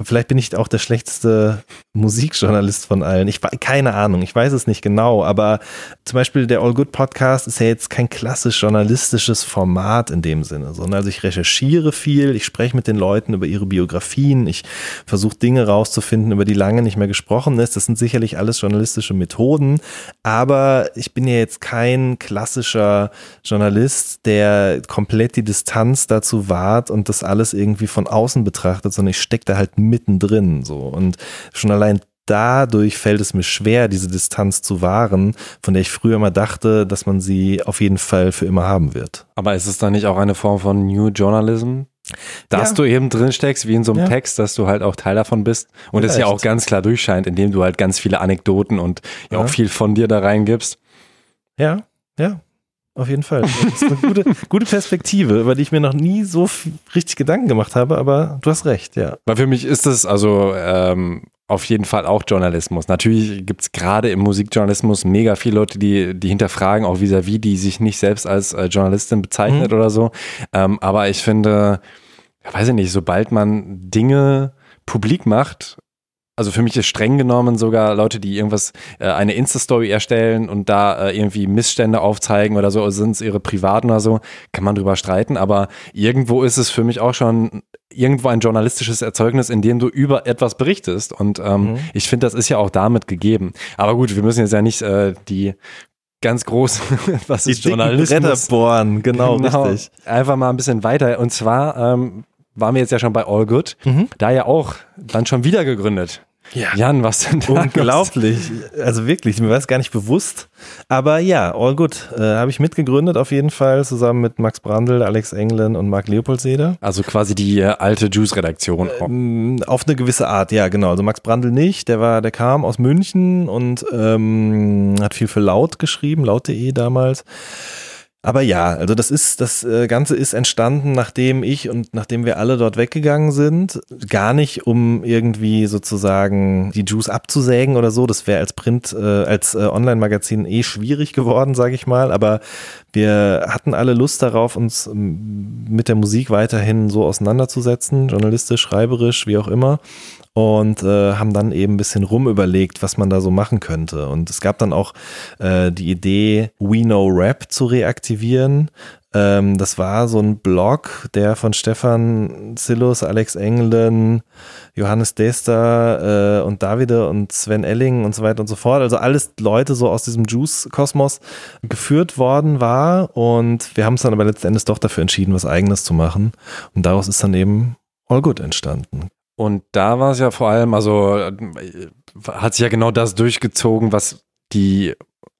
Vielleicht bin ich auch der schlechteste Musikjournalist von allen. Ich keine Ahnung, ich weiß es nicht genau, aber zum Beispiel der All Good Podcast ist ja jetzt kein klassisch journalistisches Format in dem Sinne, sondern also ich recherchiere viel, ich spreche mit den Leuten über ihre Biografien, ich versuche Dinge rauszufinden, über die lange nicht mehr gesprochen ist. Das sind sicherlich alles journalistische Methoden, aber ich bin ja jetzt kein klassischer Journalist, der komplett die Distanz dazu wahrt und das alles irgendwie von außen betrachtet, sondern ich stecke da halt mittendrin so und schon allein dadurch fällt es mir schwer, diese Distanz zu wahren, von der ich früher immer dachte, dass man sie auf jeden Fall für immer haben wird. Aber ist es dann nicht auch eine Form von New Journalism? Dass ja. du eben drin steckst, wie in so einem ja. Text, dass du halt auch Teil davon bist und es ja auch ganz klar durchscheint, indem du halt ganz viele Anekdoten und ja, auch viel von dir da reingibst. Ja, ja, auf jeden Fall. Das ist eine gute, gute Perspektive, über die ich mir noch nie so richtig Gedanken gemacht habe, aber du hast recht, ja. Weil für mich ist das also ähm, auf jeden Fall auch Journalismus. Natürlich gibt es gerade im Musikjournalismus mega viele Leute, die, die hinterfragen, auch vis-à-vis, -vis, die sich nicht selbst als äh, Journalistin bezeichnet mhm. oder so. Ähm, aber ich finde, weiß ich nicht, sobald man Dinge publik macht, also für mich ist streng genommen sogar Leute, die irgendwas, äh, eine Insta-Story erstellen und da äh, irgendwie Missstände aufzeigen oder so, sind es ihre privaten oder so, kann man drüber streiten, aber irgendwo ist es für mich auch schon irgendwo ein journalistisches Erzeugnis, in dem du über etwas berichtest und ähm, mhm. ich finde, das ist ja auch damit gegeben. Aber gut, wir müssen jetzt ja nicht äh, die ganz groß, was Die ist dicken Bretter Journalismus? bohren, genau, richtig. Einfach mal ein bisschen weiter. Und zwar ähm, waren wir jetzt ja schon bei All Good, da ja auch dann schon wieder gegründet. Ja. Jan, was denn da? Unglaublich. Also wirklich, mir war es gar nicht bewusst. Aber ja, all good. Äh, Habe ich mitgegründet auf jeden Fall, zusammen mit Max Brandl, Alex Englen und Marc Leopoldseder. Also quasi die äh, alte Juice-Redaktion. Mm, Auf eine gewisse Art, ja, genau. Also Max Brandl nicht, der war, der kam aus München und ähm, hat viel für Laut geschrieben, laut.de damals. Aber ja, also das ist, das äh, Ganze ist entstanden, nachdem ich und nachdem wir alle dort weggegangen sind. Gar nicht, um irgendwie sozusagen die Juice abzusägen oder so. Das wäre als Print, äh, als äh, Online-Magazin eh schwierig geworden, sage ich mal. Aber wir hatten alle Lust darauf, uns ähm, mit der Musik weiterhin so auseinanderzusetzen, journalistisch, schreiberisch, wie auch immer und äh, haben dann eben ein bisschen rumüberlegt, was man da so machen könnte. Und es gab dann auch äh, die Idee, We Know Rap zu reaktivieren. Ähm, das war so ein Blog, der von Stefan Zillus, Alex Englen, Johannes Dester äh, und Davide und Sven Elling und so weiter und so fort. Also alles Leute so aus diesem Juice-Kosmos geführt worden war. Und wir haben es dann aber letzten Endes doch dafür entschieden, was Eigenes zu machen. Und daraus ist dann eben All Good entstanden. Und da war es ja vor allem, also äh, hat sich ja genau das durchgezogen, was die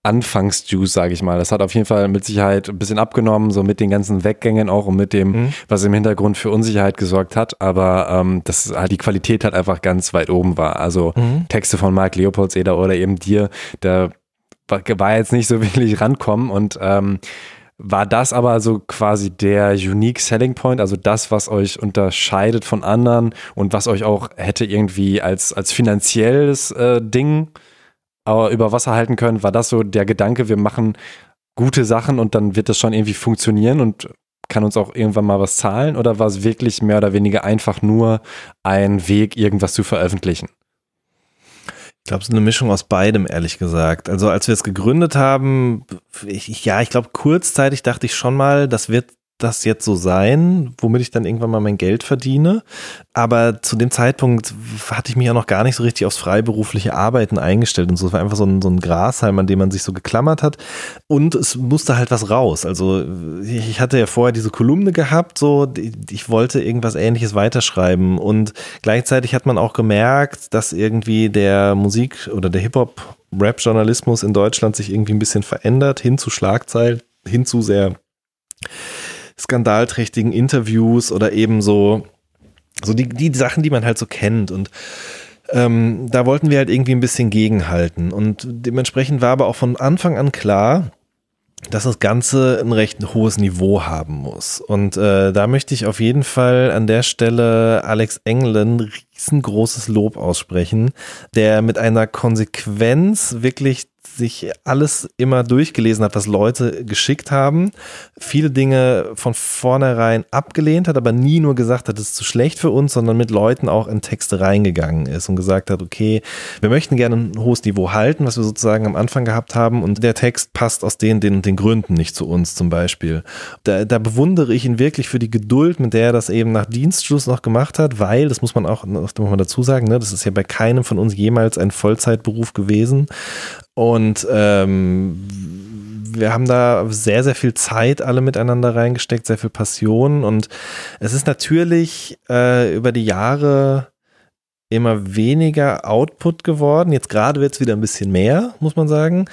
Anfangs-Juice, sage ich mal. Das hat auf jeden Fall mit Sicherheit ein bisschen abgenommen, so mit den ganzen Weggängen auch und mit dem, Mhm. was im Hintergrund für Unsicherheit gesorgt hat. Aber ähm, das halt die Qualität halt einfach ganz weit oben war. Also Mhm. Texte von Marc Leopoldseder oder eben dir, da war, war jetzt nicht so wirklich rankommen und ähm, war das aber so quasi der unique selling point, also das, was euch unterscheidet von anderen und was euch auch hätte irgendwie als, als finanzielles äh, Ding äh, über Wasser halten können, war das so der Gedanke, wir machen gute Sachen und dann wird das schon irgendwie funktionieren und kann uns auch irgendwann mal was zahlen oder war es wirklich mehr oder weniger einfach nur ein Weg, irgendwas zu veröffentlichen? Ich glaube, es ist eine Mischung aus beidem, ehrlich gesagt. Also als wir es gegründet haben, ich- ja, ich glaube, kurzzeitig dachte ich schon mal, das wird das jetzt so sein, womit ich dann irgendwann mal mein Geld verdiene. Aber zu dem Zeitpunkt hatte ich mich ja noch gar nicht so richtig aufs freiberufliche Arbeiten eingestellt und so. Es war einfach so ein, so ein Grashalm, an dem man sich so geklammert hat. Und es musste halt was raus. Also ich hatte ja vorher diese Kolumne gehabt, so ich wollte irgendwas ähnliches weiterschreiben. Und gleichzeitig hat man auch gemerkt, dass irgendwie der Musik- oder der Hip-Hop-Rap-Journalismus in Deutschland sich irgendwie ein bisschen verändert, hin zu Schlagzeilen, hin zu sehr skandalträchtigen Interviews oder eben so, so die, die Sachen, die man halt so kennt. Und ähm, da wollten wir halt irgendwie ein bisschen gegenhalten. Und dementsprechend war aber auch von Anfang an klar, dass das Ganze ein recht hohes Niveau haben muss. Und äh, da möchte ich auf jeden Fall an der Stelle Alex Englen riesengroßes Lob aussprechen, der mit einer Konsequenz wirklich sich alles immer durchgelesen hat, was Leute geschickt haben, viele Dinge von vornherein abgelehnt hat, aber nie nur gesagt hat, es ist zu schlecht für uns, sondern mit Leuten auch in Texte reingegangen ist und gesagt hat, okay, wir möchten gerne ein hohes Niveau halten, was wir sozusagen am Anfang gehabt haben und der Text passt aus den, den den Gründen nicht zu uns zum Beispiel. Da, da bewundere ich ihn wirklich für die Geduld, mit der er das eben nach Dienstschluss noch gemacht hat, weil, das muss man auch muss man dazu sagen, ne, das ist ja bei keinem von uns jemals ein Vollzeitberuf gewesen. Und ähm, wir haben da sehr, sehr viel Zeit alle miteinander reingesteckt, sehr viel Passion. Und es ist natürlich äh, über die Jahre immer weniger Output geworden. Jetzt gerade wird es wieder ein bisschen mehr, muss man sagen.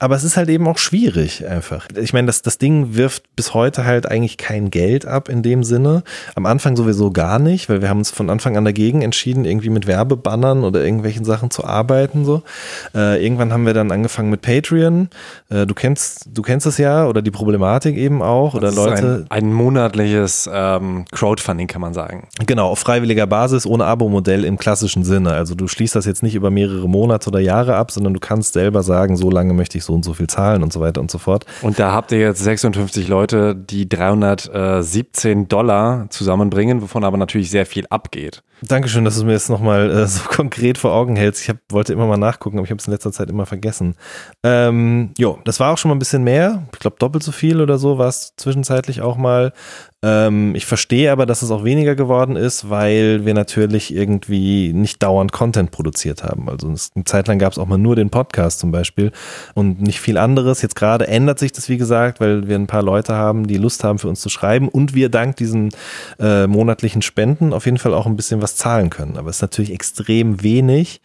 Aber es ist halt eben auch schwierig einfach. Ich meine, das, das Ding wirft bis heute halt eigentlich kein Geld ab in dem Sinne. Am Anfang sowieso gar nicht, weil wir haben uns von Anfang an dagegen entschieden, irgendwie mit Werbebannern oder irgendwelchen Sachen zu arbeiten. So. Äh, irgendwann haben wir dann angefangen mit Patreon. Äh, du kennst, du kennst es ja oder die Problematik eben auch oder Das Leute. Ein, ein monatliches ähm, Crowdfunding, kann man sagen. Genau, auf freiwilliger Basis, ohne Abo-Modell im klassischen Sinne. Also du schließt das jetzt nicht über mehrere Monate oder Jahre ab, sondern du kannst selber sagen, so lange möchte ich so und so viel zahlen und so weiter und so fort. Und da habt ihr jetzt 56 Leute, die 317 Dollar zusammenbringen, wovon aber natürlich sehr viel abgeht. Dankeschön, dass du mir jetzt nochmal äh, so konkret vor Augen hältst. Ich hab, wollte immer mal nachgucken, aber ich habe es in letzter Zeit immer vergessen. Ähm, jo, das war auch schon mal ein bisschen mehr. Ich glaube, doppelt so viel oder so war es zwischenzeitlich auch mal. Ähm, ich verstehe aber, dass es auch weniger geworden ist, weil wir natürlich irgendwie nicht dauernd Content produziert haben. Also eine Zeit lang gab es auch mal nur den Podcast zum Beispiel und nicht viel anderes. Jetzt gerade ändert sich das, wie gesagt, weil wir ein paar Leute haben, die Lust haben, für uns zu schreiben und wir dank diesen äh, monatlichen Spenden auf jeden Fall auch ein bisschen was zahlen können. Aber es ist natürlich extrem wenig.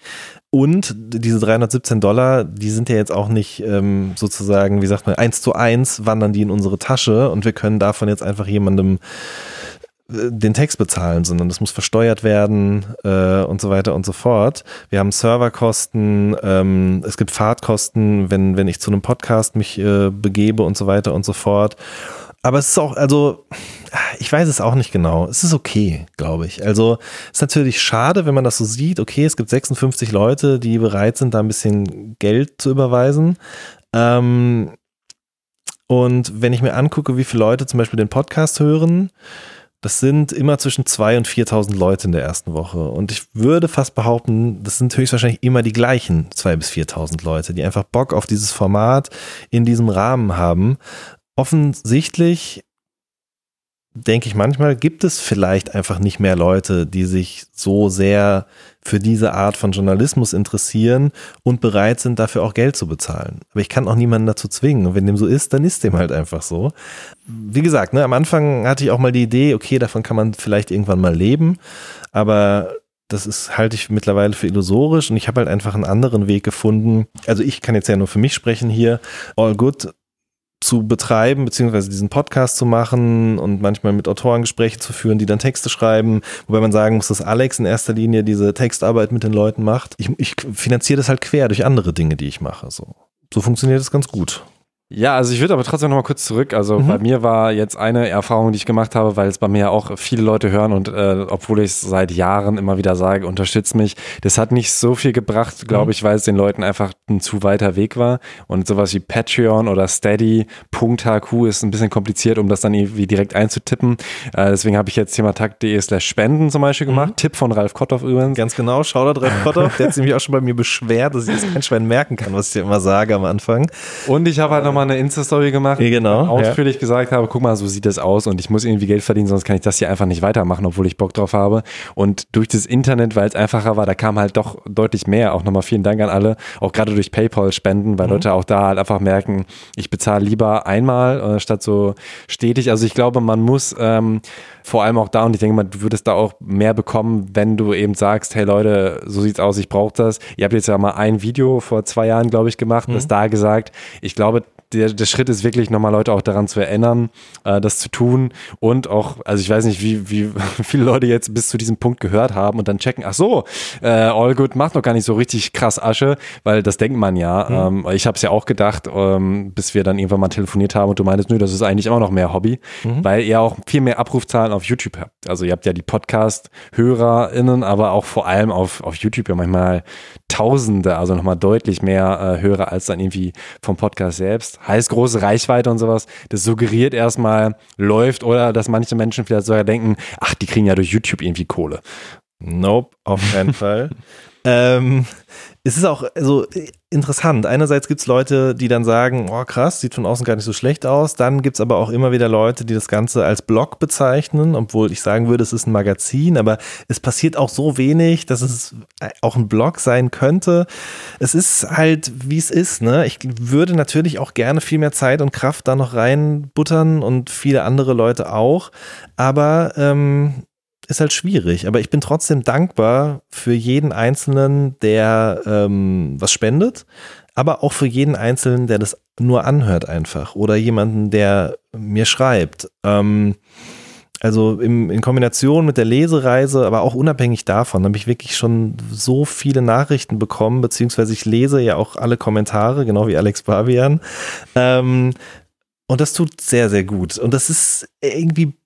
Und diese 317 Dollar, die sind ja jetzt auch nicht ähm, sozusagen, wie sagt man, eins zu eins wandern die in unsere Tasche und wir können davon jetzt einfach jemandem äh, den Text bezahlen, sondern das muss versteuert werden äh, und so weiter und so fort. Wir haben Serverkosten, ähm, es gibt Fahrtkosten, wenn, wenn ich zu einem Podcast mich äh, begebe und so weiter und so fort. Aber es ist auch, also, ich weiß es auch nicht genau. Es ist okay, glaube ich. Also, es ist natürlich schade, wenn man das so sieht. Okay, es gibt 56 Leute, die bereit sind, da ein bisschen Geld zu überweisen. Ähm, und wenn ich mir angucke, wie viele Leute zum Beispiel den Podcast hören, das sind immer zwischen 2.000 und 4.000 Leute in der ersten Woche. Und ich würde fast behaupten, das sind höchstwahrscheinlich immer die gleichen 2.000 bis 4.000 Leute, die einfach Bock auf dieses Format in diesem Rahmen haben offensichtlich denke ich manchmal, gibt es vielleicht einfach nicht mehr Leute, die sich so sehr für diese Art von Journalismus interessieren und bereit sind, dafür auch Geld zu bezahlen. Aber ich kann auch niemanden dazu zwingen. Und wenn dem so ist, dann ist dem halt einfach so. Wie gesagt, ne, am Anfang hatte ich auch mal die Idee, okay, davon kann man vielleicht irgendwann mal leben. Aber das ist, halte ich mittlerweile für illusorisch und ich habe halt einfach einen anderen Weg gefunden. Also ich kann jetzt ja nur für mich sprechen hier. All Good zu betreiben, beziehungsweise diesen Podcast zu machen und manchmal mit Autoren Gespräche zu führen, die dann Texte schreiben, wobei man sagen muss, dass Alex in erster Linie diese Textarbeit mit den Leuten macht. Ich, ich finanziere das halt quer durch andere Dinge, die ich mache. So, so funktioniert das ganz gut. Ja, also ich würde aber trotzdem noch mal kurz zurück. Also mhm. bei mir war jetzt eine Erfahrung, die ich gemacht habe, weil es bei mir auch viele Leute hören und äh, obwohl ich es seit Jahren immer wieder sage, unterstützt mich. Das hat nicht so viel gebracht, glaube mhm. ich, weil es den Leuten einfach ein zu weiter Weg war. Und sowas wie Patreon oder Steady.hq ist ein bisschen kompliziert, um das dann irgendwie direkt einzutippen. Äh, deswegen habe ich jetzt thematakt.de slash spenden zum Beispiel gemacht. Mhm. Tipp von Ralf Kotthoff übrigens. Ganz genau, Shoutout Ralf Kotthoff. Der hat sich nämlich auch schon bei mir beschwert, dass ich jetzt kein Schwein merken kann, was ich dir immer sage am Anfang. Und ich habe halt nochmal mal eine Insta-Story gemacht, genau, ausführlich ja. gesagt habe, guck mal, so sieht das aus und ich muss irgendwie Geld verdienen, sonst kann ich das hier einfach nicht weitermachen, obwohl ich Bock drauf habe. Und durch das Internet, weil es einfacher war, da kam halt doch deutlich mehr. Auch nochmal vielen Dank an alle, auch gerade durch PayPal spenden, weil mhm. Leute auch da halt einfach merken, ich bezahle lieber einmal äh, statt so stetig. Also ich glaube, man muss ähm, vor allem auch da und ich denke mal, du würdest da auch mehr bekommen, wenn du eben sagst, hey Leute, so sieht's aus, ich brauche das. Ihr habt jetzt ja mal ein Video vor zwei Jahren, glaube ich, gemacht, mhm. das da gesagt. Ich glaube, der, der Schritt ist wirklich nochmal Leute auch daran zu erinnern, äh, das zu tun und auch, also ich weiß nicht, wie, wie viele Leute jetzt bis zu diesem Punkt gehört haben und dann checken, ach so, äh, All Good macht noch gar nicht so richtig krass Asche, weil das denkt man ja. Mhm. Ähm, ich habe es ja auch gedacht, ähm, bis wir dann irgendwann mal telefoniert haben und du meintest, nö, das ist eigentlich immer noch mehr Hobby, mhm. weil ihr auch viel mehr Abrufzahlen auf YouTube habt. Also ihr habt ja die Podcast-HörerInnen, aber auch vor allem auf, auf YouTube ja manchmal Tausende, also nochmal deutlich mehr äh, Hörer als dann irgendwie vom Podcast selbst. Heißt große Reichweite und sowas. Das suggeriert erstmal, läuft oder dass manche Menschen vielleicht sogar denken, ach, die kriegen ja durch YouTube irgendwie Kohle. Nope, auf keinen Fall. ähm, es ist auch also interessant. Einerseits gibt es Leute, die dann sagen, oh krass, sieht von außen gar nicht so schlecht aus. Dann gibt es aber auch immer wieder Leute, die das Ganze als Blog bezeichnen, obwohl ich sagen würde, es ist ein Magazin, aber es passiert auch so wenig, dass es auch ein Blog sein könnte. Es ist halt, wie es ist. Ne? Ich würde natürlich auch gerne viel mehr Zeit und Kraft da noch reinbuttern und viele andere Leute auch. Aber ähm, ist halt schwierig, aber ich bin trotzdem dankbar für jeden Einzelnen, der ähm, was spendet, aber auch für jeden Einzelnen, der das nur anhört einfach oder jemanden, der mir schreibt. Ähm, also im, in Kombination mit der Lesereise, aber auch unabhängig davon, habe ich wirklich schon so viele Nachrichten bekommen, beziehungsweise ich lese ja auch alle Kommentare, genau wie Alex Babian. Ähm, und das tut sehr, sehr gut. Und das ist irgendwie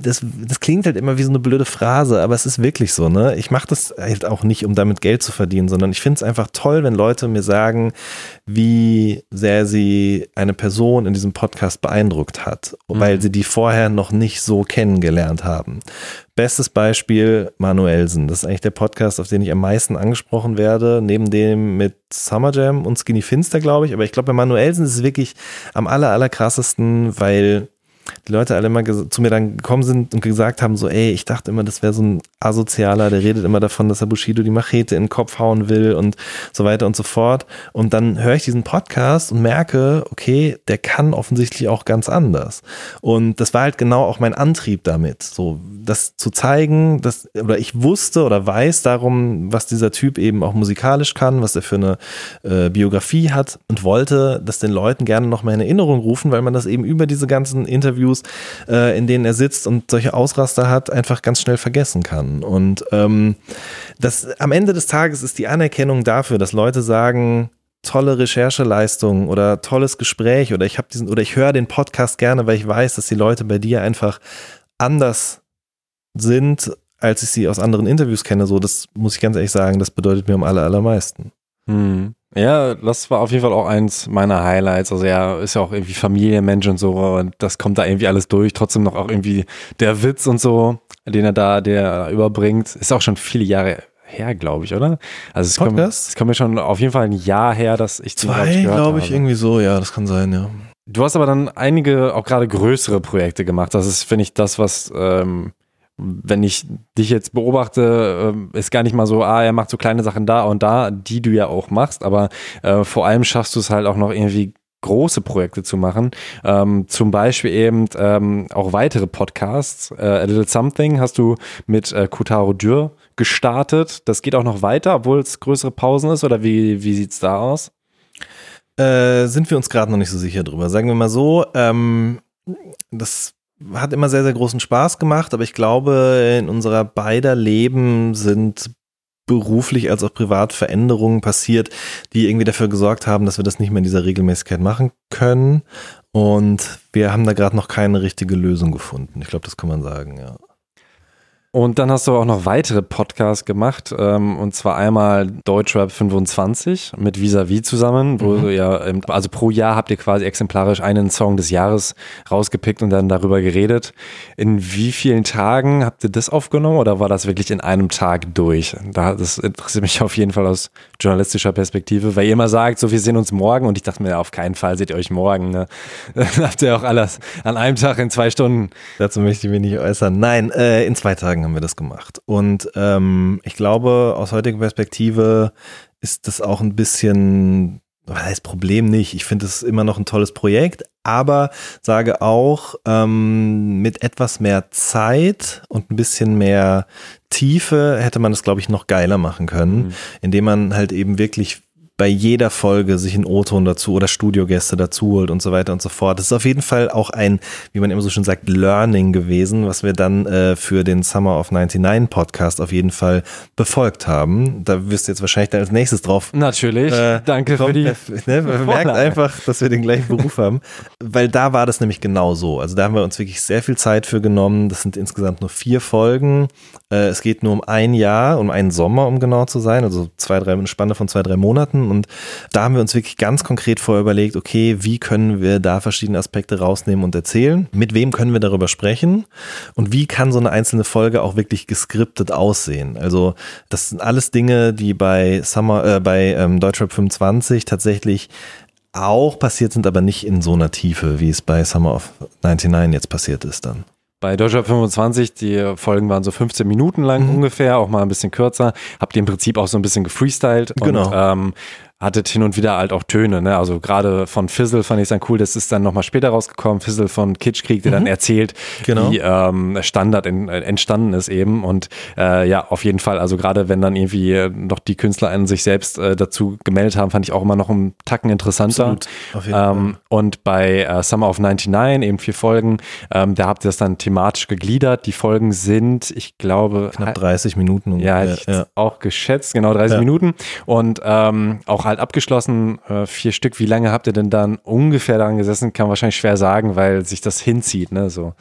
das, das klingt halt immer wie so eine blöde Phrase, aber es ist wirklich so, ne? Ich mache das halt auch nicht, um damit Geld zu verdienen, sondern ich finde es einfach toll, wenn Leute mir sagen, wie sehr sie eine Person in diesem Podcast beeindruckt hat, mhm. weil sie die vorher noch nicht so kennengelernt haben. Bestes Beispiel Manuelsen. Das ist eigentlich der Podcast, auf den ich am meisten angesprochen werde, neben dem mit Summer Jam und Skinny Finster, glaube ich. Aber ich glaube, bei Manuelsen ist es wirklich am aller, aller krassesten, weil die Leute alle immer zu mir dann gekommen sind und gesagt haben, so, ey, ich dachte immer, das wäre so ein Asozialer, der redet immer davon, dass er Bushido die Machete in den Kopf hauen will und so weiter und so fort. Und dann höre ich diesen Podcast und merke, okay, der kann offensichtlich auch ganz anders. Und das war halt genau auch mein Antrieb damit, so das zu zeigen, dass, oder ich wusste oder weiß darum, was dieser Typ eben auch musikalisch kann, was er für eine äh, Biografie hat und wollte das den Leuten gerne noch mal in Erinnerung rufen, weil man das eben über diese ganzen Interviews Interviews, äh, in denen er sitzt und solche Ausraster hat, einfach ganz schnell vergessen kann. Und ähm, das am Ende des Tages ist die Anerkennung dafür, dass Leute sagen, tolle Rechercheleistung oder tolles Gespräch oder ich habe diesen oder ich höre den Podcast gerne, weil ich weiß, dass die Leute bei dir einfach anders sind, als ich sie aus anderen Interviews kenne. So, das muss ich ganz ehrlich sagen, das bedeutet mir am aller, allermeisten. Hm. Ja, das war auf jeden Fall auch eins meiner Highlights. Also er ist ja auch irgendwie Familienmensch und so und das kommt da irgendwie alles durch. Trotzdem noch auch irgendwie der Witz und so, den er da, der überbringt, ist auch schon viele Jahre her, glaube ich, oder? Also es kommt, es kommt mir schon auf jeden Fall ein Jahr her, dass ich zwei, glaube ich, irgendwie so. Ja, das kann sein, ja. Du hast aber dann einige auch gerade größere Projekte gemacht. Das ist, finde ich, das, was ähm, wenn ich dich jetzt beobachte, äh, ist gar nicht mal so, ah, er macht so kleine Sachen da und da, die du ja auch machst, aber äh, vor allem schaffst du es halt auch noch irgendwie große Projekte zu machen. Ähm, zum Beispiel eben ähm, auch weitere Podcasts. Äh, A Little Something hast du mit äh, Kutaro Dürr gestartet. Das geht auch noch weiter, obwohl es größere Pausen ist, oder wie, wie sieht es da aus? Äh, sind wir uns gerade noch nicht so sicher drüber. Sagen wir mal so, ähm, das hat immer sehr, sehr großen Spaß gemacht, aber ich glaube, in unserer beider Leben sind beruflich als auch privat Veränderungen passiert, die irgendwie dafür gesorgt haben, dass wir das nicht mehr in dieser Regelmäßigkeit machen können. Und wir haben da gerade noch keine richtige Lösung gefunden. Ich glaube, das kann man sagen, ja. Und dann hast du auch noch weitere Podcasts gemacht, ähm, und zwar einmal Deutschrap 25 mit Visavi zusammen, wo mhm. du ja, also pro Jahr habt ihr quasi exemplarisch einen Song des Jahres rausgepickt und dann darüber geredet. In wie vielen Tagen habt ihr das aufgenommen oder war das wirklich in einem Tag durch? Da, das interessiert mich auf jeden Fall aus journalistischer Perspektive, weil ihr immer sagt, so wir sehen uns morgen und ich dachte mir, auf keinen Fall seht ihr euch morgen. Ne? Dann habt ihr auch alles an einem Tag in zwei Stunden. Dazu möchte ich mich nicht äußern. Nein, äh, in zwei Tagen haben wir das gemacht. Und ähm, ich glaube, aus heutiger Perspektive ist das auch ein bisschen, was heißt Problem nicht. Ich finde es immer noch ein tolles Projekt, aber sage auch, ähm, mit etwas mehr Zeit und ein bisschen mehr Tiefe hätte man das, glaube ich, noch geiler machen können, mhm. indem man halt eben wirklich bei jeder Folge sich einen O-Ton dazu oder Studiogäste dazu holt und so weiter und so fort. Das ist auf jeden Fall auch ein, wie man immer so schön sagt, Learning gewesen, was wir dann äh, für den Summer of 99 Podcast auf jeden Fall befolgt haben. Da wirst du jetzt wahrscheinlich dann als nächstes drauf. Natürlich. Äh, Danke für die. Ne, man merkt einfach, dass wir den gleichen Beruf haben, weil da war das nämlich genau so. Also da haben wir uns wirklich sehr viel Zeit für genommen. Das sind insgesamt nur vier Folgen. Äh, es geht nur um ein Jahr, um einen Sommer, um genau zu sein. Also zwei, drei, eine Spanne von zwei, drei Monaten und da haben wir uns wirklich ganz konkret vorher überlegt, okay, wie können wir da verschiedene Aspekte rausnehmen und erzählen? Mit wem können wir darüber sprechen? Und wie kann so eine einzelne Folge auch wirklich geskriptet aussehen? Also, das sind alles Dinge, die bei Summer, äh, bei ähm, Deutschrap 25 tatsächlich auch passiert sind, aber nicht in so einer Tiefe, wie es bei Summer of 99 jetzt passiert ist dann. Bei Deutschrap 25, die Folgen waren so 15 Minuten lang mhm. ungefähr, auch mal ein bisschen kürzer. Habt ihr im Prinzip auch so ein bisschen gefreestylt. Genau. Und, ähm, hattet hin und wieder halt auch Töne, ne? Also gerade von Fizzle fand ich es dann cool, das ist dann nochmal später rausgekommen, Fizzle von Kitschkrieg, der mhm. dann erzählt, genau. wie ähm, Standard in, äh, entstanden ist eben. Und äh, ja, auf jeden Fall, also gerade wenn dann irgendwie äh, noch die Künstler an sich selbst äh, dazu gemeldet haben, fand ich auch immer noch einen Tacken interessanter. Ähm. Und bei äh, Summer of 99, eben vier Folgen, ähm, da habt ihr das dann thematisch gegliedert. Die Folgen sind, ich glaube, knapp 30 Minuten. Ungefähr. Ja, ich ja. auch geschätzt, genau 30 ja. Minuten. Und ähm, auch halt abgeschlossen, äh, vier Stück. Wie lange habt ihr denn dann ungefähr daran gesessen? Kann man wahrscheinlich schwer sagen, weil sich das hinzieht, ne? So.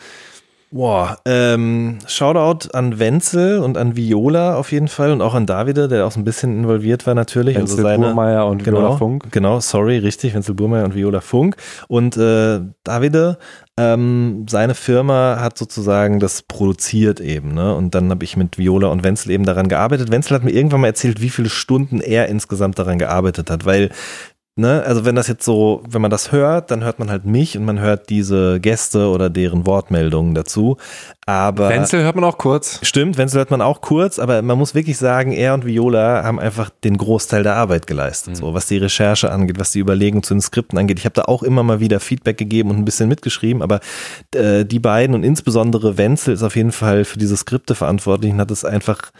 Boah, ähm, Shoutout an Wenzel und an Viola auf jeden Fall und auch an Davide, der auch so ein bisschen involviert war natürlich. Also Wenzel also seine, Burmeier und genau, Viola Funk. Genau, sorry, richtig, Wenzel Burmeier und Viola Funk. Und äh, Davide, ähm, seine Firma hat sozusagen das produziert eben, ne? Und dann habe ich mit Viola und Wenzel eben daran gearbeitet. Wenzel hat mir irgendwann mal erzählt, wie viele Stunden er insgesamt daran gearbeitet hat, weil Ne, also wenn das jetzt so, wenn man das hört, dann hört man halt mich und man hört diese Gäste oder deren Wortmeldungen dazu. Aber Wenzel hört man auch kurz. Stimmt, Wenzel hört man auch kurz, aber man muss wirklich sagen, er und Viola haben einfach den Großteil der Arbeit geleistet, mhm. so was die Recherche angeht, was die Überlegung zu den Skripten angeht. Ich habe da auch immer mal wieder Feedback gegeben und ein bisschen mitgeschrieben, aber äh, die beiden und insbesondere Wenzel ist auf jeden Fall für diese Skripte verantwortlich und hat es einfach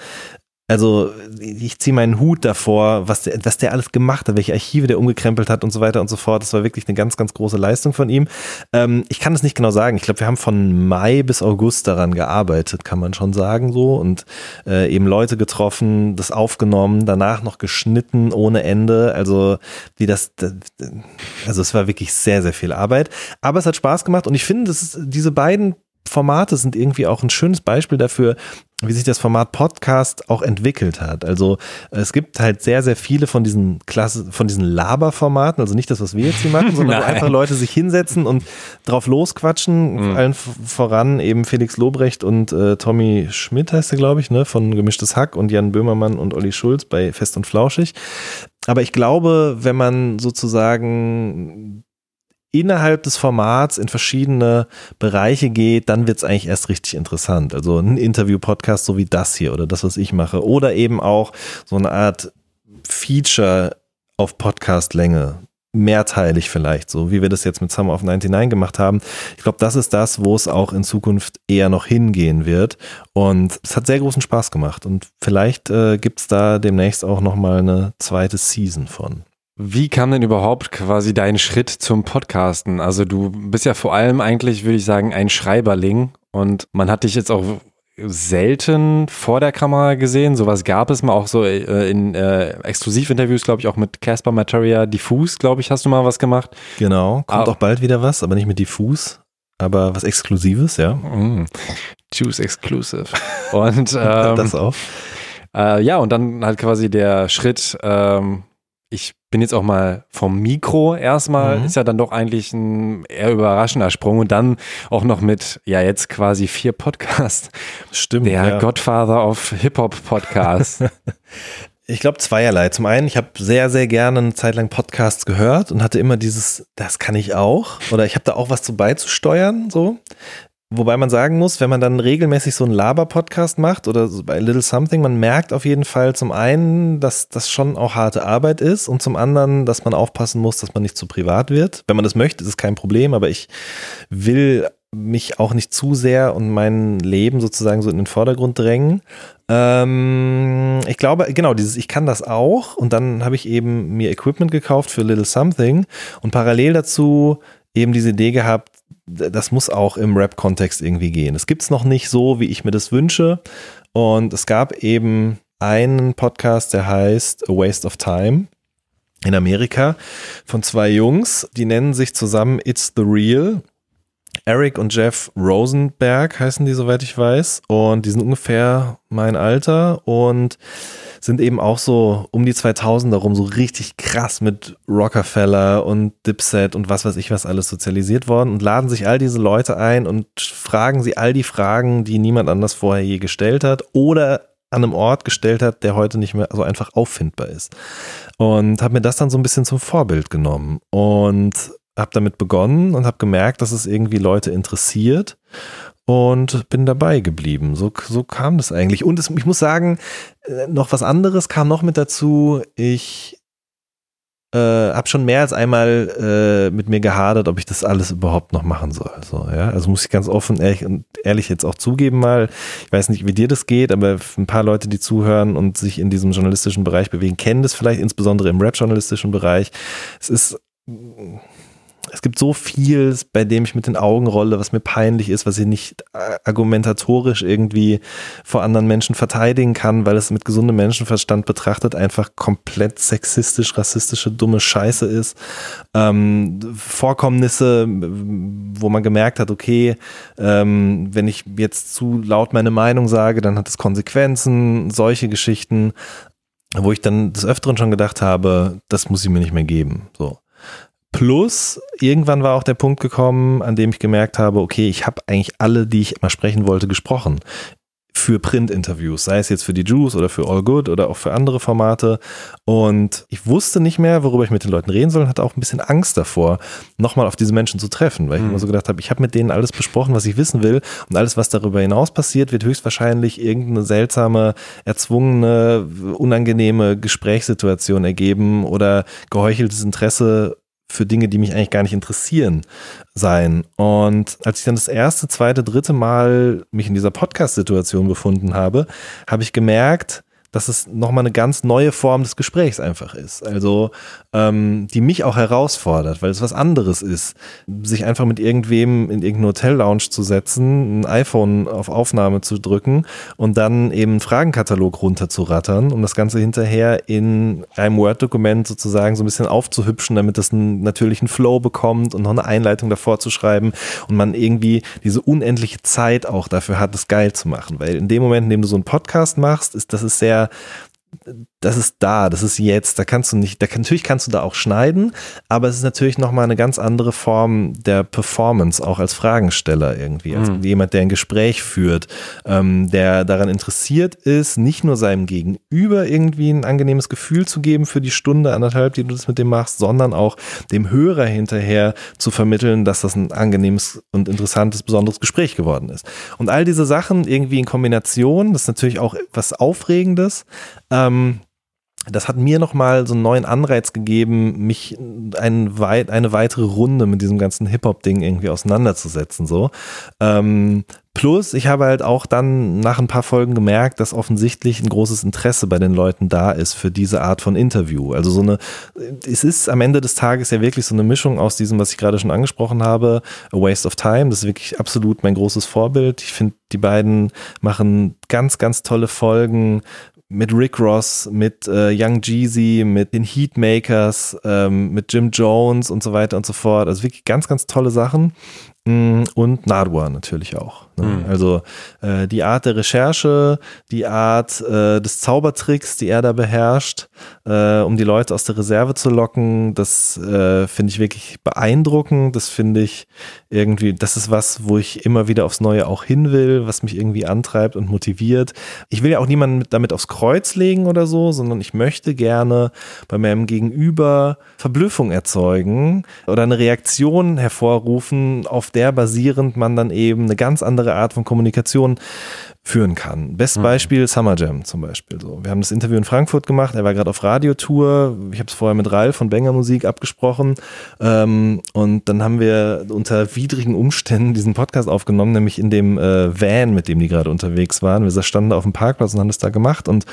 also ich ziehe meinen Hut davor, was der, was der alles gemacht hat, welche Archive der umgekrempelt hat und so weiter und so fort. Das war wirklich eine ganz, ganz große Leistung von ihm. Ähm, ich kann es nicht genau sagen. Ich glaube, wir haben von Mai bis August daran gearbeitet, kann man schon sagen so. Und äh, eben Leute getroffen, das aufgenommen, danach noch geschnitten ohne Ende. Also wie das, also es war wirklich sehr, sehr viel Arbeit. Aber es hat Spaß gemacht und ich finde, das ist, diese beiden Formate sind irgendwie auch ein schönes Beispiel dafür, wie sich das Format Podcast auch entwickelt hat. Also es gibt halt sehr, sehr viele von diesen Klasse, von diesen Laberformaten, also nicht das, was wir jetzt hier machen, sondern wo einfach Leute sich hinsetzen und drauf losquatschen. Mhm. Allen voran eben Felix Lobrecht und äh, Tommy Schmidt heißt er, glaube ich, ne, von Gemischtes Hack und Jan Böhmermann und Olli Schulz bei Fest und Flauschig. Aber ich glaube, wenn man sozusagen innerhalb des Formats in verschiedene Bereiche geht, dann wird es eigentlich erst richtig interessant. Also ein Interview-Podcast so wie das hier oder das, was ich mache. Oder eben auch so eine Art Feature auf Podcast-Länge. Mehrteilig vielleicht, so wie wir das jetzt mit Summer of 99 gemacht haben. Ich glaube, das ist das, wo es auch in Zukunft eher noch hingehen wird. Und es hat sehr großen Spaß gemacht. Und vielleicht äh, gibt es da demnächst auch nochmal eine zweite Season von. Wie kam denn überhaupt quasi dein Schritt zum Podcasten? Also du bist ja vor allem eigentlich, würde ich sagen, ein Schreiberling und man hat dich jetzt auch selten vor der Kamera gesehen. Sowas gab es mal auch so äh, in äh, Exklusivinterviews, glaube ich, auch mit Casper Materia Diffus, glaube ich, hast du mal was gemacht. Genau, kommt ah. auch bald wieder was, aber nicht mit Diffus, aber was Exklusives, ja. Mm, Choose Exclusive. Und ähm, das auch. Äh, ja, und dann halt quasi der Schritt, ähm, ich bin jetzt auch mal vom Mikro erstmal, mhm. ist ja dann doch eigentlich ein eher überraschender Sprung und dann auch noch mit, ja, jetzt quasi vier Podcasts. Stimmt. Der ja. Godfather of Hip-Hop-Podcasts. Ich glaube zweierlei. Zum einen, ich habe sehr, sehr gerne eine Zeit lang Podcasts gehört und hatte immer dieses, das kann ich auch. Oder ich habe da auch was zu beizusteuern, so. Wobei man sagen muss, wenn man dann regelmäßig so einen Laber-Podcast macht oder so bei Little Something, man merkt auf jeden Fall zum einen, dass das schon auch harte Arbeit ist und zum anderen, dass man aufpassen muss, dass man nicht zu privat wird. Wenn man das möchte, ist es kein Problem, aber ich will mich auch nicht zu sehr und mein Leben sozusagen so in den Vordergrund drängen. Ähm, ich glaube, genau, dieses Ich kann das auch und dann habe ich eben mir Equipment gekauft für Little Something und parallel dazu eben diese Idee gehabt, das muss auch im Rap-Kontext irgendwie gehen. Es gibt es noch nicht so, wie ich mir das wünsche. Und es gab eben einen Podcast, der heißt A Waste of Time in Amerika von zwei Jungs, die nennen sich zusammen It's the Real. Eric und Jeff Rosenberg heißen die, soweit ich weiß. Und die sind ungefähr mein Alter und sind eben auch so um die 2000 rum so richtig krass mit Rockefeller und Dipset und was weiß ich was alles sozialisiert worden und laden sich all diese Leute ein und fragen sie all die Fragen, die niemand anders vorher je gestellt hat oder an einem Ort gestellt hat, der heute nicht mehr so einfach auffindbar ist. Und habe mir das dann so ein bisschen zum Vorbild genommen und habe damit begonnen und habe gemerkt, dass es irgendwie Leute interessiert und bin dabei geblieben. So, so kam das eigentlich. Und es, ich muss sagen, äh, noch was anderes kam noch mit dazu. Ich äh, habe schon mehr als einmal äh, mit mir gehadert, ob ich das alles überhaupt noch machen soll. So, ja? Also muss ich ganz offen ehrlich, und ehrlich jetzt auch zugeben mal. Ich weiß nicht, wie dir das geht, aber ein paar Leute, die zuhören und sich in diesem journalistischen Bereich bewegen, kennen das vielleicht, insbesondere im Rap-journalistischen Bereich. Es ist es gibt so viel, bei dem ich mit den Augen rolle, was mir peinlich ist, was ich nicht äh, argumentatorisch irgendwie vor anderen Menschen verteidigen kann, weil es mit gesundem Menschenverstand betrachtet einfach komplett sexistisch, rassistische, dumme Scheiße ist. Ähm, Vorkommnisse, wo man gemerkt hat, okay, ähm, wenn ich jetzt zu laut meine Meinung sage, dann hat es Konsequenzen, solche Geschichten, wo ich dann des Öfteren schon gedacht habe, das muss ich mir nicht mehr geben. So. Plus, irgendwann war auch der Punkt gekommen, an dem ich gemerkt habe, okay, ich habe eigentlich alle, die ich mal sprechen wollte, gesprochen. Für Print-Interviews, sei es jetzt für die Juice oder für All Good oder auch für andere Formate. Und ich wusste nicht mehr, worüber ich mit den Leuten reden soll und hatte auch ein bisschen Angst davor, nochmal auf diese Menschen zu treffen, weil ich mhm. immer so gedacht habe, ich habe mit denen alles besprochen, was ich wissen will. Und alles, was darüber hinaus passiert, wird höchstwahrscheinlich irgendeine seltsame, erzwungene, unangenehme Gesprächssituation ergeben oder geheucheltes Interesse für Dinge, die mich eigentlich gar nicht interessieren, sein. Und als ich dann das erste, zweite, dritte Mal mich in dieser Podcast-Situation befunden habe, habe ich gemerkt, dass es nochmal eine ganz neue Form des Gesprächs einfach ist. Also, ähm, die mich auch herausfordert, weil es was anderes ist, sich einfach mit irgendwem in irgendeine Hotel-Lounge zu setzen, ein iPhone auf Aufnahme zu drücken und dann eben einen Fragenkatalog runterzurattern, um das Ganze hinterher in einem Word-Dokument sozusagen so ein bisschen aufzuhübschen, damit es einen natürlichen Flow bekommt und noch eine Einleitung davor zu schreiben und man irgendwie diese unendliche Zeit auch dafür hat, es geil zu machen. Weil in dem Moment, in dem du so einen Podcast machst, ist das ist sehr da das ist da, das ist jetzt, da kannst du nicht, da, natürlich kannst du da auch schneiden, aber es ist natürlich nochmal eine ganz andere Form der Performance, auch als Fragensteller irgendwie, als mhm. jemand, der ein Gespräch führt, ähm, der daran interessiert ist, nicht nur seinem Gegenüber irgendwie ein angenehmes Gefühl zu geben für die Stunde, anderthalb, die du das mit dem machst, sondern auch dem Hörer hinterher zu vermitteln, dass das ein angenehmes und interessantes, besonderes Gespräch geworden ist. Und all diese Sachen irgendwie in Kombination, das ist natürlich auch was Aufregendes, ähm, das hat mir nochmal so einen neuen Anreiz gegeben, mich ein weit, eine weitere Runde mit diesem ganzen Hip-Hop-Ding irgendwie auseinanderzusetzen. So. Ähm, plus, ich habe halt auch dann nach ein paar Folgen gemerkt, dass offensichtlich ein großes Interesse bei den Leuten da ist für diese Art von Interview. Also so eine, es ist am Ende des Tages ja wirklich so eine Mischung aus diesem, was ich gerade schon angesprochen habe, A Waste of Time. Das ist wirklich absolut mein großes Vorbild. Ich finde, die beiden machen ganz, ganz tolle Folgen, mit Rick Ross, mit äh, Young Jeezy, mit den Heatmakers, ähm, mit Jim Jones und so weiter und so fort. Also wirklich ganz, ganz tolle Sachen. Mm, und Nadua natürlich auch. Ne? Mhm. Also äh, die Art der Recherche, die Art äh, des Zaubertricks, die er da beherrscht, äh, um die Leute aus der Reserve zu locken, das äh, finde ich wirklich beeindruckend. Das finde ich irgendwie, das ist was, wo ich immer wieder aufs Neue auch hin will, was mich irgendwie antreibt und motiviert. Ich will ja auch niemanden damit aufs Kreuz legen oder so, sondern ich möchte gerne bei meinem Gegenüber Verblüffung erzeugen oder eine Reaktion hervorrufen, auf der basierend man dann eben eine ganz andere Art von Kommunikation führen kann. Best mhm. Beispiel Summer Jam zum Beispiel. So, wir haben das Interview in Frankfurt gemacht. Er war gerade auf Radiotour. Ich habe es vorher mit Ralf von Banger Musik abgesprochen. Ähm, und dann haben wir unter widrigen Umständen diesen Podcast aufgenommen, nämlich in dem äh, Van, mit dem die gerade unterwegs waren. Wir standen auf dem Parkplatz und haben das da gemacht und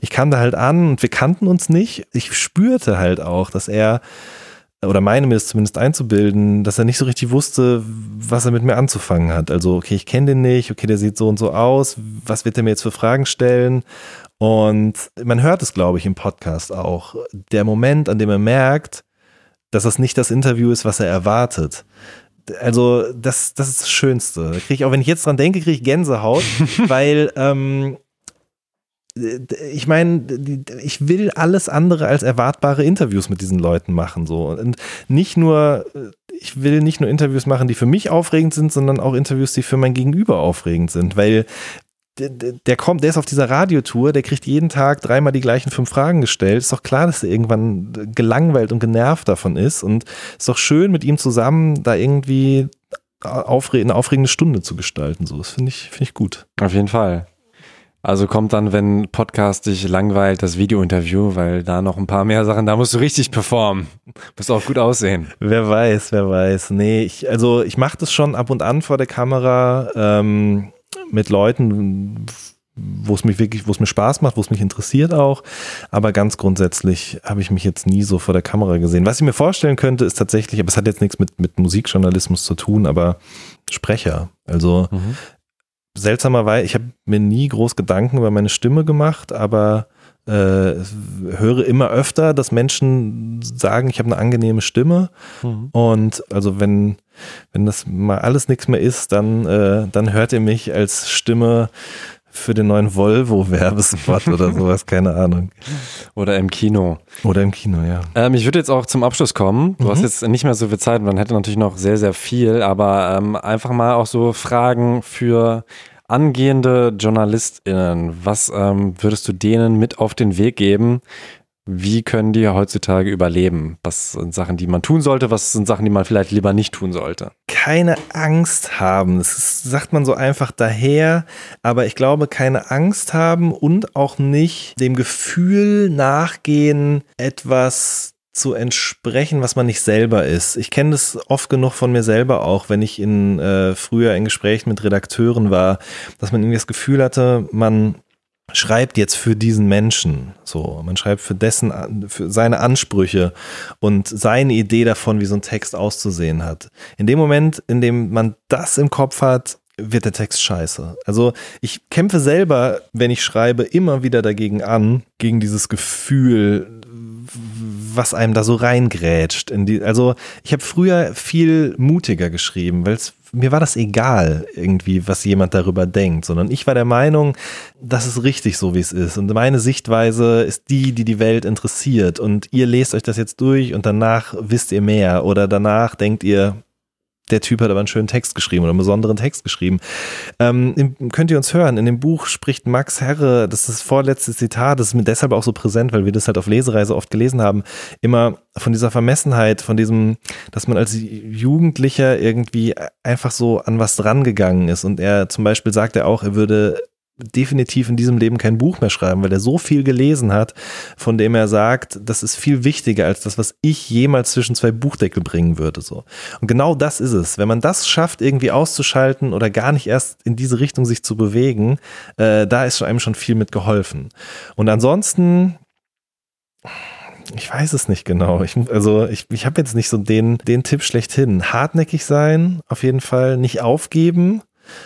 ich kam da halt an und wir kannten uns nicht. Ich spürte halt auch, dass er oder meine mir es zumindest einzubilden, dass er nicht so richtig wusste, was er mit mir anzufangen hat. Also, okay, ich kenne den nicht, okay, der sieht so und so aus, was wird er mir jetzt für Fragen stellen? Und man hört es, glaube ich, im Podcast auch. Der Moment, an dem er merkt, dass das nicht das Interview ist, was er erwartet. Also, das, das ist das Schönste. Da kriege ich, auch wenn ich jetzt dran denke, kriege ich Gänsehaut, weil ähm, ich meine, ich will alles andere als erwartbare Interviews mit diesen Leuten machen. So. Und nicht nur, ich will nicht nur Interviews machen, die für mich aufregend sind, sondern auch Interviews, die für mein Gegenüber aufregend sind. Weil der, kommt, der ist auf dieser Radiotour, der kriegt jeden Tag dreimal die gleichen fünf Fragen gestellt. Ist doch klar, dass er irgendwann gelangweilt und genervt davon ist. Und ist doch schön, mit ihm zusammen da irgendwie aufre eine aufregende Stunde zu gestalten. So, das finde ich, finde ich gut. Auf jeden Fall. Also kommt dann, wenn Podcast dich langweilt, das Video-Interview, weil da noch ein paar mehr Sachen, da musst du richtig performen. Musst auch gut aussehen. Wer weiß, wer weiß. Nee, ich, also ich mache das schon ab und an vor der Kamera ähm, mit Leuten, wo es mich wirklich, wo es mir Spaß macht, wo es mich interessiert auch. Aber ganz grundsätzlich habe ich mich jetzt nie so vor der Kamera gesehen. Was ich mir vorstellen könnte, ist tatsächlich, aber es hat jetzt nichts mit, mit Musikjournalismus zu tun, aber Sprecher. Also mhm. Seltsamerweise, ich habe mir nie groß Gedanken über meine Stimme gemacht, aber äh, höre immer öfter, dass Menschen sagen, ich habe eine angenehme Stimme. Mhm. Und also wenn, wenn das mal alles nichts mehr ist, dann, äh, dann hört ihr mich als Stimme für den neuen Volvo-Werbespot oder sowas, keine Ahnung. Oder im Kino. Oder im Kino, ja. Ähm, ich würde jetzt auch zum Abschluss kommen. Du mhm. hast jetzt nicht mehr so viel Zeit, man hätte natürlich noch sehr, sehr viel, aber ähm, einfach mal auch so Fragen für angehende JournalistInnen. Was ähm, würdest du denen mit auf den Weg geben, wie können die heutzutage überleben? Was sind Sachen, die man tun sollte? Was sind Sachen, die man vielleicht lieber nicht tun sollte? Keine Angst haben. Das sagt man so einfach daher, aber ich glaube, keine Angst haben und auch nicht dem Gefühl nachgehen, etwas zu entsprechen, was man nicht selber ist. Ich kenne das oft genug von mir selber auch, wenn ich in äh, früher in Gesprächen mit Redakteuren war, dass man irgendwie das Gefühl hatte, man schreibt jetzt für diesen Menschen. So, man schreibt für dessen, für seine Ansprüche und seine Idee davon, wie so ein Text auszusehen hat. In dem Moment, in dem man das im Kopf hat, wird der Text scheiße. Also ich kämpfe selber, wenn ich schreibe, immer wieder dagegen an, gegen dieses Gefühl, was einem da so reingrätscht. In die, also ich habe früher viel mutiger geschrieben, weil mir war das egal irgendwie, was jemand darüber denkt, sondern ich war der Meinung, das ist richtig so, wie es ist. Und meine Sichtweise ist die, die die Welt interessiert. Und ihr lest euch das jetzt durch und danach wisst ihr mehr oder danach denkt ihr, der Typ hat aber einen schönen Text geschrieben oder einen besonderen Text geschrieben. Ähm, könnt ihr uns hören, in dem Buch spricht Max Herre, das ist das vorletzte Zitat, das ist mir deshalb auch so präsent, weil wir das halt auf Lesereise oft gelesen haben, immer von dieser Vermessenheit, von diesem, dass man als Jugendlicher irgendwie einfach so an was drangegangen ist. Und er zum Beispiel sagt er auch, er würde definitiv in diesem Leben kein Buch mehr schreiben, weil er so viel gelesen hat, von dem er sagt, das ist viel wichtiger als das, was ich jemals zwischen zwei Buchdeckel bringen würde. So. Und genau das ist es. Wenn man das schafft, irgendwie auszuschalten oder gar nicht erst in diese Richtung sich zu bewegen, äh, da ist einem schon viel mit geholfen. Und ansonsten, ich weiß es nicht genau. Ich, also ich, ich habe jetzt nicht so den, den Tipp schlechthin. Hartnäckig sein, auf jeden Fall, nicht aufgeben,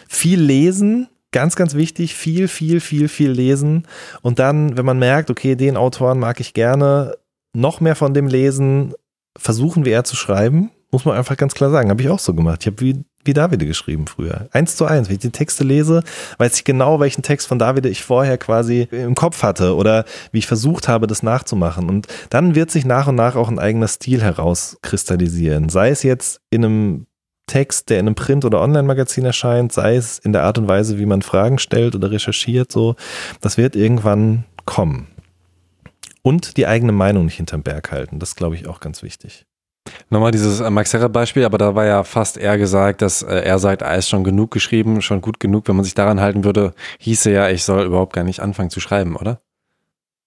viel lesen, ganz, ganz wichtig, viel, viel, viel, viel lesen. Und dann, wenn man merkt, okay, den Autoren mag ich gerne, noch mehr von dem lesen, versuchen wir eher zu schreiben. Muss man einfach ganz klar sagen. Habe ich auch so gemacht. Ich habe wie, wie Davide geschrieben früher. Eins zu eins. Wenn ich die Texte lese, weiß ich genau, welchen Text von Davide ich vorher quasi im Kopf hatte oder wie ich versucht habe, das nachzumachen. Und dann wird sich nach und nach auch ein eigener Stil herauskristallisieren. Sei es jetzt in einem Text, der in einem Print- oder Online-Magazin erscheint, sei es in der Art und Weise, wie man Fragen stellt oder recherchiert, so, das wird irgendwann kommen. Und die eigene Meinung nicht hinterm Berg halten, das glaube ich auch ganz wichtig. Nochmal dieses äh, Max Herre Beispiel, aber da war ja fast eher gesagt, dass äh, er sagt, er ist schon genug geschrieben, schon gut genug. Wenn man sich daran halten würde, hieße ja, ich soll überhaupt gar nicht anfangen zu schreiben, oder?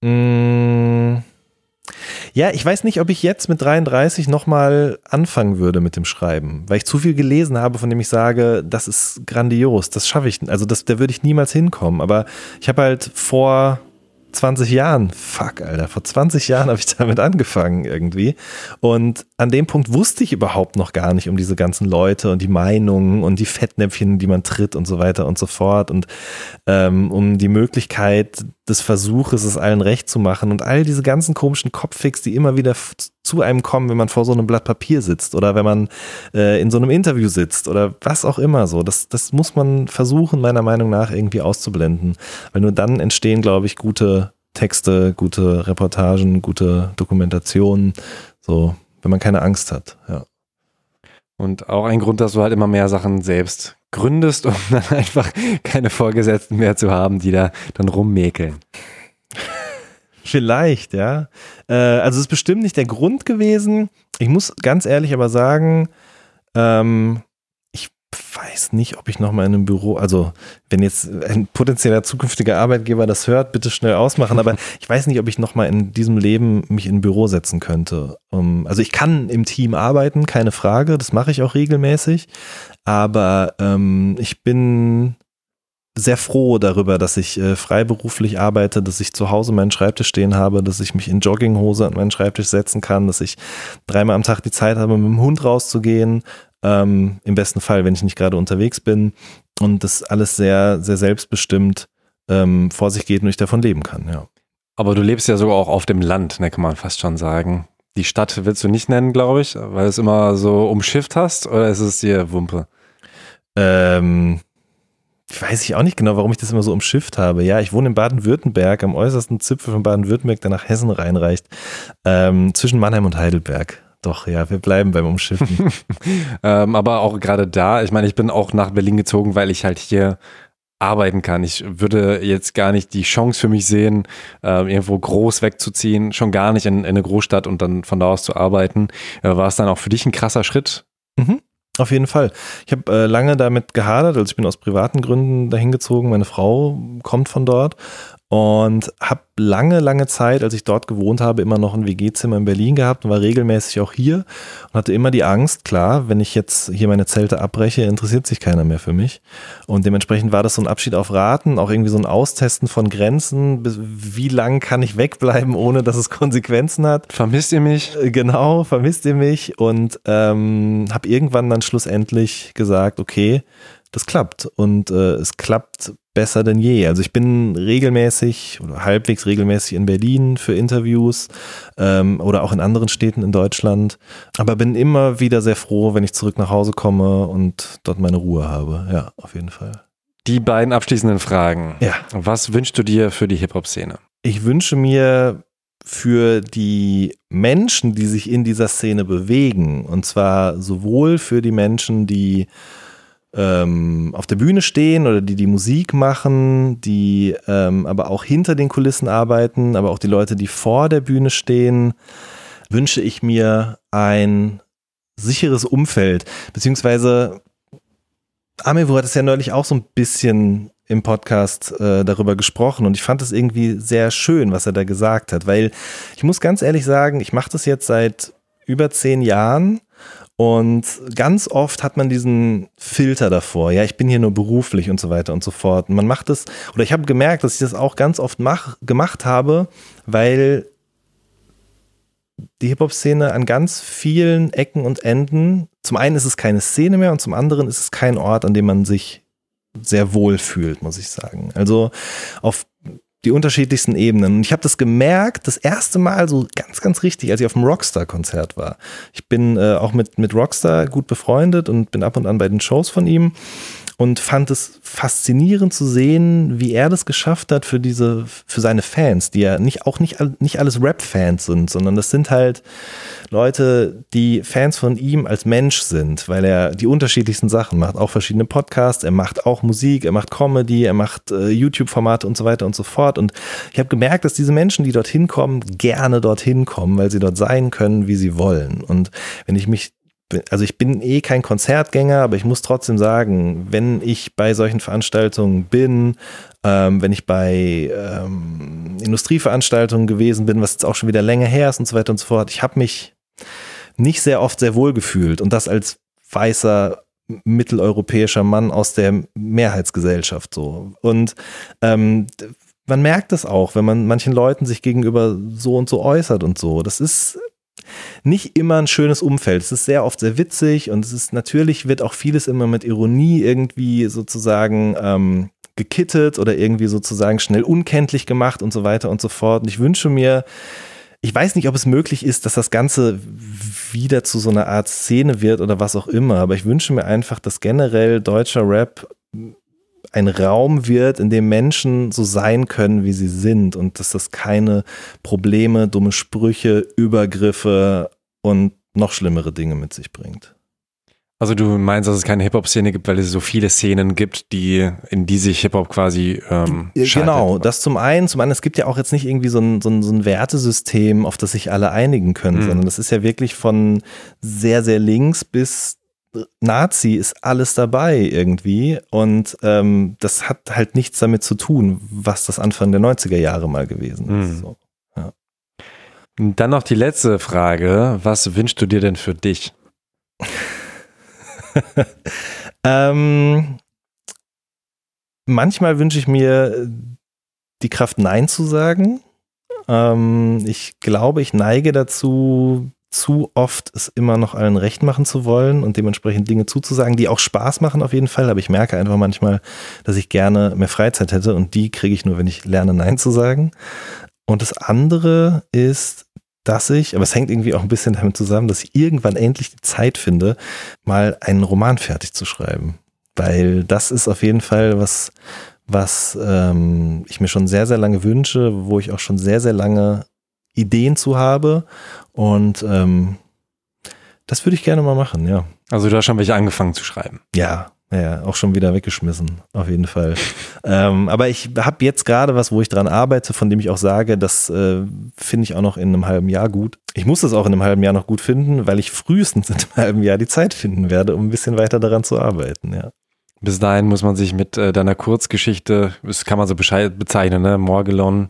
Mmh. Ja, ich weiß nicht, ob ich jetzt mit 33 nochmal anfangen würde mit dem Schreiben, weil ich zu viel gelesen habe, von dem ich sage, das ist grandios, das schaffe ich, also das, da würde ich niemals hinkommen. Aber ich habe halt vor 20 Jahren, fuck, Alter, vor 20 Jahren habe ich damit angefangen irgendwie. Und an dem Punkt wusste ich überhaupt noch gar nicht um diese ganzen Leute und die Meinungen und die Fettnäpfchen, die man tritt und so weiter und so fort. Und ähm, um die Möglichkeit des Versuches, es allen recht zu machen und all diese ganzen komischen Kopffix, die immer wieder zu einem kommen, wenn man vor so einem Blatt Papier sitzt oder wenn man äh, in so einem Interview sitzt oder was auch immer so. Das, das muss man versuchen, meiner Meinung nach, irgendwie auszublenden. Weil nur dann entstehen, glaube ich, gute Texte, gute Reportagen, gute Dokumentationen, so, wenn man keine Angst hat, ja. Und auch ein Grund, dass du halt immer mehr Sachen selbst gründest, um dann einfach keine Vorgesetzten mehr zu haben, die da dann rummäkeln. Vielleicht, ja. Äh, also es ist bestimmt nicht der Grund gewesen. Ich muss ganz ehrlich aber sagen, ähm, ich weiß nicht, ob ich nochmal in einem Büro, also wenn jetzt ein potenzieller zukünftiger Arbeitgeber das hört, bitte schnell ausmachen, aber ich weiß nicht, ob ich nochmal in diesem Leben mich in ein Büro setzen könnte. Um, also ich kann im Team arbeiten, keine Frage, das mache ich auch regelmäßig, aber ähm, ich bin sehr froh darüber, dass ich äh, freiberuflich arbeite, dass ich zu Hause meinen Schreibtisch stehen habe, dass ich mich in Jogginghose an meinen Schreibtisch setzen kann, dass ich dreimal am Tag die Zeit habe, mit dem Hund rauszugehen. Ähm, Im besten Fall, wenn ich nicht gerade unterwegs bin. Und das alles sehr, sehr selbstbestimmt ähm, vor sich geht und ich davon leben kann, ja. Aber du lebst ja sogar auch auf dem Land, ne, kann man fast schon sagen. Die Stadt willst du nicht nennen, glaube ich, weil du es immer so umschifft hast, oder ist es dir Wumpe? Ähm, weiß ich auch nicht genau, warum ich das immer so umschifft habe. Ja, ich wohne in Baden-Württemberg, am äußersten Zipfel von Baden-Württemberg, der nach Hessen reinreicht, ähm, zwischen Mannheim und Heidelberg. Doch, ja, wir bleiben beim Umschiffen. ähm, aber auch gerade da, ich meine, ich bin auch nach Berlin gezogen, weil ich halt hier arbeiten kann. Ich würde jetzt gar nicht die Chance für mich sehen, äh, irgendwo groß wegzuziehen, schon gar nicht in, in, eine Großstadt und dann von da aus zu arbeiten. Äh, war es dann auch für dich ein krasser Schritt? Mhm. Auf jeden Fall. Ich habe äh, lange damit gehadert, also ich bin aus privaten Gründen dahin gezogen. Meine Frau kommt von dort und habe lange, lange Zeit, als ich dort gewohnt habe, immer noch ein WG-Zimmer in Berlin gehabt und war regelmäßig auch hier und hatte immer die Angst, klar, wenn ich jetzt hier meine Zelte abbreche, interessiert sich keiner mehr für mich. Und dementsprechend war das so ein Abschied auf Raten, auch irgendwie so ein Austesten von Grenzen. Wie lang kann ich wegbleiben, ohne dass es Konsequenzen hat? Vermisst ihr mich? Äh, genau, vermisst ihr mich und ähm, habe irgendwann dann schlussendlich gesagt, okay, das klappt und äh, es klappt besser denn je. Also ich bin regelmäßig oder halbwegs regelmäßig in Berlin für Interviews ähm, oder auch in anderen Städten in Deutschland, aber bin immer wieder sehr froh, wenn ich zurück nach Hause komme und dort meine Ruhe habe. Ja, auf jeden Fall. Die beiden abschließenden Fragen. Ja. Was wünschst du dir für die Hip-Hop-Szene? Ich wünsche mir für die Menschen, die sich in dieser Szene bewegen, und zwar sowohl für die Menschen, die ähm, auf der Bühne stehen oder die die Musik machen, die ähm, aber auch hinter den Kulissen arbeiten, aber auch die Leute, die vor der Bühne stehen, wünsche ich mir ein sicheres Umfeld. Beziehungsweise Amewu hat es ja neulich auch so ein bisschen im Podcast äh, darüber gesprochen und ich fand es irgendwie sehr schön, was er da gesagt hat, weil ich muss ganz ehrlich sagen, ich mache das jetzt seit über zehn Jahren und ganz oft hat man diesen Filter davor. Ja, ich bin hier nur beruflich und so weiter und so fort. Und man macht das, oder ich habe gemerkt, dass ich das auch ganz oft mach, gemacht habe, weil die Hip-Hop-Szene an ganz vielen Ecken und Enden, zum einen ist es keine Szene mehr und zum anderen ist es kein Ort, an dem man sich sehr wohl fühlt, muss ich sagen. Also auf die unterschiedlichsten Ebenen. Und ich habe das gemerkt, das erste Mal so ganz, ganz richtig, als ich auf dem Rockstar-Konzert war. Ich bin äh, auch mit, mit Rockstar gut befreundet und bin ab und an bei den Shows von ihm und fand es faszinierend zu sehen, wie er das geschafft hat für diese, für seine Fans, die ja nicht, auch nicht, nicht alles Rap-Fans sind, sondern das sind halt Leute, die Fans von ihm als Mensch sind, weil er die unterschiedlichsten Sachen macht, auch verschiedene Podcasts, er macht auch Musik, er macht Comedy, er macht äh, YouTube-Formate und so weiter und so fort. Und ich habe gemerkt, dass diese Menschen, die dorthin kommen, gerne dorthin kommen, weil sie dort sein können, wie sie wollen. Und wenn ich mich also ich bin eh kein Konzertgänger, aber ich muss trotzdem sagen, wenn ich bei solchen Veranstaltungen bin, ähm, wenn ich bei ähm, Industrieveranstaltungen gewesen bin, was jetzt auch schon wieder länger her ist und so weiter und so fort, ich habe mich nicht sehr oft sehr wohl gefühlt und das als weißer mitteleuropäischer Mann aus der Mehrheitsgesellschaft so. Und ähm, man merkt es auch, wenn man manchen Leuten sich gegenüber so und so äußert und so. Das ist nicht immer ein schönes Umfeld. Es ist sehr oft sehr witzig und es ist natürlich wird auch vieles immer mit Ironie irgendwie sozusagen ähm, gekittet oder irgendwie sozusagen schnell unkenntlich gemacht und so weiter und so fort. Und ich wünsche mir, ich weiß nicht, ob es möglich ist, dass das Ganze wieder zu so einer Art Szene wird oder was auch immer, aber ich wünsche mir einfach, dass generell deutscher Rap ein Raum wird, in dem Menschen so sein können, wie sie sind und dass das keine Probleme, dumme Sprüche, Übergriffe und noch schlimmere Dinge mit sich bringt. Also du meinst, dass es keine Hip-Hop-Szene gibt, weil es so viele Szenen gibt, die in die sich Hip-Hop quasi ähm, Genau, das zum einen. Zum anderen, es gibt ja auch jetzt nicht irgendwie so ein, so ein, so ein Wertesystem, auf das sich alle einigen können, mhm. sondern das ist ja wirklich von sehr, sehr links bis Nazi ist alles dabei irgendwie und ähm, das hat halt nichts damit zu tun, was das Anfang der 90er Jahre mal gewesen ist. Mhm. So, ja. Dann noch die letzte Frage. Was wünschst du dir denn für dich? ähm, manchmal wünsche ich mir die Kraft, Nein zu sagen. Ähm, ich glaube, ich neige dazu, zu oft es immer noch allen recht machen zu wollen und dementsprechend Dinge zuzusagen, die auch Spaß machen auf jeden Fall. Aber ich merke einfach manchmal, dass ich gerne mehr Freizeit hätte und die kriege ich nur, wenn ich lerne, Nein zu sagen. Und das andere ist, dass ich, aber es hängt irgendwie auch ein bisschen damit zusammen, dass ich irgendwann endlich die Zeit finde, mal einen Roman fertig zu schreiben. Weil das ist auf jeden Fall was, was ähm, ich mir schon sehr, sehr lange wünsche, wo ich auch schon sehr, sehr lange Ideen zu habe. Und ähm, das würde ich gerne mal machen, ja. Also du hast schon welche angefangen zu schreiben. Ja, ja, auch schon wieder weggeschmissen, auf jeden Fall. ähm, aber ich habe jetzt gerade was, wo ich dran arbeite, von dem ich auch sage, das äh, finde ich auch noch in einem halben Jahr gut. Ich muss das auch in einem halben Jahr noch gut finden, weil ich frühestens in einem halben Jahr die Zeit finden werde, um ein bisschen weiter daran zu arbeiten, ja. Bis dahin muss man sich mit äh, deiner Kurzgeschichte, das kann man so bezeichnen, ne? Morgelon,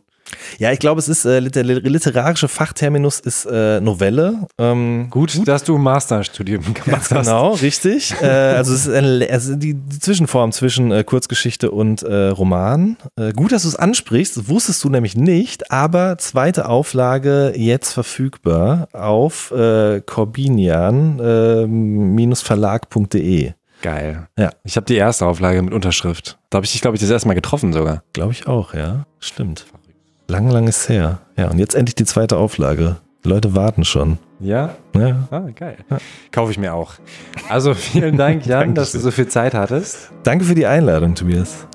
ja, ich glaube, es ist äh, der literarische Fachterminus ist äh, Novelle. Ähm, gut, gut, dass du ein Masterstudium gemacht hast. Genau, richtig. äh, also es ist eine, also die, die, Zwischenform zwischen äh, Kurzgeschichte und äh, Roman. Äh, gut, dass du es ansprichst. Wusstest du nämlich nicht, aber zweite Auflage jetzt verfügbar auf äh, corbinian-verlag.de. Geil. Ja. Ich habe die erste Auflage mit Unterschrift. Da habe ich dich, glaube ich, das erste Mal getroffen sogar. Glaube ich auch, ja. Stimmt. Lang, lang ist her. Ja, und jetzt endlich die zweite Auflage. Die Leute warten schon. Ja? Ja. Ah, geil. Ja. Kaufe ich mir auch. Also vielen Dank, Jan, dass du so viel Zeit hattest. Danke für die Einladung, Tobias.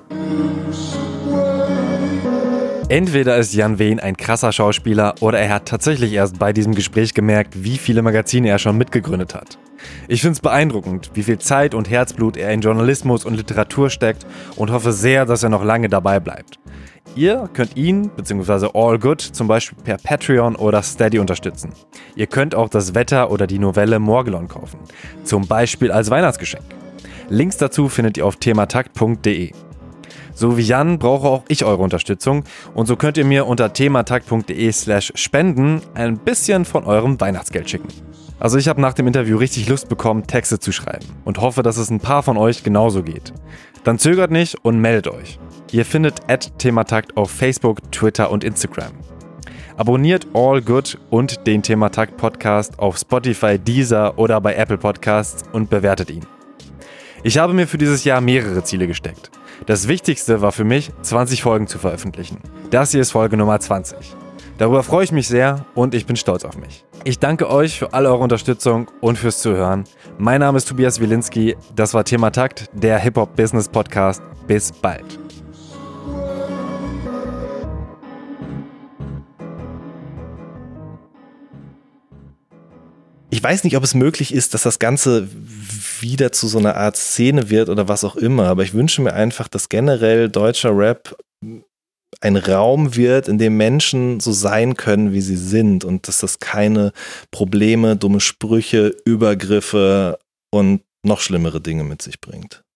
Entweder ist Jan Wehn ein krasser Schauspieler oder er hat tatsächlich erst bei diesem Gespräch gemerkt, wie viele Magazine er schon mitgegründet hat. Ich finde es beeindruckend, wie viel Zeit und Herzblut er in Journalismus und Literatur steckt und hoffe sehr, dass er noch lange dabei bleibt. Ihr könnt ihn bzw. All Good zum Beispiel per Patreon oder Steady unterstützen. Ihr könnt auch das Wetter oder die Novelle Morgelon kaufen, zum Beispiel als Weihnachtsgeschenk. Links dazu findet ihr auf thematakt.de. So wie Jan brauche auch ich eure Unterstützung und so könnt ihr mir unter thematakt.de slash spenden ein bisschen von eurem Weihnachtsgeld schicken. Also ich habe nach dem Interview richtig Lust bekommen, Texte zu schreiben und hoffe, dass es ein paar von euch genauso geht. Dann zögert nicht und meldet euch. Ihr findet Thematakt auf Facebook, Twitter und Instagram. Abonniert All Good und den Thematakt Podcast auf Spotify, Deezer oder bei Apple Podcasts und bewertet ihn. Ich habe mir für dieses Jahr mehrere Ziele gesteckt. Das wichtigste war für mich, 20 Folgen zu veröffentlichen. Das hier ist Folge Nummer 20. Darüber freue ich mich sehr und ich bin stolz auf mich. Ich danke euch für all eure Unterstützung und fürs Zuhören. Mein Name ist Tobias Wilinski. Das war Thematakt, der Hip-Hop-Business-Podcast. Bis bald. ich weiß nicht, ob es möglich ist, dass das Ganze wieder zu so einer Art Szene wird oder was auch immer, aber ich wünsche mir einfach, dass generell deutscher Rap ein Raum wird, in dem Menschen so sein können, wie sie sind und dass das keine Probleme, dumme Sprüche, Übergriffe und noch schlimmere Dinge mit sich bringt.